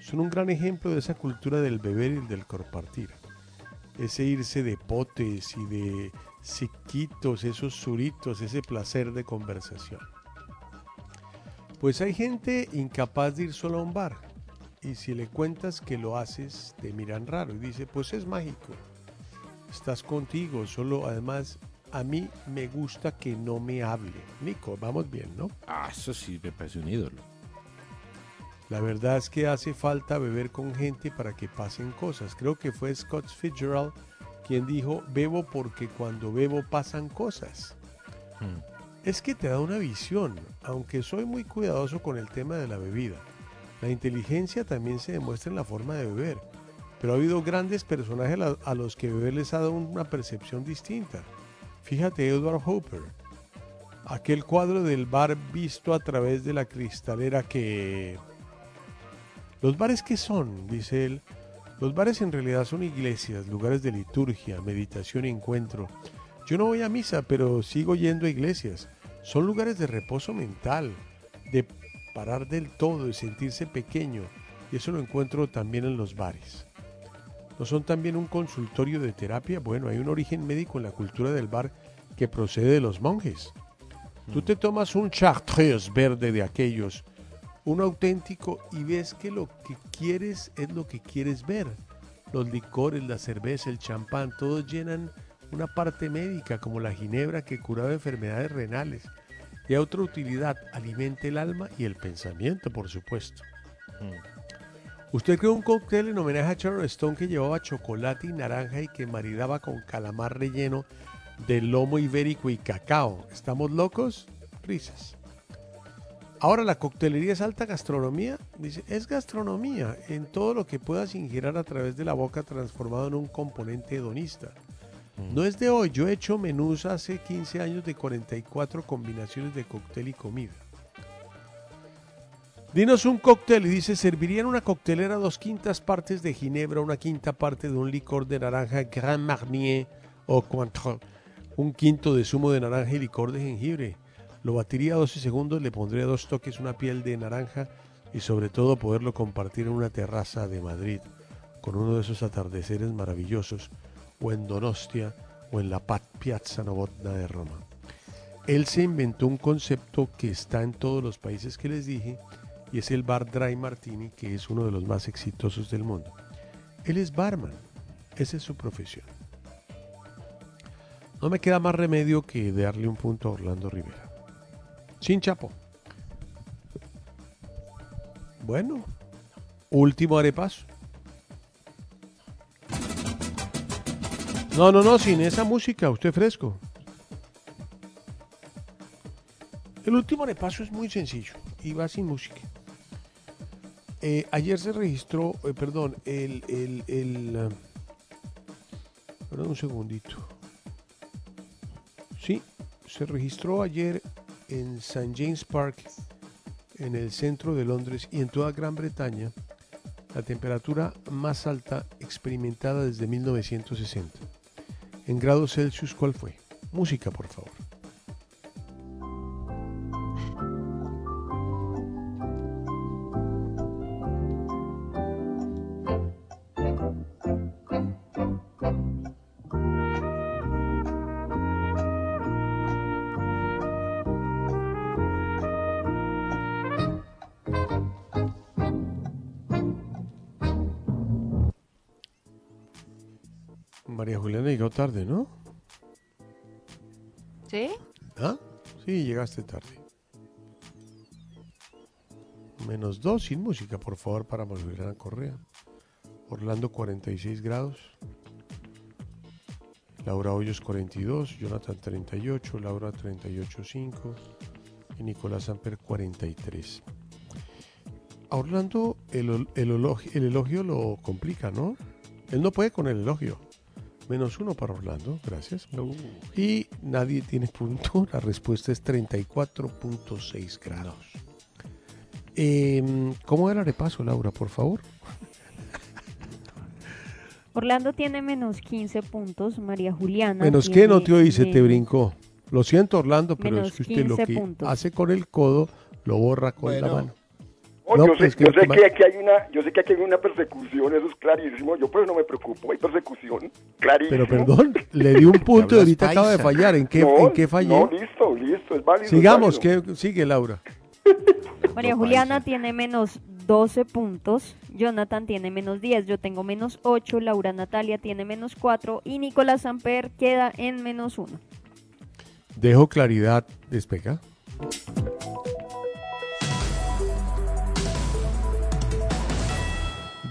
son un gran ejemplo de esa cultura del beber y del compartir. Ese irse de potes y de siquitos, esos suritos, ese placer de conversación. Pues hay gente incapaz de ir solo a un bar. Y si le cuentas que lo haces, te miran raro y dice, pues es mágico. Estás contigo, solo además a mí me gusta que no me hable. Nico, vamos bien, ¿no?
Ah, eso sí me parece un ídolo.
La verdad es que hace falta beber con gente para que pasen cosas. Creo que fue Scott Fitzgerald quien dijo, bebo porque cuando bebo pasan cosas. Es que te da una visión, aunque soy muy cuidadoso con el tema de la bebida. La inteligencia también se demuestra en la forma de beber, pero ha habido grandes personajes a, los que beber les ha dado una percepción distinta. Fíjate Edward Hopper, aquel cuadro del bar visto a través de la cristalera que... ¿Los bares qué son? dice él. Los bares en realidad son iglesias, lugares de liturgia, meditación y encuentro. Yo no voy a misa, pero sigo yendo a iglesias. Son lugares de reposo mental, de parar del todo, de sentirse pequeño. Y eso lo encuentro también en los bares. ¿No son también un consultorio de terapia? Bueno, hay un origen médico en la cultura del bar que procede de los monjes. Tú te tomas un chartreuse verde de aquellos, un auténtico, y ves que lo que quieres es lo que quieres ver. Los licores, la cerveza, el champán, todos llenan una parte médica como la ginebra que curaba enfermedades renales. Y a otra utilidad, alimenta el alma y el pensamiento, por supuesto. Usted creó un cóctel en homenaje a Sharon Stone que llevaba chocolate y naranja y que maridaba con calamar relleno de lomo ibérico y cacao. ¿Estamos locos? Risas. Ahora, ¿la coctelería es alta gastronomía? Dice, es gastronomía en todo lo que puedas ingerir a través de la boca transformado en un componente hedonista. No es de hoy, yo he hecho menús hace 15 años de 44 combinaciones de cóctel y comida. Dinos un cóctel y dice, serviría en una coctelera dos quintas partes de ginebra, una quinta parte de un licor de naranja Grand Marnier o Cointreau, un quinto de zumo de naranja y licor de jengibre. Lo batiría 12 segundos, le pondría dos toques, una piel de naranja y sobre todo poderlo compartir en una terraza de Madrid con uno de esos atardeceres maravillosos o en Donostia o en la Piazza Novotna de Roma. Él se inventó un concepto que está en todos los países que les dije y es el bar Dry Martini, que es uno de los más exitosos del mundo. Él es barman, esa es su profesión. No me queda más remedio que darle un punto a Orlando Rivera. Sin chapo. Bueno, último arepaso. No, no, no, sin esa música, usted fresco. El último repaso es muy sencillo y va sin música. Eh, ayer se registró, eh, perdón, el, el, el, ah, perdón un segundito. Sí, se registró ayer en St. James Park, en el centro de Londres y en toda Gran Bretaña, la temperatura más alta experimentada desde 1960. En grados Celsius, ¿cuál fue? Música, por favor. Llegaste tarde. Menos dos sin música, por favor, para María Juliana Correa. Orlando 46 grados. Laura Hoyos 42, Jonathan 38, Laura 38.5 y Nicolás Amper 43. A Orlando el, el elogio, el elogio lo complica, ¿no? Él no puede con el elogio. Menos uno para Orlando, gracias. Y nadie tiene punto. La respuesta es 34.6 grados. Em, ¿Cómo era el repaso, Laura, por favor?
Orlando tiene menos 15 puntos, María Juliana.
Menos que no te oí, se te brincó. Lo siento, Orlando, pero es que usted lo
15
que
puntos.
hace con el codo lo borra con la mano. No,
yo sé,
pues,
yo
que-
sé
que-
aquí hay una, yo sé que aquí hay una persecución, eso es clarísimo. Yo por eso no me preocupo, hay persecución, clarísimo.
Pero perdón, le di un punto y ahorita acaba de fallar. ¿En qué,
no,
¿en qué fallé?
No, listo, listo, es válido. es
Sigamos,
válido.
que sigue Laura.
María Juliana tiene menos 12 puntos, Jonathan tiene menos 10, yo tengo menos 8, Laura Natalia tiene menos 4 y Nicolás Samper queda en menos 1.
Dejo claridad, despega.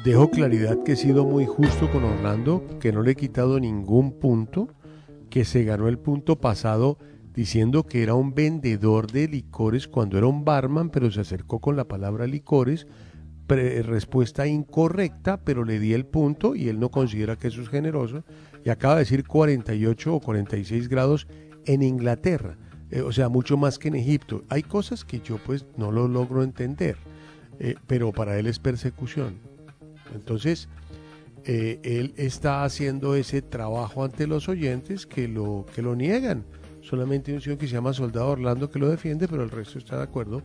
Dejo claridad que he sido muy justo con Orlando, que no le he quitado ningún punto, que se ganó el punto pasado diciendo que era un vendedor de licores cuando era un barman, pero se acercó con la palabra licores. Respuesta incorrecta, pero le di el punto y él no considera que eso es generoso. Y acaba de decir 48 o 46 grados en Inglaterra, eh, o sea, mucho más que en Egipto. Hay cosas que yo pues no lo logro entender, eh, pero para él es persecución. Entonces, eh, él está haciendo ese trabajo ante los oyentes que lo, que lo niegan. Solamente hay un señor que se llama Soldado Orlando que lo defiende, pero el resto está de acuerdo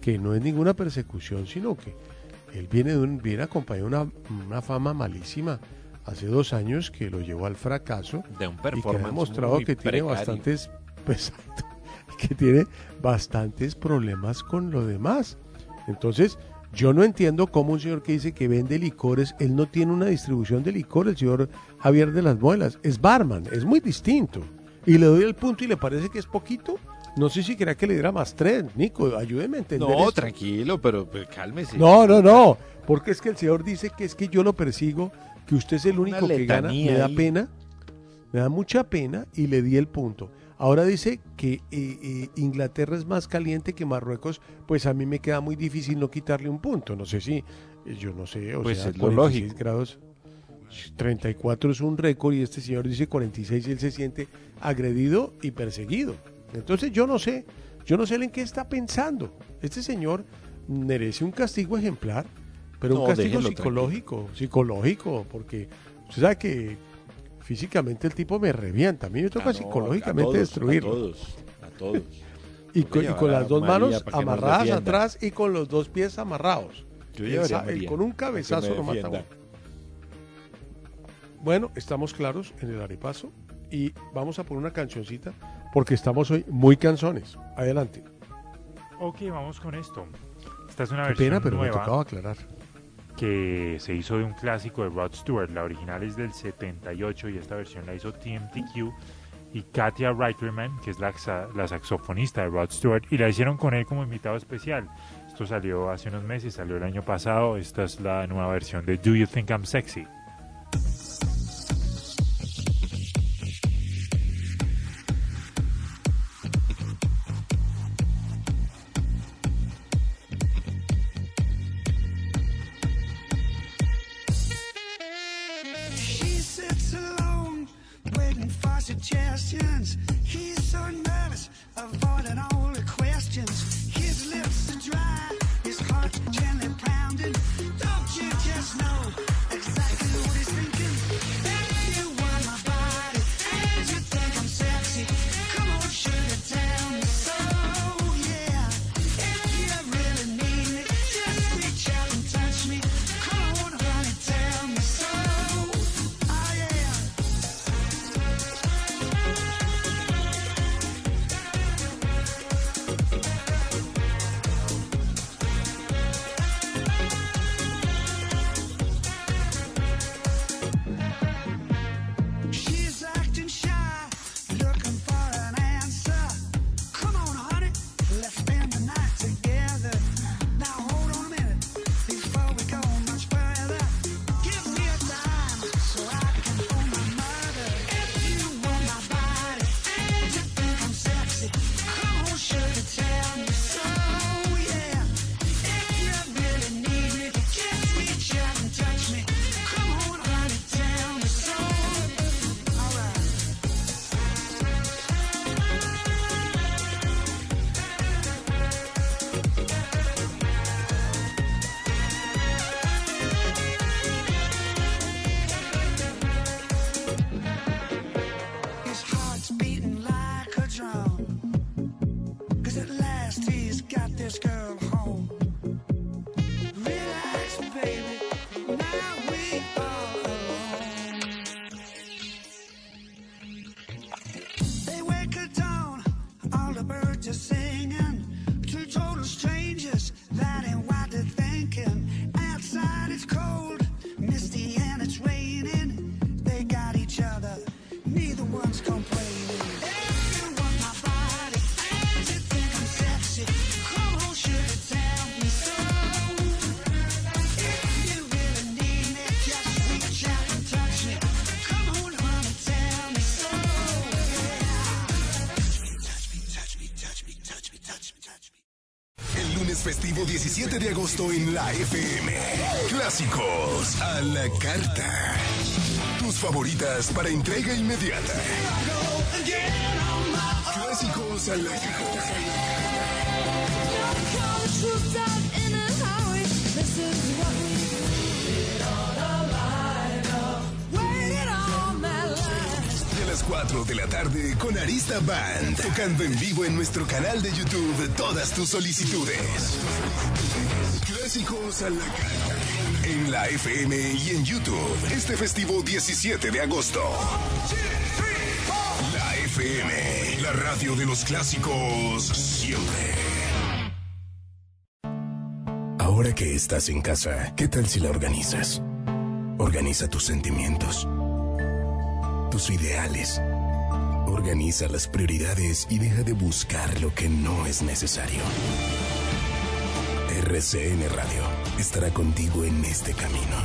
que no es ninguna persecución, sino que él viene, de un, viene acompañado de una, una fama malísima. Hace dos años que lo llevó al fracaso
De un
y que ha
performance
demostrado que tiene bastantes, pues, que tiene bastantes problemas con lo demás. Entonces, yo no entiendo cómo un señor que dice que vende licores, él no tiene una distribución de licor, el señor Javier de las Muelas, es barman, es muy distinto. Y le doy el punto y le parece que es poquito. No sé si quería que le diera más tres, Nico, ayúdeme a entender.
No,
esto.
tranquilo, pero, pero cálmese.
No, no, no, porque es que el señor dice que es que yo lo persigo, que usted es el único que gana, me da
ahí.
pena, me da mucha pena y le di el punto. Ahora dice que eh, eh, Inglaterra es más caliente que Marruecos, pues a mí me queda muy difícil no quitarle un punto. No sé si, eh, yo no sé, o
Pues
sea,
es lo
46
lógico.
grados. 34 es un récord y este señor dice 46 y él se siente agredido y perseguido. Entonces yo no sé, yo no sé en qué está pensando. Este señor merece un castigo ejemplar, pero un castigo psicológico, psicológico, porque usted sabe que físicamente el tipo me revienta. A mí me toca
Ah, no,
psicológicamente
a todos,
destruirlo.
A todos, a todos.
Y con, y las dos
María
manos amarradas atrás y con los dos pies amarrados.
Yo
Él
llevaría a
sa- él
María
con un
me
cabezazo lo mata. Bueno, estamos claros en el arepaso y vamos a poner una cancioncita porque estamos hoy muy canzones. Adelante.
Ok, vamos con esto. Esta es una
Qué
versión
pena, pero me
nueva
tocaba aclarar.
Que se hizo de un clásico de Rod Stewart. La original es del 78 y esta versión la hizo TMTQ y Katia Reiterman, que es la, la saxofonista de Rod Stewart, y la hicieron con él como invitado especial. Esto salió hace unos meses, salió el año pasado. Esta es la nueva versión de Do You Think I'm Sexy?
Suggestions.
De agosto en la FM. Clásicos a la carta. Tus favoritas para entrega inmediata. Clásicos a la carta. Y a las 4 de la tarde con Arista Band, tocando en vivo en nuestro canal de YouTube todas tus solicitudes. Clásicos a la carta. En la FM y en YouTube, este festivo 17 de agosto. La FM, la radio de los clásicos siempre. Ahora que estás en casa, ¿qué tal si la organizas? Organiza tus sentimientos, tus ideales. Organiza las prioridades y deja de buscar lo que no es necesario. RCN Radio estará contigo en este camino.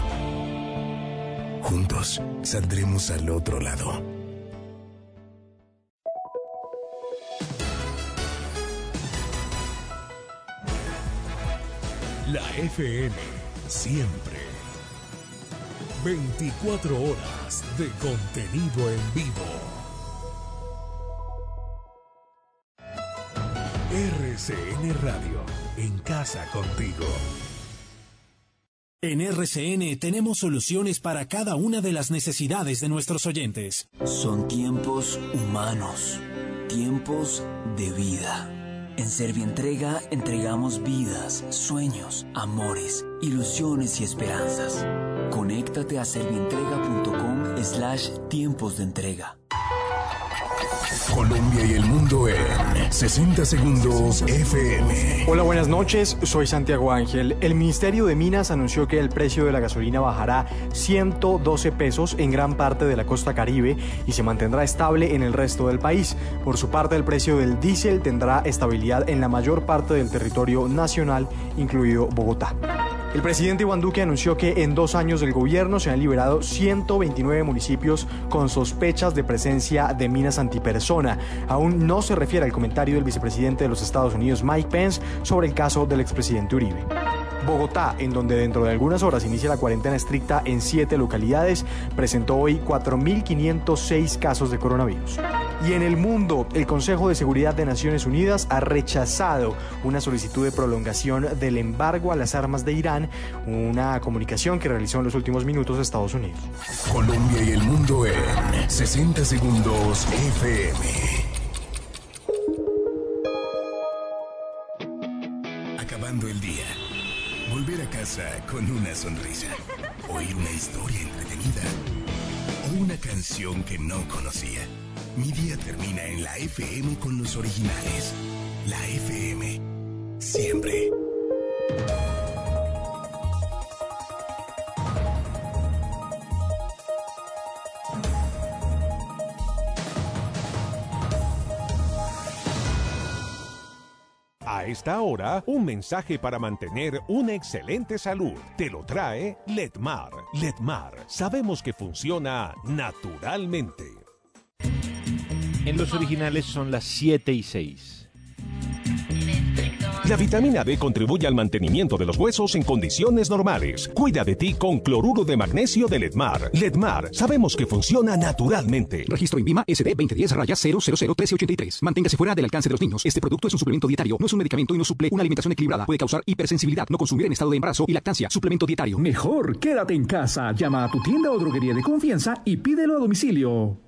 Juntos saldremos al otro lado.
La FM, siempre. 24 horas de contenido en vivo. RCN Radio, en casa contigo.
En RCN tenemos soluciones para cada una de las necesidades de nuestros oyentes.
Son tiempos humanos, tiempos de vida. En Servientrega entregamos vidas, sueños, amores, ilusiones y esperanzas. Conéctate a servientrega.com slash tiempos de entrega.
Colombia y el mundo en 60 segundos FM.
Hola, buenas noches. Soy Santiago Ángel. El Ministerio de Minas anunció que el precio de la gasolina bajará 112 pesos en gran parte de la costa caribe y se mantendrá estable en el resto del país. Por su parte, el precio del diésel tendrá estabilidad en la mayor parte del territorio nacional, incluido Bogotá. El presidente Iván Duque anunció que en dos años del gobierno se han liberado 129 municipios con sospechas de presencia de minas antipersona. Aún no se refiere al comentario del vicepresidente de los Estados Unidos, Mike Pence, sobre el caso del expresidente Uribe. Bogotá, en donde dentro de algunas horas inicia la cuarentena estricta en siete localidades, presentó hoy 4.506 casos de coronavirus. Y en el mundo, el Consejo de Seguridad de Naciones Unidas ha rechazado una solicitud de prolongación del embargo a las armas de Irán, una comunicación que realizó en los últimos minutos Estados Unidos.
Colombia y el mundo en 60 segundos FM. Con una sonrisa. Oír una historia entretenida. O una canción que no conocía. Mi día termina en la FM con los originales. La FM. Siempre.
A esta hora, un mensaje para mantener una excelente salud. Te lo trae Letmar. Letmar, sabemos que funciona naturalmente.
En los originales son las 7 y 6.
La vitamina D contribuye al mantenimiento de los huesos en condiciones normales. Cuida de ti con cloruro de magnesio de Letmar. Letmar, sabemos que funciona naturalmente.
Registro INVIMA SD 2010 raya 0001383. Manténgase fuera del alcance de los niños. Este producto es un suplemento dietario, no es un medicamento y no suple una alimentación equilibrada. Puede causar hipersensibilidad, no consumir en estado de embarazo y lactancia. Suplemento dietario.
Mejor quédate en casa. Llama a tu tienda o droguería de confianza y pídelo a domicilio.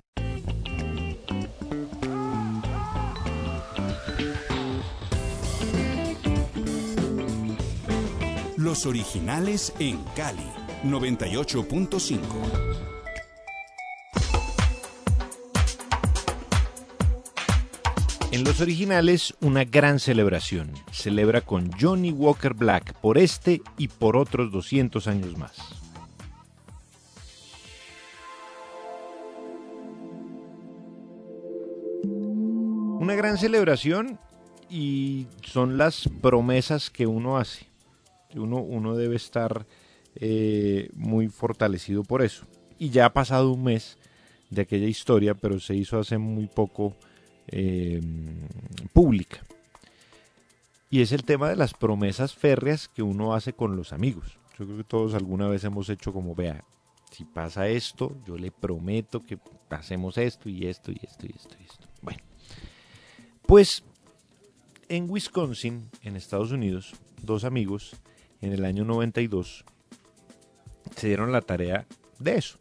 Los originales en Cali, 98.5.
En los originales, una gran celebración. Celebra con Johnny Walker Black por este y por otros 200 años más. Una gran celebración y son las promesas que uno hace. Uno, uno debe estar eh, muy fortalecido por eso. Y ya ha pasado un mes de aquella historia, pero se hizo hace muy poco eh, pública. Y es el tema de las promesas férreas que uno hace con los amigos. Yo creo que todos alguna vez hemos hecho como, vea, si pasa esto, yo le prometo que hacemos esto y esto y esto y esto y esto. Bueno, pues en Wisconsin, en Estados Unidos, dos amigos en el año 92 se dieron la tarea de eso,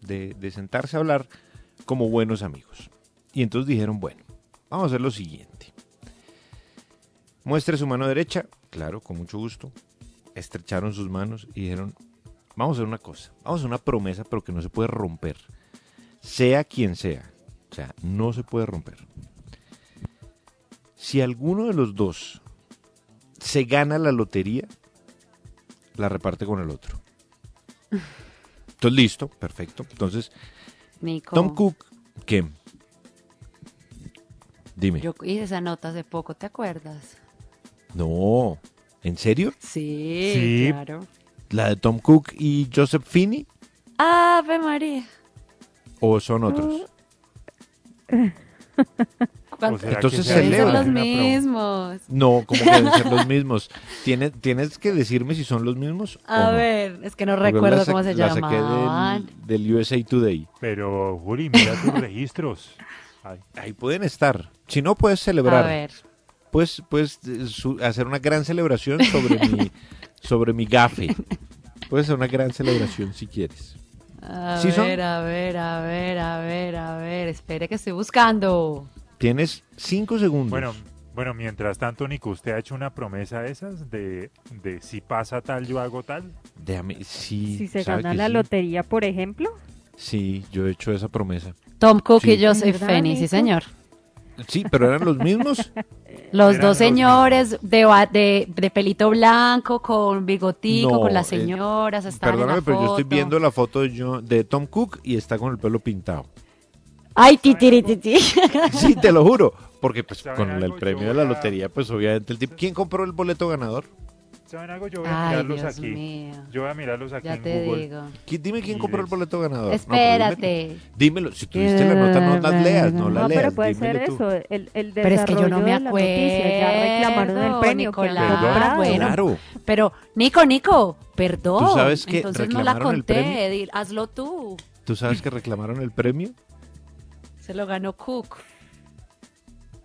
de, sentarse a hablar como buenos amigos. Y entonces dijeron, bueno, vamos a hacer lo siguiente. Muestre su mano derecha, claro, con mucho gusto. Estrecharon sus manos y dijeron, vamos a hacer una cosa, vamos a hacer una promesa, pero que no se puede romper. Sea quien sea. O sea, no se puede romper. Si alguno de los dos se gana la lotería, la reparte con el otro. Entonces, listo, perfecto. Entonces,
Nico.
Tom Cook, ¿qué? Dime.
Yo hice esa nota hace poco, ¿te acuerdas?
No, ¿en serio?
Sí,
Sí.
claro.
¿La de Tom Cook y Joseph Finney?
Ave María.
¿O son otros?
¿Cuánto-
será Entonces
ser
celebra.
los mismos.
No, como que deben ser los mismos. Tienes, tienes que decirme si son los mismos o
A
no.
ver, es que no
Porque
recuerdo
la sa-
cómo se
la saqué
llamaban.
del, del USA Today.
Pero, Juli, mira tus registros. Ay.
Ahí pueden estar. Si no, puedes celebrar.
A ver.
Puedes, puedes eh, su- hacer una gran celebración sobre mi, sobre mi gafe. Puedes hacer una gran celebración si quieres.
A
¿Sí son?
ver, a ver, a ver, a ver, a ver. Espere que estoy buscando.
Tienes cinco segundos.
Bueno, bueno, mientras tanto, Nico, ¿usted ha hecho una promesa de esas? De, de si pasa tal, yo hago tal.
Déjame, sí,
Si se
¿sabe
gana la
sí?
lotería, por ejemplo.
Sí, yo he hecho esa promesa.
Tom Cook
Sí.
y Joseph
¿Verdad,
Finney, sí señor.
Sí, pero eran los mismos.
Los
Eran
dos
los
señores de, de, de pelito blanco, con bigotico,
No,
con las
eh,
señoras, estaban en
Perdóname,
la
pero yo estoy viendo la foto de, Jo- de Tom Cook y está con el pelo pintado.
Ay, titirititi.
Sí, te lo juro. Porque pues
¿Saben
con el premio de la lotería, pues obviamente el tipo... ¿Quién compró el boleto ganador?
¿Saben algo? Yo voy a
Ay,
mirarlos
Dios
aquí.
mío.
Yo voy a mirarlos aquí
Ya
en
te
Google.
digo.
¿Qui- Dime quién compró el boleto ganador. No, pero
Espérate.
dímelo, dímelo. Si tuviste la nota, no las leas, no la
No,
leas.
pero puede ser
tú.
eso, el, el
Pero es que yo no
desarrollo
me
de la noticia, ya reclamaron el
acuerdo,
premio que
Nicolás. Bueno,
Claro.
pero Nico, Nico, perdón.
¿Tú sabes que
Entonces no la
reclamaron el
conté,
premio?
hazlo tú.
¿Tú sabes que reclamaron el premio?
Se lo ganó Cook.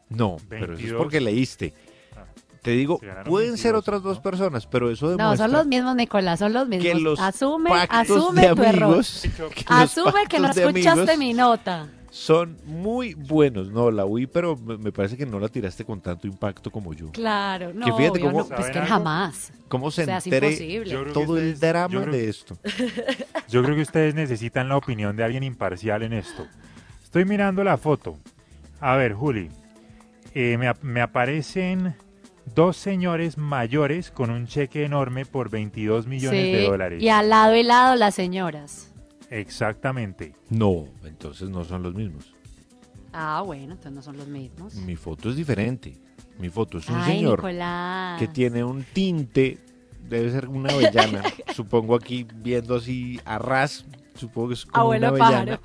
No, pero eso es
22.
porque leíste. Te digo,
Se
pueden ser
22,
otras dos personas, pero eso
No,
demuestra
son los mismos, Nicolás, son los mismos.
que los
asume,
pactos
asume
de
tu error.
amigos, que
Asume que no escuchaste mi nota.
son muy buenos. No, la oí, pero me parece que no la tiraste con tanto impacto como yo.
Claro, no,
Que fíjate
obvio,
cómo-
no, pues
¿Saben
que
algo?
jamás.
¿Cómo se
O sea,
entere todo el
ustedes-
drama
creo-
de esto?
Yo creo que ustedes necesitan la opinión de alguien imparcial en esto. Estoy mirando la foto. A ver, Juli. eh, me, ap- me aparecen dos señores mayores con un cheque enorme por 22 millones
Sí,
de dólares.
Y al lado y lado las señoras.
Exactamente.
No, entonces no son los mismos.
Ah, bueno, entonces no son los mismos.
Mi foto es diferente. Mi foto es un
Ay,
señor
Nicolás.
que tiene un tinte, debe ser una avellana, supongo aquí viendo así a ras, supongo que es como
Abuelo
una
pájaro.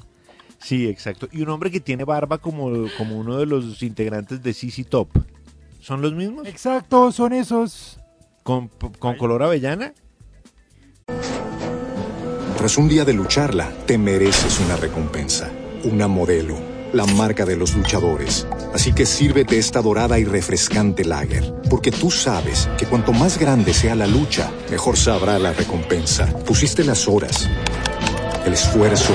Sí, exacto. Y un hombre que tiene barba como, como uno de los integrantes de CC Top. ¿Son los mismos?
Exacto, son esos.
¿Con, con color avellana?
Tras un día de lucharla, te mereces una recompensa, una modelo, la marca de los luchadores. Así que sírvete esta dorada y refrescante lager, porque tú sabes que cuanto más grande sea la lucha, mejor sabrá la recompensa. Pusiste las horas, el esfuerzo,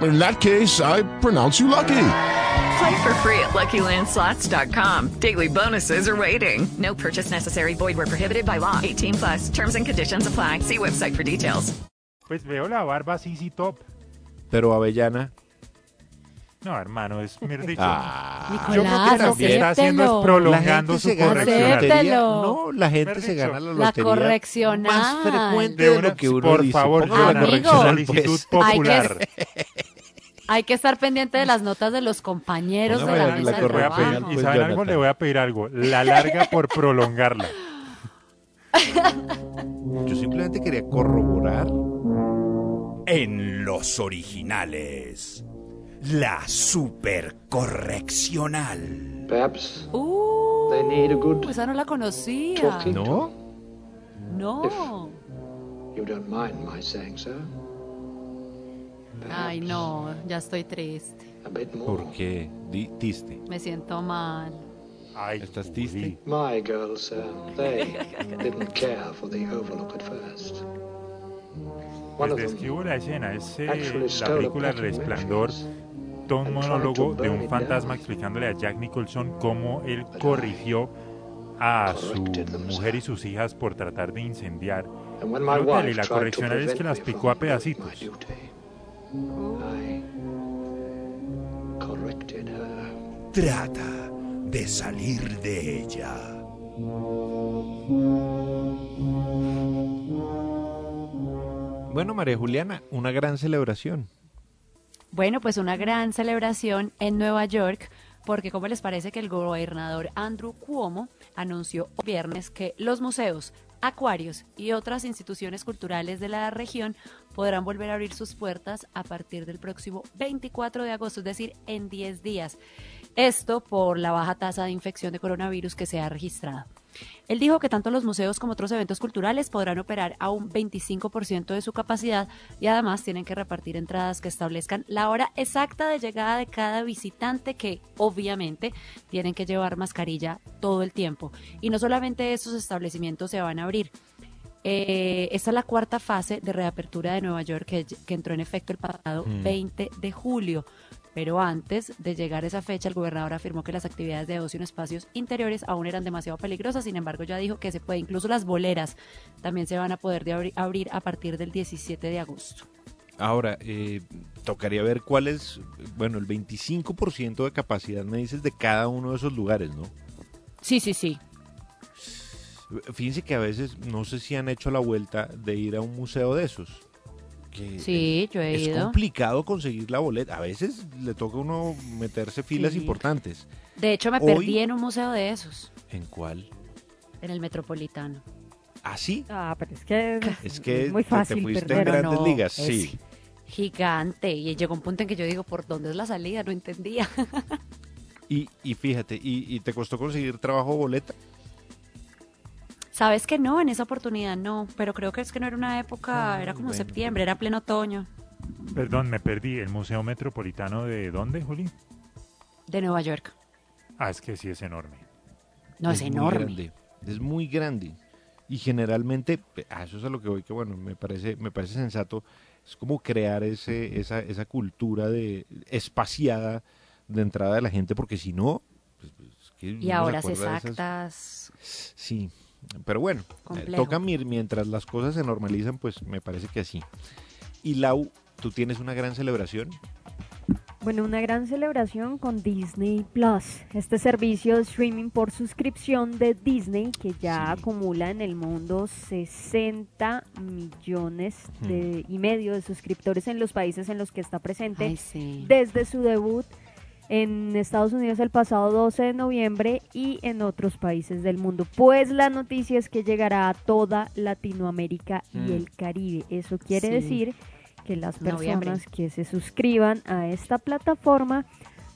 In that case, I pronounce you lucky.
Play for free at LuckyLandSlots.com. Daily bonuses are waiting. No purchase necessary. Void where prohibited by law. 18 plus. Terms and conditions apply. See website for details.
Pues veo la barba CC Top.
Pero avellana.
No, hermano, es mejor dicho.
Ah.
yo creo que lo que está haciendo es prolongando
La
su
se gana la
correccional.
No, la gente se gana la
La
lotería
correccional.
más frecuente
De
de,
una-
lo que uno
por
dice.
favor,
la
Amigo.
correccional,
solicitud
pues.
Hay que-
popular.
Hay que estar pendiente de las notas de los compañeros de la
la-
mesa
la
de trabajo.
y
pues,
saben algo, le voy a pedir algo. La larga por prolongarla.
Yo simplemente quería corroborar.
En los originales, la supercorreccional.
Perhaps
Uh,
they need a good
esa no la conocía.
talking
¿No?
No.
You don't mind my saying so?
Ay, no, ya estoy triste.
A bit more.
¿Por qué? Di- Tiste.
Me siento mal.
Ay,
¿Estás
Juli.
triste?
My girls, uh, they didn't care for the Overlook at first. One
Les
of
describo
them
la escena. Es eh, la película El Resplandor. Todo un monólogo de un fantasma explicándole a Jack Nicholson cómo él corrigió a su mujer y sus hijas por tratar de incendiar.
My
Nótale,
wife
la correccional es que las picó a pedacitos.
Trata de salir de ella.
Bueno, María Juliana, una gran celebración.
Bueno, pues una gran celebración en Nueva York, porque como les parece que el gobernador Andrew Cuomo anunció viernes que los museos, acuarios y otras instituciones culturales de la región podrán volver a abrir sus puertas a partir del próximo 24 de agosto, es decir, en 10 días. Esto por la baja tasa de infección de coronavirus que se ha registrado. Él dijo que tanto los museos como otros eventos culturales podrán operar a un 25% de su capacidad y además tienen que repartir entradas que establezcan la hora exacta de llegada de cada visitante que obviamente tienen que llevar mascarilla todo el tiempo. Y no solamente estos establecimientos se van a abrir. Eh, esta es la cuarta fase de reapertura de Nueva York que, que entró en efecto el pasado
Mm.
20 de julio. Pero antes de llegar a esa fecha, el gobernador afirmó que las actividades de ocio en espacios interiores aún eran demasiado peligrosas. Sin embargo, ya dijo que se puede, incluso las boleras también se van a poder de abri- abrir a partir del 17 de agosto.
Ahora, eh, tocaría ver cuál es, bueno, el 25% de capacidad, me dices, de cada uno de esos lugares, ¿no?
Sí, sí, sí.
Fíjense que a veces, no sé si han hecho la vuelta de ir a un museo de esos.
Sí, yo he
es
ido.
complicado conseguir la boleta. A veces le toca a uno meterse filas
Sí.
importantes.
De hecho, me
Hoy-
perdí en un museo de esos,
¿En cuál?
en el Metropolitano.
¿Ah, sí?
Ah, pero es que
Es que
muy
te-
fácil
te fuiste en grandes
no,
ligas,
es
sí.
Gigante. Y llegó un punto en que yo digo, ¿por dónde es la salida? No entendía.
Y, y fíjate, y, y te costó conseguir trabajo boleta?
Sabes que no, en esa oportunidad no, pero creo que es que no era una época, era como
bueno.
septiembre, era pleno otoño
Perdón, me perdí. ¿El Museo Metropolitano de dónde, Juli?
de Nueva York.
Ah, es que sí es enorme.
No, es, enorme.
grande, es muy grande. Y generalmente, a eso es a lo que voy, que bueno, me parece, me parece sensato, es como crear ese, esa, esa cultura de espaciada de entrada de la gente, porque si no, pues, pues, es que
Y
se
a horas
acuerda de esas-
exactas.
Sí, pero bueno, eh, toca mir- mientras las cosas se normalizan, pues me parece que así. Y Lau, tú tienes una gran celebración.
Bueno, una gran celebración con Disney Plus, este servicio de streaming por suscripción de Disney que ya acumula en el mundo 60 millones de- y medio de suscriptores en los países en los que está presente
Ay, sí.
desde su debut en Estados Unidos el pasado 12 de noviembre y en otros países del mundo. Pues la noticia es que llegará a toda Latinoamérica y
Mm.
el Caribe. Eso quiere
Sí.
decir que las
Noviembre.
personas que se suscriban a esta plataforma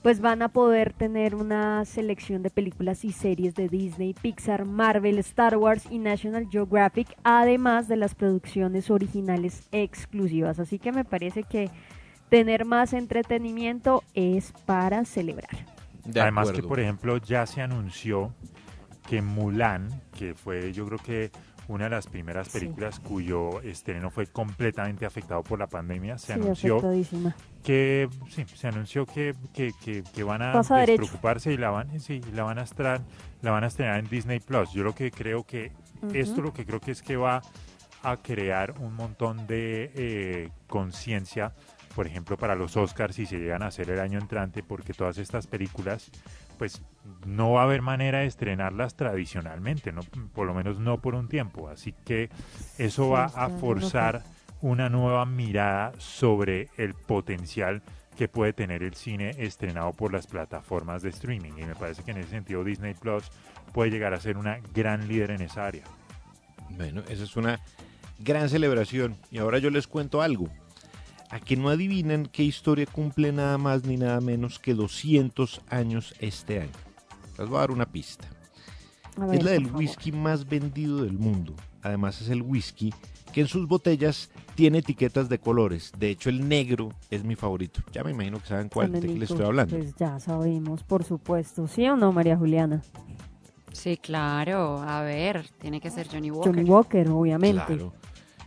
pues van a poder tener una selección de películas y series de Disney, Pixar, Marvel, Star Wars y National Geographic, además de las producciones originales exclusivas. Así que me parece que tener más entretenimiento es para celebrar.
Además que, por ejemplo, ya se anunció que Mulan, que fue yo creo que una de las primeras
Sí.
películas cuyo estreno fue completamente afectado por la pandemia, se
Sí,
anunció que sí, se anunció que, que, que- que van a
Pasa derecho.
despreocuparse y la van, sí, la van a estrenar, la van a estrenar en Disney Plus. Yo lo que creo que esto lo que creo que es que va a crear un montón de eh, conciencia por ejemplo, para los Oscars si se llegan a hacer el año entrante, porque todas estas películas, pues no va a haber manera de estrenarlas tradicionalmente, ¿no? por lo menos no por un tiempo. Así que eso
Sí,
va a forzar una nueva mirada sobre el potencial que puede tener el cine estrenado por las plataformas de streaming. Y me parece que en ese sentido Disney Plus puede llegar a ser una gran líder en esa área.
Bueno, esa es una gran celebración. Y ahora yo les cuento algo. A que no adivinan qué historia cumple nada más ni nada menos que 200 años este año. Les voy a dar una pista.
Ver,
es la del
favor.
whisky más vendido del mundo. Además es el whisky que en sus botellas tiene etiquetas de colores. De hecho el negro es mi favorito. Ya me imagino que saben cuál de qué les
Anelito,
estoy hablando.
Pues ya sabemos, por supuesto. ¿Sí o no, María Juliana?
Sí, claro. A ver, tiene que ser Johnny Walker.
Johnny Walker, obviamente.
Claro.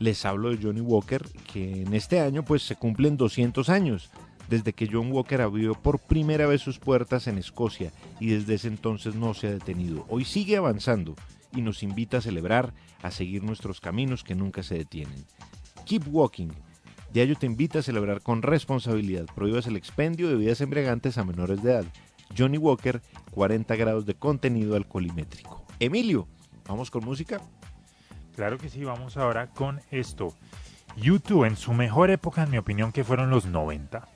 Les hablo de Johnny Walker, que en este año pues se cumplen 200 años desde que John Walker abrió por primera vez sus puertas en Escocia y desde ese entonces no se ha detenido. Hoy sigue avanzando y nos invita a celebrar, a seguir nuestros caminos que nunca se detienen. Keep Walking. Diario te invita a celebrar con responsabilidad. Prohíbas el expendio de bebidas embriagantes a menores de edad. Johnny Walker, 40 grados de contenido alcoholimétrico. Emilio, ¿vamos con música?
Claro que sí, vamos ahora con esto. YouTube en su mejor época, en mi opinión, que fueron los 90.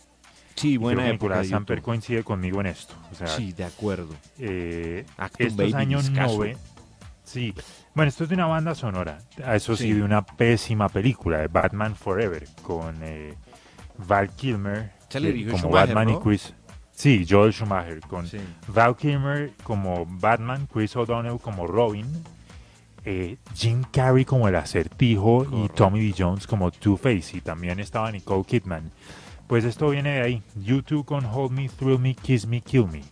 Sí, buena
creo que
época
Nicolás Samper coincide conmigo en esto. O sea,
Sí, de acuerdo.
eh, estos años
discazo.
90. Sí. Bueno, esto es de una banda sonora. Eso sí,
Sí.
de una pésima película, de Batman Forever, con eh, Val Kilmer como
Schumacher,
Batman
¿no?
y Chris. Sí, Joel Schumacher, con
Sí.
Val Kilmer como Batman, Chris O'Donnell como Robin, eh, Jim Carrey como el acertijo y Tommy Lee Jones como Two-Face y también estaba Nicole Kidman. Pues esto viene de ahí. YouTube con Hold Me, Thrill Me, Kiss Me, Kill Me.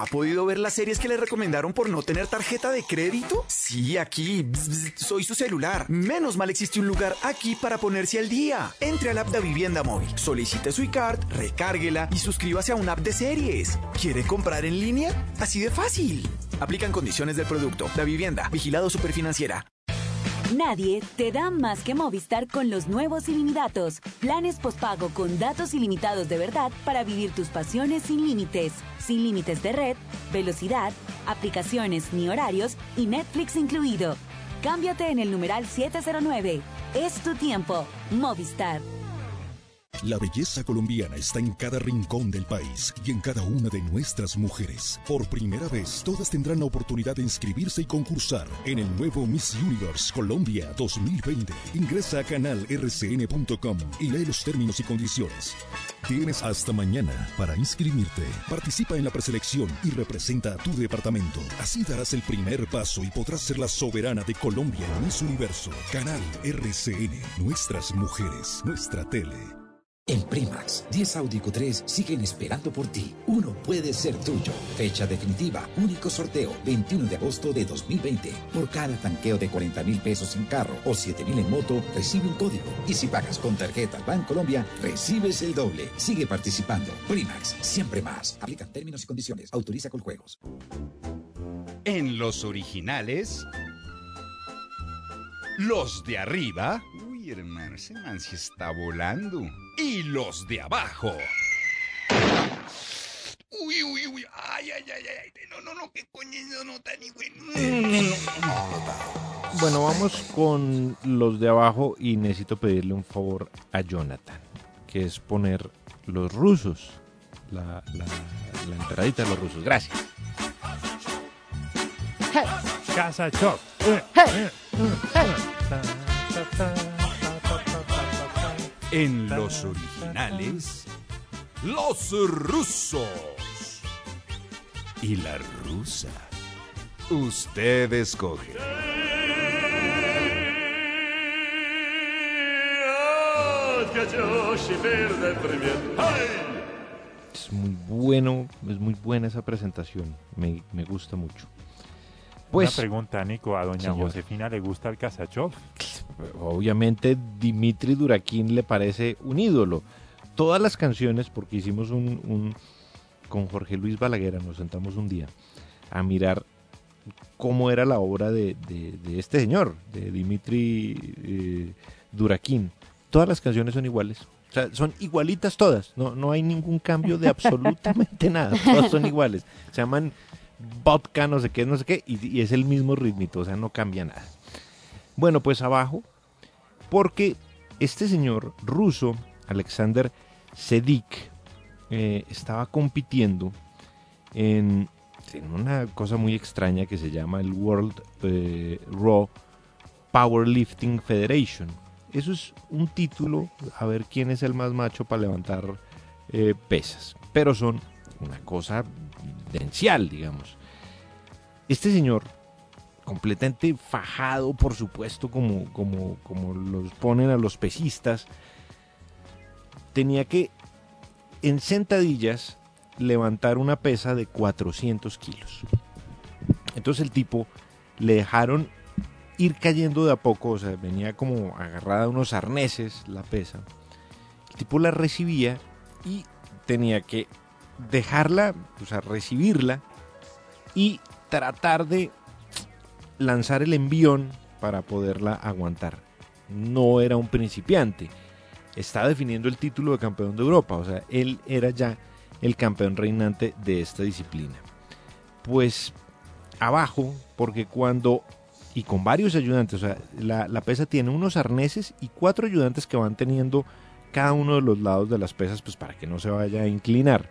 ¿No ha podido ver las series que le recomendaron por no tener tarjeta de crédito? Sí, aquí. Soy su celular. Menos mal existe un lugar aquí para ponerse al día. Entre al app de Vivienda Móvil, solicite su iCard, recárguela y suscríbase a una app de series. ¿Quiere comprar en línea? Así de fácil. Aplican condiciones del producto. La vivienda, vigilado superfinanciera.
Nadie te da más que Movistar con los nuevos ilimitados. Planes postpago con datos ilimitados de verdad para vivir tus pasiones sin límites. Sin límites de red, velocidad, aplicaciones ni horarios y Netflix incluido. Cámbiate en el numeral 709. Es tu tiempo. Movistar.
La belleza colombiana está en cada rincón del país y en cada una de nuestras mujeres. Por primera vez, todas tendrán la oportunidad de inscribirse y concursar en el nuevo Miss Universe Colombia 2020. Ingresa a canalrcn.com y lee los términos y condiciones. Tienes hasta mañana para inscribirte. Participa en la preselección y representa a tu departamento. Así darás el primer paso y podrás ser la soberana de Colombia en Miss Universo. Canal RCN. Nuestras mujeres. Nuestra tele.
En Primax, 10 Audi Q3 siguen esperando por ti. Uno puede ser tuyo. Fecha definitiva, único sorteo, 21 de agosto de 2020. Por cada tanqueo de 40 mil pesos en carro o 7 mil en moto, recibe un código. Y si pagas con tarjeta Bancolombia, recibes el doble. Sigue participando. Primax, siempre más. Aplican términos y condiciones. Autoriza con juegos.
En los originales, los de arriba. Uy, hermano, ese man sí está volando. Y los de abajo. Uy, uy, uy. Ay, ay, ay, ay. No, no, no, qué coño, no, no, tan bueno.
Bueno, vamos con los de abajo y necesito pedirle un favor a Jonathan, que es poner los rusos, la, la, la entradita de los rusos. Gracias.
Casa Chop.
En los originales, los rusos. Y la rusa. Usted escoge.
Es muy bueno, es muy buena esa presentación. Me, me gusta mucho. Pues,
Una pregunta, Nico. ¿A doña
Señor.
Josefina le gusta el Kasachov?
obviamente Dimitri Durakin le parece un ídolo. Todas las canciones, porque hicimos un, un- con Jorge Luis Balaguer, nos sentamos un día a mirar cómo era la obra de, de- de este señor, de Dimitri eh, Durakin. Todas las canciones son iguales. O sea, son igualitas todas. No, no hay ningún cambio de absolutamente nada. Todas son iguales. Se llaman vodka, no sé qué, no sé qué, y, es el mismo ritmito, o sea, no cambia nada. Bueno, pues abajo, porque este señor ruso, Alexander Sedik, eh, estaba compitiendo en, en una cosa muy extraña que se llama el World eh, Raw Powerlifting Federation. Eso es un título a ver quién es el más macho para levantar eh, pesas. Pero son una cosa digamos. Este señor, completamente fajado, por supuesto, como, como, como los ponen a los pesistas, tenía que en sentadillas levantar una pesa de 400 kilos. Entonces el tipo le dejaron ir cayendo de a poco, o sea, venía como agarrada a unos arneses la pesa. El tipo la recibía y tenía que dejarla, o sea, recibirla y tratar de lanzar el envión para poderla aguantar. No era un principiante, estaba definiendo el título de campeón de Europa, o sea, él era ya el campeón reinante de esta disciplina. Pues abajo, porque cuando, y con varios ayudantes, o sea, la, la pesa tiene unos arneses y cuatro ayudantes que van teniendo cada uno de los lados de las pesas, pues para que no se vaya a inclinar.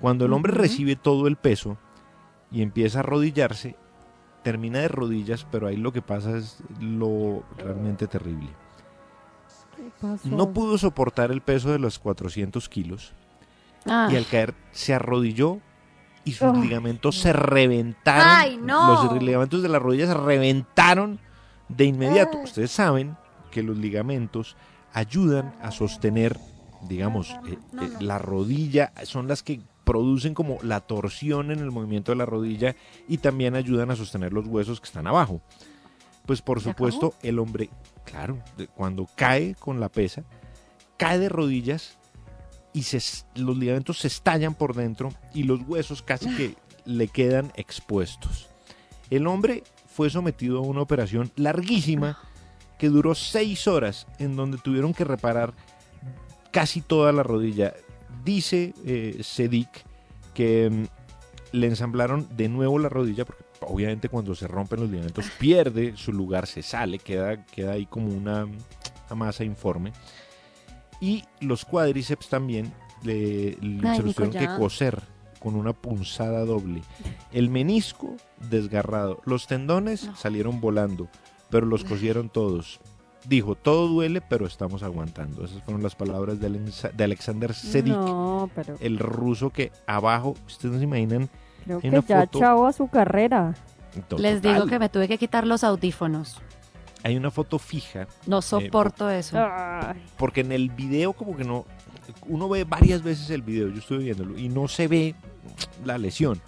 Cuando el hombre recibe todo el peso y empieza a arrodillarse, termina de rodillas, pero ahí lo que pasa es lo realmente terrible. No pudo soportar el peso de los 400 kilos
Ah.
y al caer se arrodilló y sus
Oh.
ligamentos se reventaron.
¡Ay, no!
Los ligamentos de las rodillas se reventaron de inmediato. Ustedes saben que los ligamentos ayudan a sostener, digamos, eh, eh, la rodilla, son las que producen como la torsión en el movimiento de la rodilla y también ayudan a sostener los huesos que están abajo. Pues por
¿Se
supuesto, el hombre, claro, cuando cae con la pesa, cae de rodillas y se, los ligamentos se estallan por dentro y los huesos casi que le quedan expuestos. El hombre fue sometido a una operación larguísima que duró seis horas en donde tuvieron que reparar casi toda la rodilla. Dice eh, Sedik que mm, le ensamblaron de nuevo la rodilla porque obviamente cuando se rompen los ligamentos pierde su lugar, se sale, queda, queda ahí como una, una masa informe. Y los cuádriceps también le, le-
Ay,
se los
Nico,
tuvieron que coser con una punzada doble. El menisco desgarrado. Los tendones salieron volando, pero los cosieron todos. Dijo, todo duele, pero estamos aguantando. Esas fueron las palabras de, de Alexander Sedik,
No, pero
el ruso que abajo, ustedes no se imaginan,
creo que
una
ya
foto-
chao a su carrera.
Les digo que me tuve que quitar los audífonos.
Hay una foto fija.
No
eh,
soporto eso.
porque en el video como que no uno ve varias veces el video yo estuve viéndolo y no se ve la lesión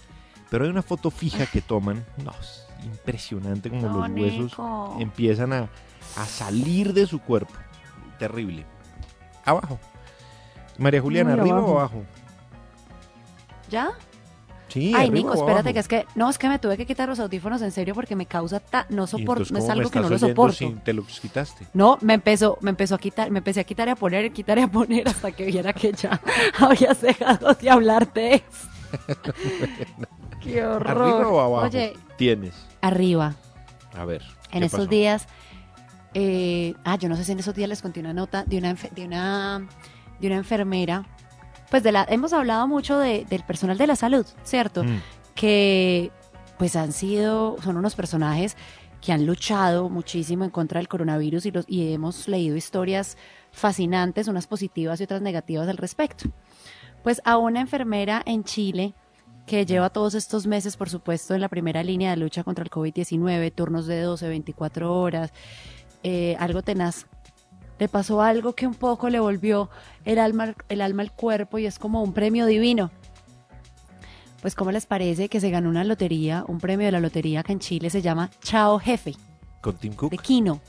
pero hay una foto fija que toman no es impresionante como
No,
los huesos
Nico.
empiezan a, a salir de su cuerpo terrible abajo María Juliana
Muy
arriba
abajo.
o abajo
¿Ya?
sí
Ay, Nico, espérate,
abajo?
que es que. No, es que me tuve que quitar los audífonos en serio porque me causa. ta- no
¿Y
soporto. No es algo que no lo soporto.
si te los quitaste
No, me empezó, me empezó a quitar, me empecé a quitar y a poner, quitar y a poner hasta que viera que ya habías dejado de hablar de eso. Qué horror.
arriba o abajo
Oye,
tienes
arriba.
a ver
En
¿qué
estos
pasó?
días, eh, ah, yo no sé si en esos días les conté una nota de una, de una, de una enfermera. Pues de la, hemos hablado mucho de- del personal de la salud, ¿cierto?
Mm.
Que pues han sido, son unos personajes que han luchado muchísimo en contra del coronavirus y, los, y hemos leído historias fascinantes, unas positivas y otras negativas al respecto. Pues a una enfermera en Chile que lleva todos estos meses, por supuesto, en la primera línea de lucha contra el COVID-19, turnos de 12, 24 horas, eh, algo tenaz. Le pasó algo que un poco le volvió el alma, el alma al cuerpo y es como un premio divino. Pues, ¿cómo les parece que se ganó una lotería, un premio de la lotería que en Chile se llama Chao Jefe?
con Tim Cook
de Kino.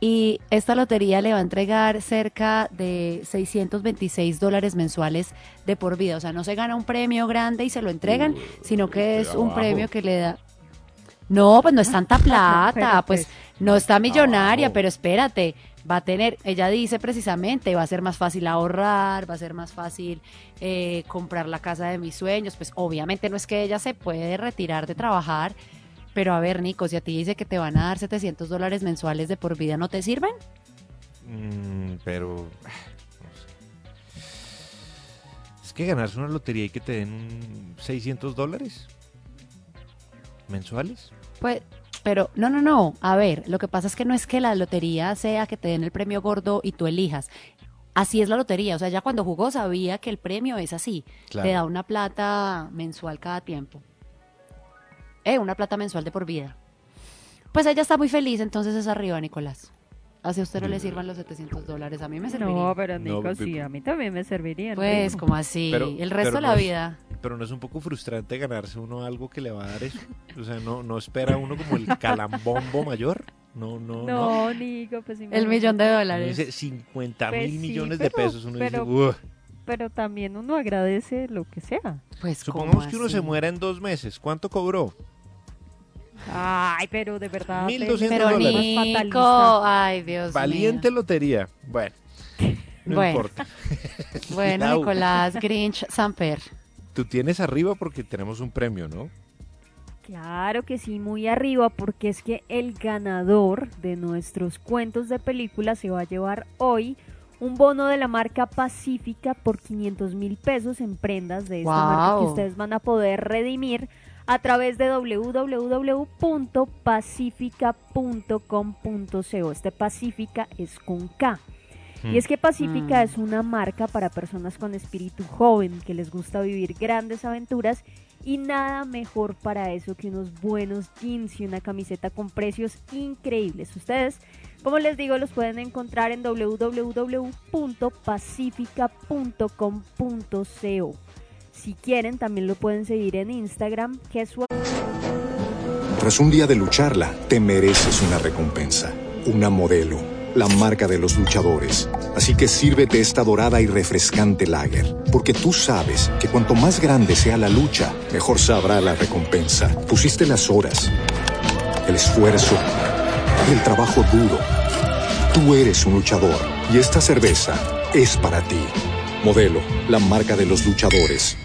Y esta lotería le va a entregar cerca de 626 dólares mensuales de por vida. O sea, no se gana un premio grande y se lo entregan, sino que es un
abajo.
premio que le da... No, pues no es tanta plata, pues
pues,
no está millonaria, pero espérate, va a tener, ella dice precisamente, va a ser más fácil ahorrar, va a ser más fácil eh, comprar la casa de mis sueños, pues obviamente no es que ella se puede retirar de trabajar, pero a ver, Nico, si a ti dice que te van a dar 700 dólares mensuales de por vida, ¿no te sirven?
Mm, pero. no sé. Es que ganarse una lotería y que te den 600 dólares mensuales.
Pues, pero no, no, no. A ver, lo que pasa es que no es que la lotería sea que te den el premio gordo y tú elijas. Así es la lotería. O sea, ya cuando jugó sabía que el premio es así.
Claro.
Te da una plata mensual cada tiempo. Eh, una plata mensual de por vida. Pues ella está muy feliz, entonces es arriba, Nicolás. Así a usted no le sirvan los 700 dólares. A mí me serviría.
No, pero Nico,
No,
sí, a mí también me serviría.
Pues, como así. el resto de la
no es-
vida.
pero no es un poco frustrante ganarse uno algo que le va a dar eso. O sea, no, no espera uno como el calambombo mayor. No, no, no.
No, Nico, pues
El millón de
Uno
dólares.
dice 50
Pues
mil
sí,
millones de pesos. Uno
pero-
dice, "Ugh".
Pero también uno agradece lo que sea.
Pues,
Supongamos que uno se muera en dos meses. ¿Cuánto cobró?
Ay, pero de verdad.
1.200
Pero
dólares.
Nico, ay, Dios
Valiente lotería. Bueno, no
Bueno.
importa.
Bueno, Nicolás Grinch Samper.
Tú tienes arriba porque tenemos un premio, ¿no?
Claro que sí, muy arriba, porque es que el ganador de nuestros cuentos de película se va a llevar hoy un bono de la marca Pacífica por 500 mil pesos en prendas de esta marca que ustedes van a poder redimir a través de www.pacifica.com.co. Este Pacífica es con K. Y es que Pacífica
Mm.
es una marca para personas con espíritu joven que les gusta vivir grandes aventuras Y nada mejor para eso que unos buenos jeans y una camiseta con precios increíbles. Ustedes, como les digo, los pueden encontrar en www.pacifica.com.co. Si quieren, también lo pueden seguir en Instagram, que
Tras un día de lucharla, te mereces una recompensa, una modelo, la marca de los luchadores. Así que sírvete esta dorada y refrescante lager, porque tú sabes que cuanto más grande sea la lucha, mejor sabrá la recompensa. Pusiste las horas, el esfuerzo, el trabajo duro. Tú eres un luchador y esta cerveza es para ti. Modelo, la marca de los luchadores.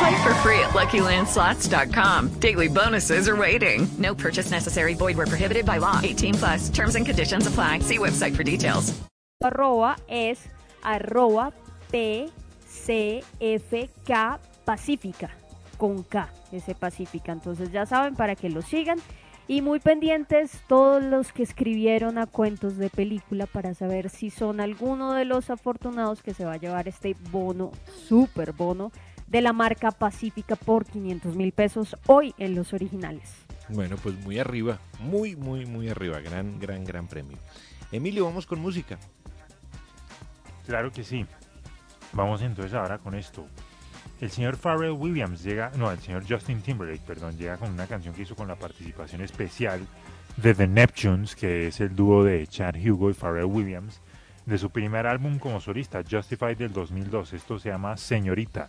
Play for free at LuckyLandSlots.com. Daily bonuses are waiting. No purchase necessary. Void where prohibited by law. 18 plus. Terms and conditions apply. See website for details.
arroba es arroba PCFK Pacífica, con K, ese Pacífica. Entonces ya saben para que lo sigan. Y muy pendientes todos los que escribieron a cuentos de película para saber si son alguno de los afortunados que se va a llevar este bono, super bono, de la marca Pacífica por 500 mil pesos hoy en los originales.
Bueno, pues muy arriba, muy, muy, muy arriba. Gran, gran, gran premio. Emilio, vamos con música.
Claro que sí. Vamos entonces ahora con esto. El señor Pharrell Williams llega, no, el señor Justin Timberlake, perdón, llega con una canción que hizo con la participación especial de The Neptunes, que es el dúo de Chad Hugo y Pharrell Williams, de su primer álbum como solista, Justified del 2002. Esto se llama Señorita.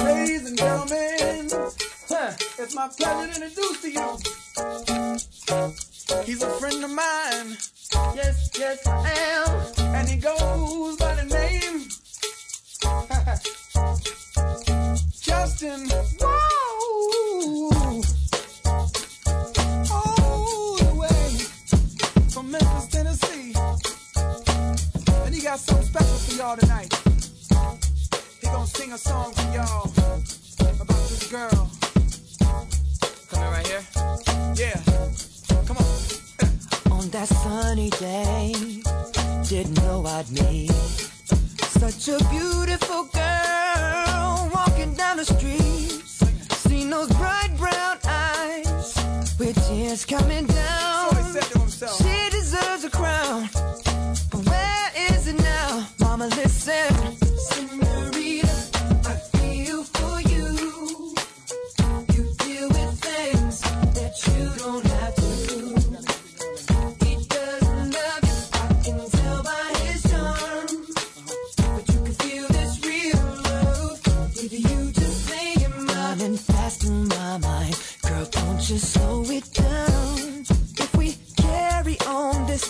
Ladies and gentlemen, it's my pleasure to introduce to you. He's a friend of mine. Yes, yes, I am. And he goes by the name Justin. Whoa. The way from Memphis, Tennessee. And he got something special for y'all tonight. Gonna sing a song for y'all about this girl. Come in right here. Yeah. Come on.
On that sunny day, didn't know I'd meet such a beautiful girl walking down the street. Seen those bright brown eyes with tears coming down.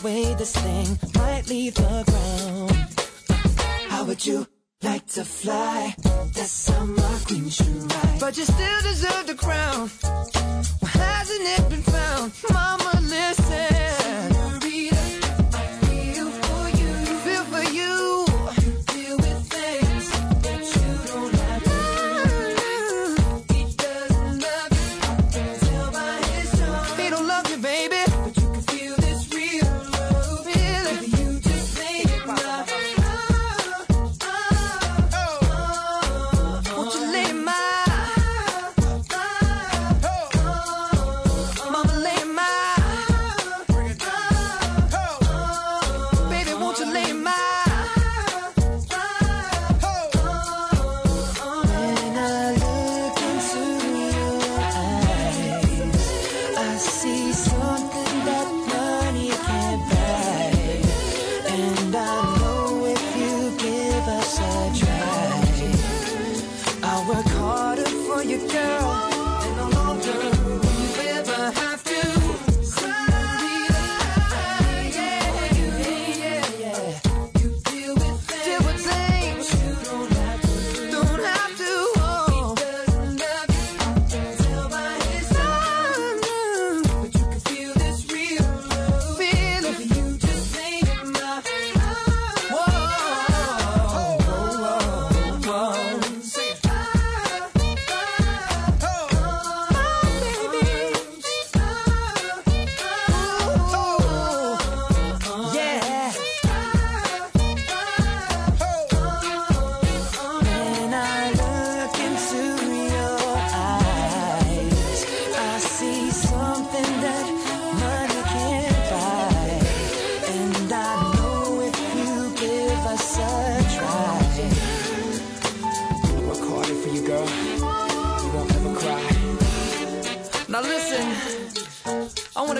Way, this thing might leave the ground. How would you like to fly? That's how my queen should ride. But you still deserve the crown. Well, hasn't it been found? Mama,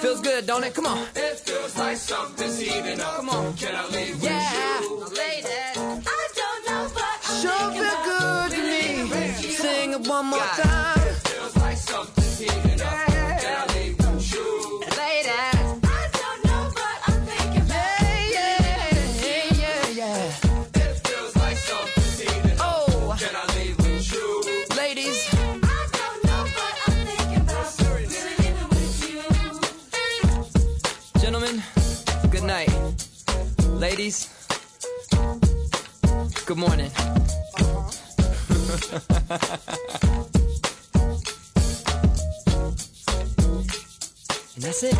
Feels good, don't it? Come on. It feels like something's heating up. Come on. Can I leave yeah. with you? Ladies, I don't know what I'm sure feel good Good night. Ladies, good morning. And that's it.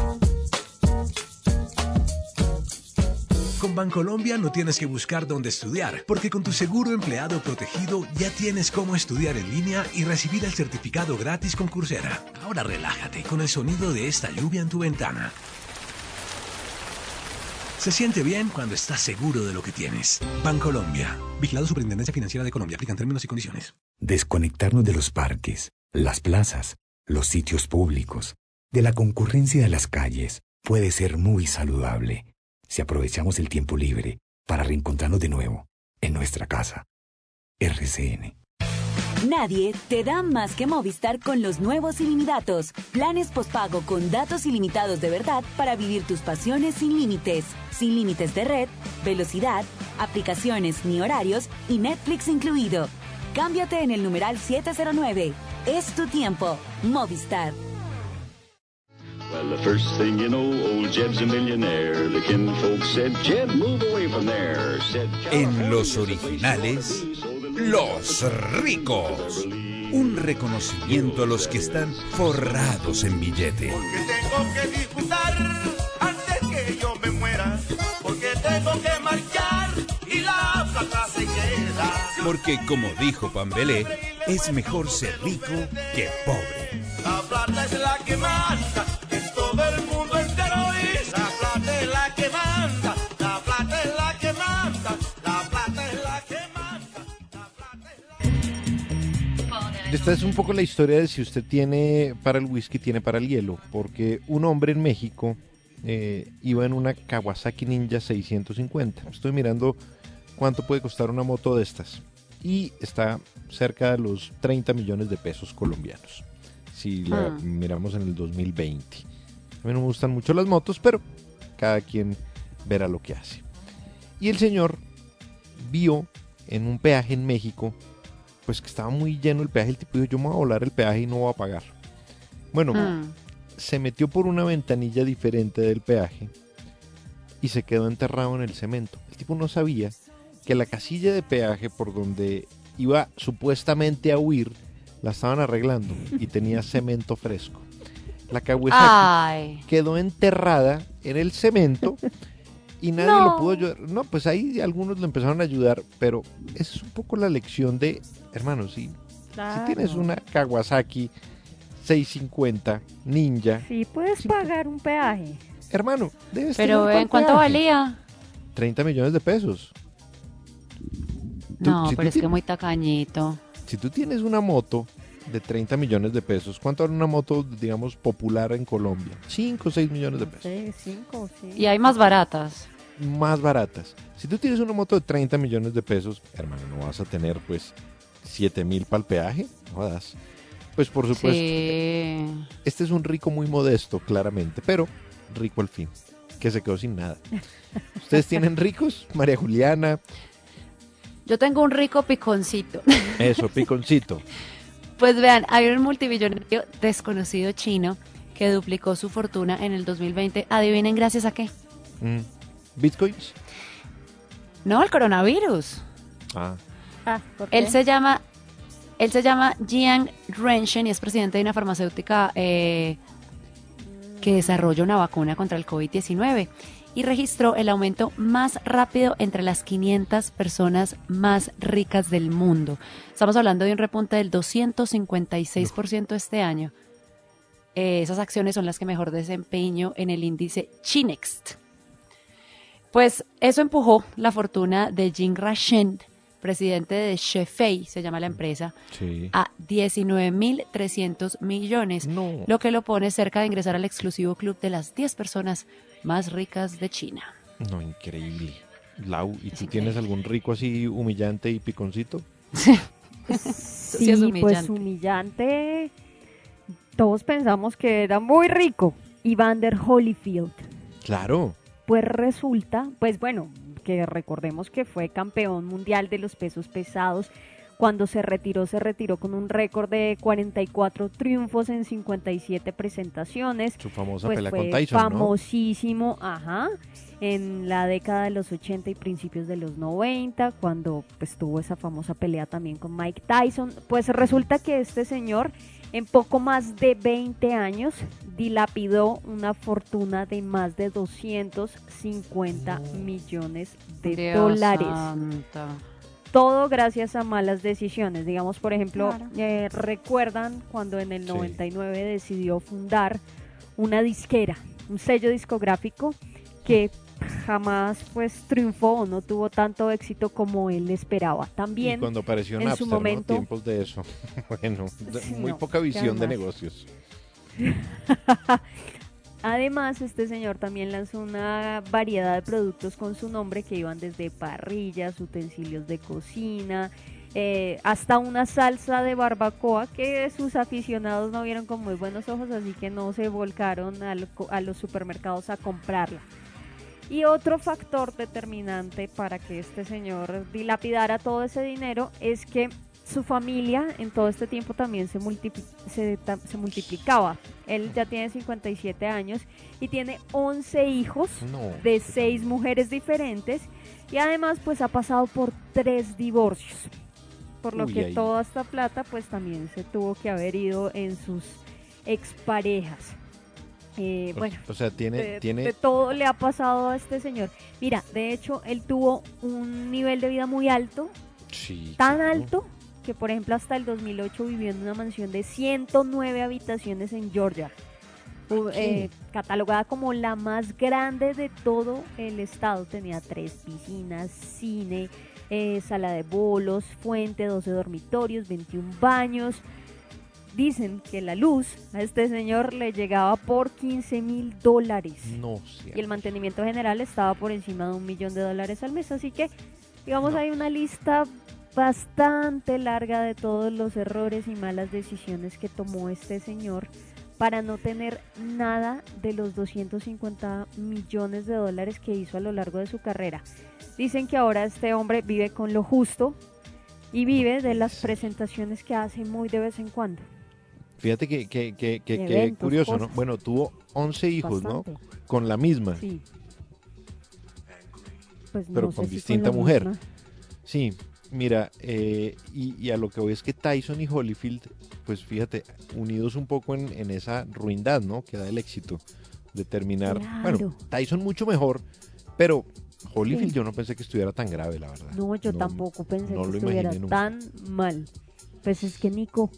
Con Bancolombia no tienes que buscar dónde estudiar, porque con tu seguro empleado protegido ya tienes cómo estudiar en línea y recibir el certificado gratis con Coursera. Ahora relájate con el sonido de esta lluvia en tu ventana. Se siente bien cuando estás seguro de lo que tienes. Bancolombia. Vigilado Superintendencia Financiera de Colombia. Aplican términos y condiciones.
Desconectarnos de los parques, las plazas, los sitios públicos, de la concurrencia de las calles puede ser muy saludable si aprovechamos el tiempo libre para reencontrarnos de nuevo en nuestra casa. RCN.
Nadie te da más que Movistar con los nuevos ilimitados. Planes postpago con datos ilimitados de verdad para vivir tus pasiones sin límites. Sin límites de red, velocidad, aplicaciones ni horarios y Netflix incluido. Cámbiate en el numeral 709. Es tu tiempo. Movistar.
Well, the first thing you know, old Jeb's a millionaire. The kinfolk said, Jeb, move away from there. Said,
En los originales, los ricos. Un reconocimiento a los que están forrados en billete.
Tengo que disfrutar antes que yo me muera, porque tengo que marchar y la plata se queda.
Porque como dijo Pambelé, es mejor ser rico que pobre.
La plata es la que manda
Esta es un poco la historia de si usted tiene para el whisky, tiene para el hielo, porque un hombre en México eh, iba en una Kawasaki Ninja 650. Estoy mirando cuánto puede costar una moto de estas. Y está cerca de los 30 millones de pesos colombianos. Si la
Ah.
miramos en el 2020. A mí no me gustan mucho las motos, pero cada quien verá lo que hace. Y el señor vio en un peaje en México, pues que estaba muy lleno el peaje. El tipo dijo, yo me voy a volar el peaje y no voy a pagar. Bueno,
Mm.
se metió por una ventanilla diferente del peaje y se quedó enterrado en el cemento. El tipo no sabía que la casilla de peaje por donde iba supuestamente a huir la estaban arreglando y tenía cemento fresco. La Kawasaki quedó enterrada en el cemento y nadie
No.
lo pudo ayudar. No, pues ahí algunos lo empezaron a ayudar, pero es un poco la lección de, hermanos, si, si tienes una Kawasaki 650 Ninja,
Sí, puedes pagar un peaje.
hermano, debes
Pero
tener
¿en cuánto
peaje.
valía?
30 millones de pesos. Tú-
No,
si
pero es que
tienes-
muy tacañito.
Si tú tienes una moto de 30 millones de pesos, ¿cuánto vale una moto, digamos, popular en Colombia? 5 o 6 millones de pesos.
Sí, cinco, sí.
Y hay más baratas.
Más baratas. Si tú tienes una moto de 30 millones de pesos, hermano, no vas a tener pues 7 mil para el peaje. No jodas. Pues por supuesto,
Sí.
este es un rico muy modesto, claramente, pero rico al fin, que se quedó sin nada. ¿Ustedes tienen ricos? María Juliana,
Yo tengo un rico piconcito.
eso, piconcito.
Pues vean, hay un multimillonario desconocido chino que duplicó su fortuna en el 2020. Adivinen gracias a qué.
Mm. ¿Bitcoins?
No, el coronavirus.
Ah.
Ah, ¿por
Él se llama, él se llama Jiang Renshen y es presidente de una farmacéutica eh, que desarrolla una vacuna contra el COVID-19. y registró el aumento más rápido entre las 500 personas más ricas del mundo. Estamos hablando de un repunte del 256% este año. Eh, esas acciones son las que mejor desempeño en el índice Chinext. Pues eso empujó la fortuna de Jim Rashend, presidente de Shefei, se llama la empresa,
Sí.
a 19.300 millones, lo que lo pone cerca de ingresar al exclusivo club de las 10 personas más ricas de China.
No, increíble. Lau, ¿y tú tienes algún rico así humillante y piconcito?
sí
Sí,
es
pues
humillante.
humillante. Todos pensamos que era muy rico. Evander Holyfield.
Claro.
Pues resulta, pues bueno, que recordemos que fue campeón mundial de los pesos pesados. Cuando se retiró, se retiró con un récord de 44 triunfos en 57 presentaciones.
Su famosa
Pues
pelea
fue
con Tyson, ¿no?
famosísimo, ajá, en la década de los 80 y principios de los 90, cuando pues tuvo esa famosa pelea también con Mike Tyson. Pues resulta que este señor en poco más de 20 años dilapidó una fortuna de más de 250 millones de
Dios
dólares. Todo gracias a malas decisiones. Digamos, por ejemplo,
Claro.
eh, recuerdan cuando en el 99 decidió fundar una disquera, un sello discográfico que jamás pues triunfó no tuvo tanto éxito como él esperaba. También
y cuando apareció
en
Napster,
su
¿no?
momento
Tiempos de eso. bueno,
Sí,
muy
no,
poca visión de negocios.
Además, este señor también lanzó una variedad de productos con su nombre que iban desde parrillas, utensilios de cocina, eh, hasta una salsa de barbacoa que sus aficionados no vieron con muy buenos ojos, así que no se volcaron al a los supermercados a comprarla. Y otro factor determinante para que este señor dilapidara todo ese dinero es que su familia en todo este tiempo también se, multipli- se, ta- se multiplicaba. Él ya tiene 57 años y tiene 11 hijos
No.
de 6 mujeres diferentes y además pues ha pasado por tres divorcios. Por lo
Uy,
que
ahí.
toda esta plata pues también se tuvo que haber ido en sus exparejas. Eh, bueno,
o sea, tiene-
de,
tiene-
de todo le ha pasado a este señor. Mira, de hecho, él tuvo un nivel de vida muy alto,
Sí.
tan
claro.
alto que, por ejemplo, hasta el 2008 vivió en una mansión de 109 habitaciones en Georgia, eh, catalogada como la más grande de todo el estado. Tenía tres piscinas, cine, eh, sala de bolos, fuente, 12 dormitorios, 21 baños. Dicen que la luz a este señor le llegaba por 15 mil dólares.
No sé.
Y el mantenimiento general estaba por encima de un millón de dólares al mes. Así que, digamos, hay una lista bastante larga de todos los errores y malas decisiones que tomó este señor para no tener nada de los 250 millones de dólares que hizo a lo largo de su carrera. Dicen que ahora este hombre vive con lo justo y vive de las presentaciones que hace muy de vez en cuando.
Fíjate que, que, que, que-
eventos,
curioso, ¿no? Bueno, tuvo 11 hijos,
Bastante.
¿no? Con la misma,
Sí. Pues
pero
no
con
si
distinta mujer.
misma.
Sí, mira, eh, y, y a lo que voy es que Tyson y Holyfield, pues fíjate, unidos un poco en, en esa ruindad, ¿no? Que da el éxito de terminar. Bueno. Tyson mucho mejor, pero Holyfield
Sí.
yo no pensé que estuviera tan grave, la verdad.
No, yo tampoco pensé
no
que estuviera tan mal. Pues es que Nico,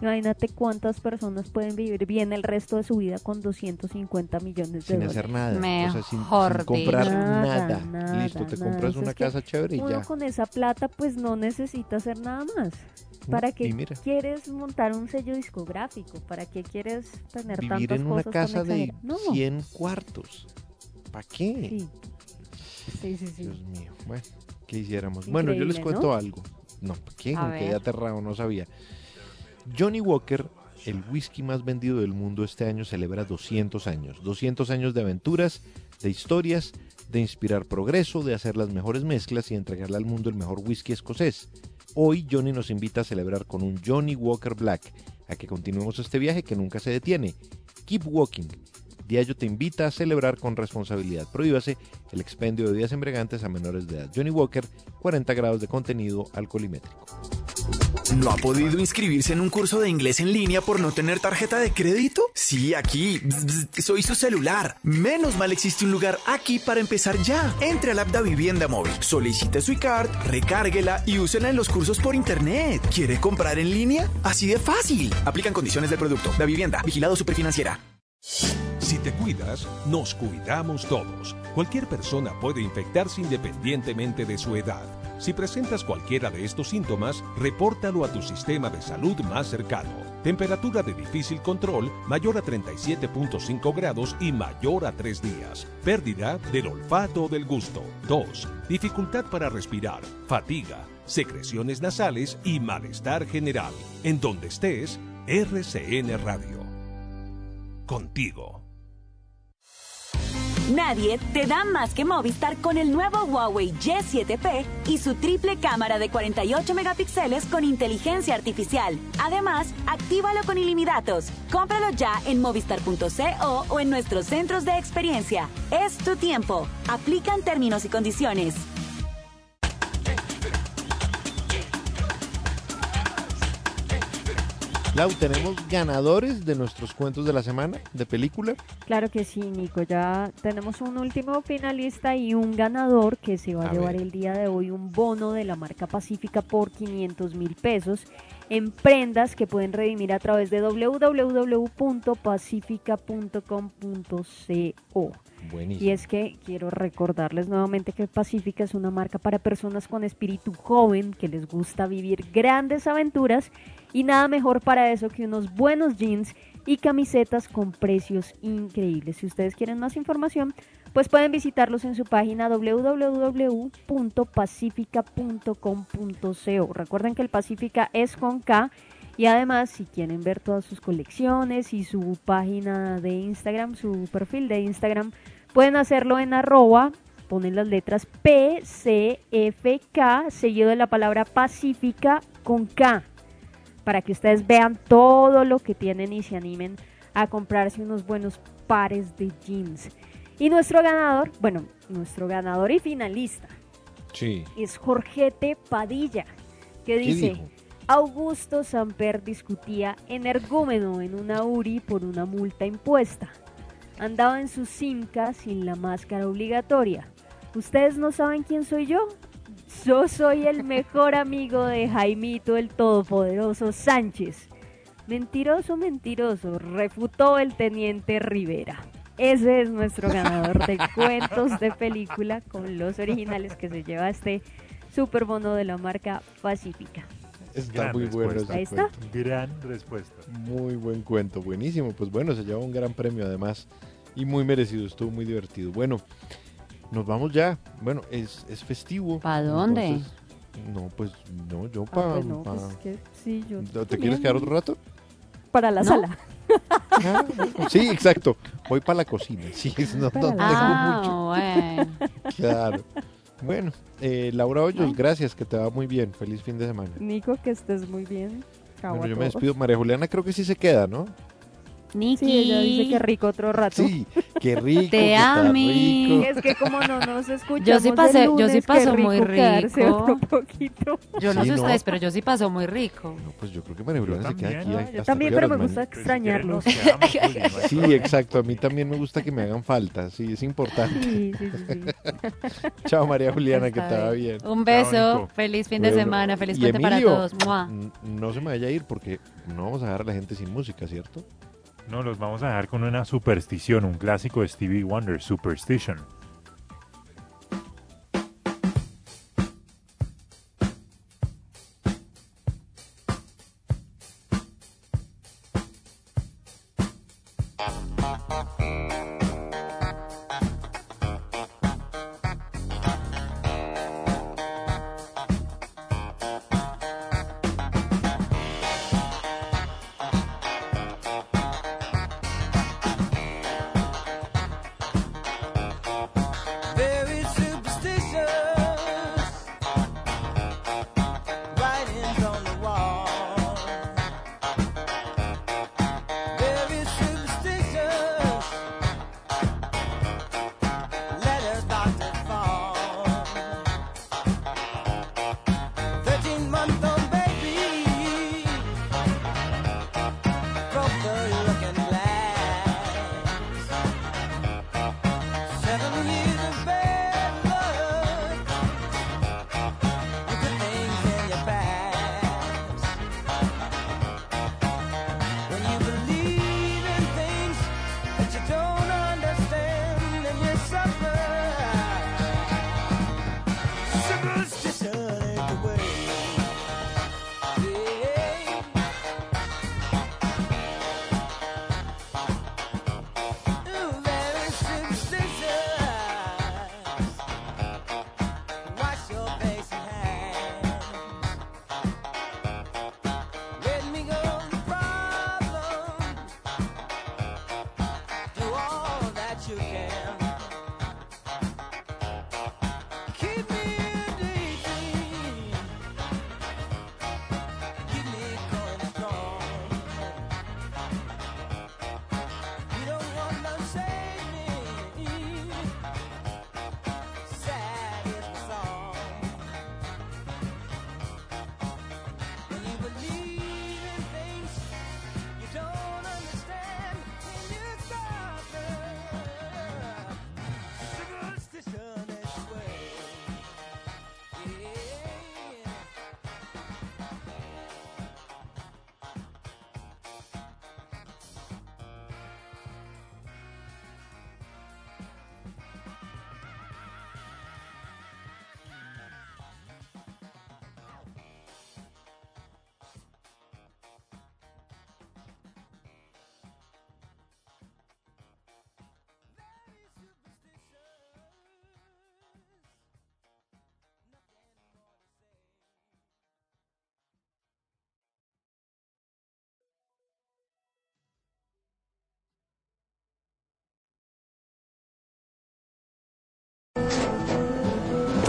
imagínate cuántas personas pueden vivir bien el resto de su vida con 250 millones de
Sin
dólares.
hacer nada, o sea, sin,
Mejor
sin comprar nada.
Nada,
Listo, te
nada.
compras
Eso
una casa chévere y
Uno
ya.
con esa plata pues no necesita hacer nada más. ¿Para
y
qué
mira.
quieres montar un sello discográfico? ¿Para qué quieres tener
Vivir
tantas
en una
cosas
casa de?
No.
100 cuartos. ¿Para qué?
Sí. Sí, sí, sí.
Dios mío. Bueno, ¿qué hiciéramos? bueno, yo les
Increíble,
cuento
¿no?
algo. No, ¿qué?
A
Me quedé
ver.
aterrado, no sabía. Johnny Walker, el whisky más vendido del mundo este año, celebra 200 años. 200 años de aventuras, de historias, de inspirar progreso, de hacer las mejores mezclas y entregarle al mundo el mejor whisky escocés. Hoy Johnny nos invita a celebrar con un Johnny Walker Black, a que continuemos este viaje que nunca se detiene. Keep walking. Diallo te invita a celebrar con responsabilidad. Prohíbase el expendio de bebidas embriagantes a menores de edad. Johnny Walker, 40 grados de contenido alcoholimétrico.
¿No ha podido inscribirse en un curso de inglés en línea por no tener tarjeta de crédito? Sí, aquí. Soy su celular. Menos mal existe un lugar aquí para empezar ya. Entre al app Da Vivienda Móvil, solicite su iCard, recárguela y úsela en los cursos por internet. ¿Quiere comprar en línea? Así de fácil. Aplican condiciones del producto. Da Vivienda, vigilado superfinanciera.
Si te cuidas, nos cuidamos todos. Cualquier persona puede infectarse independientemente de su edad. Si presentas cualquiera de estos síntomas, repórtalo a tu sistema de salud más cercano. Temperatura de difícil control mayor a 37.5 grados y mayor a 3 días. Pérdida del olfato o del gusto. 2. Dificultad para respirar, fatiga, secreciones nasales y malestar general. En donde estés, RCN Radio. Contigo.
Nadie te da más que Movistar con el nuevo Huawei Y7P y su triple cámara de 48 megapíxeles con inteligencia artificial. Además, actívalo con ilimitados. Cómpralo ya en movistar.co o en nuestros centros de experiencia. Es tu tiempo. Aplican términos y condiciones.
Lau, ¿tenemos ganadores de nuestros cuentos de la semana de película?
Claro que sí, Nico. Ya tenemos un último finalista y un ganador que se va a,
A
llevar
ver.
el día de hoy un bono de la marca Pacífica por 500 mil pesos en prendas que pueden redimir a través de www.pacifica.com.co.
Buenísimo.
Y es que quiero recordarles nuevamente que Pacífica es una marca para personas con espíritu joven que les gusta vivir grandes aventuras y nada mejor para eso que unos buenos jeans y camisetas con precios increíbles. Si ustedes quieren más información, pues pueden visitarlos en su página www.pacifica.com.co. Recuerden que el Pacífica es con K y además si quieren ver todas sus colecciones y su página de Instagram, su perfil de Instagram, pueden hacerlo en arroba, ponen las letras PCFK, seguido de la palabra Pacífica con K, para que ustedes vean todo lo que tienen y se animen a comprarse unos buenos pares de jeans. Y nuestro ganador, bueno, nuestro ganador y finalista
Sí.
es Jorgete Padilla, que dice,
dijo?
Augusto Samper discutía energúmeno en una URI por una multa impuesta. Andaba en su Simca sin la máscara obligatoria. ¿Ustedes no saben quién soy yo? Yo soy el mejor amigo de Jaimito el Todopoderoso Sánchez. Mentiroso, mentiroso, refutó el teniente Rivera. Ese es nuestro ganador de cuentos de película con los originales que se lleva este super bono de la marca Pacífica.
Está
Gran
muy bueno.
respuesta.
Ahí está.
cuento.
Gran respuesta.
Muy buen cuento, buenísimo. Pues bueno, se lleva un gran premio además y muy merecido, estuvo muy divertido. Bueno, nos vamos ya. Bueno, es, es festivo.
¿Pa dónde?
entonces- no, pues no, yo
Ah,
para...
pues no, pues es que sí, yo
¿Te
también.
quieres quedar otro rato?
Para la
¿No?
sala.
Sí, exacto. Voy para la cocina. Sí, no, no tengo
Ah,
mucho.
bueno.
Claro. Bueno, eh, Laura Hoyos, gracias, que te va muy bien. Feliz fin de semana.
Nico, que estés muy bien.
Bueno, yo me despido. María Juliana creo que sí se queda, ¿no?
Niki.
Sí, ella dice que rico otro rato.
Sí, qué rico.
Te
rico.
Es que como no nos escuchamos
Yo sí pasé-
el
yo sí paso muy
quedarse
rico.
otro poquito.
Yo no
Sí,
sé
¿no?
ustedes, pero yo sí paso muy rico.
No, pues yo creo que María Juliana se queda aquí.
también, ¿no?
hasta
Yo
También,
qué
pero me gusta extrañarlos.
hay
Sí, exacto. A mí también me gusta que me hagan falta. Sí, es importante.
Sí, sí, sí, sí.
Chao, María Juliana, que
Está
va
bien.
bien.
Un beso, feliz fin de
Bueno,
semana, feliz puente para todos.
No se me vaya a ir porque no vamos a dejar a la gente sin música, ¿cierto?
No, los vamos a dejar con una superstición, un clásico de Stevie Wonder, Superstition.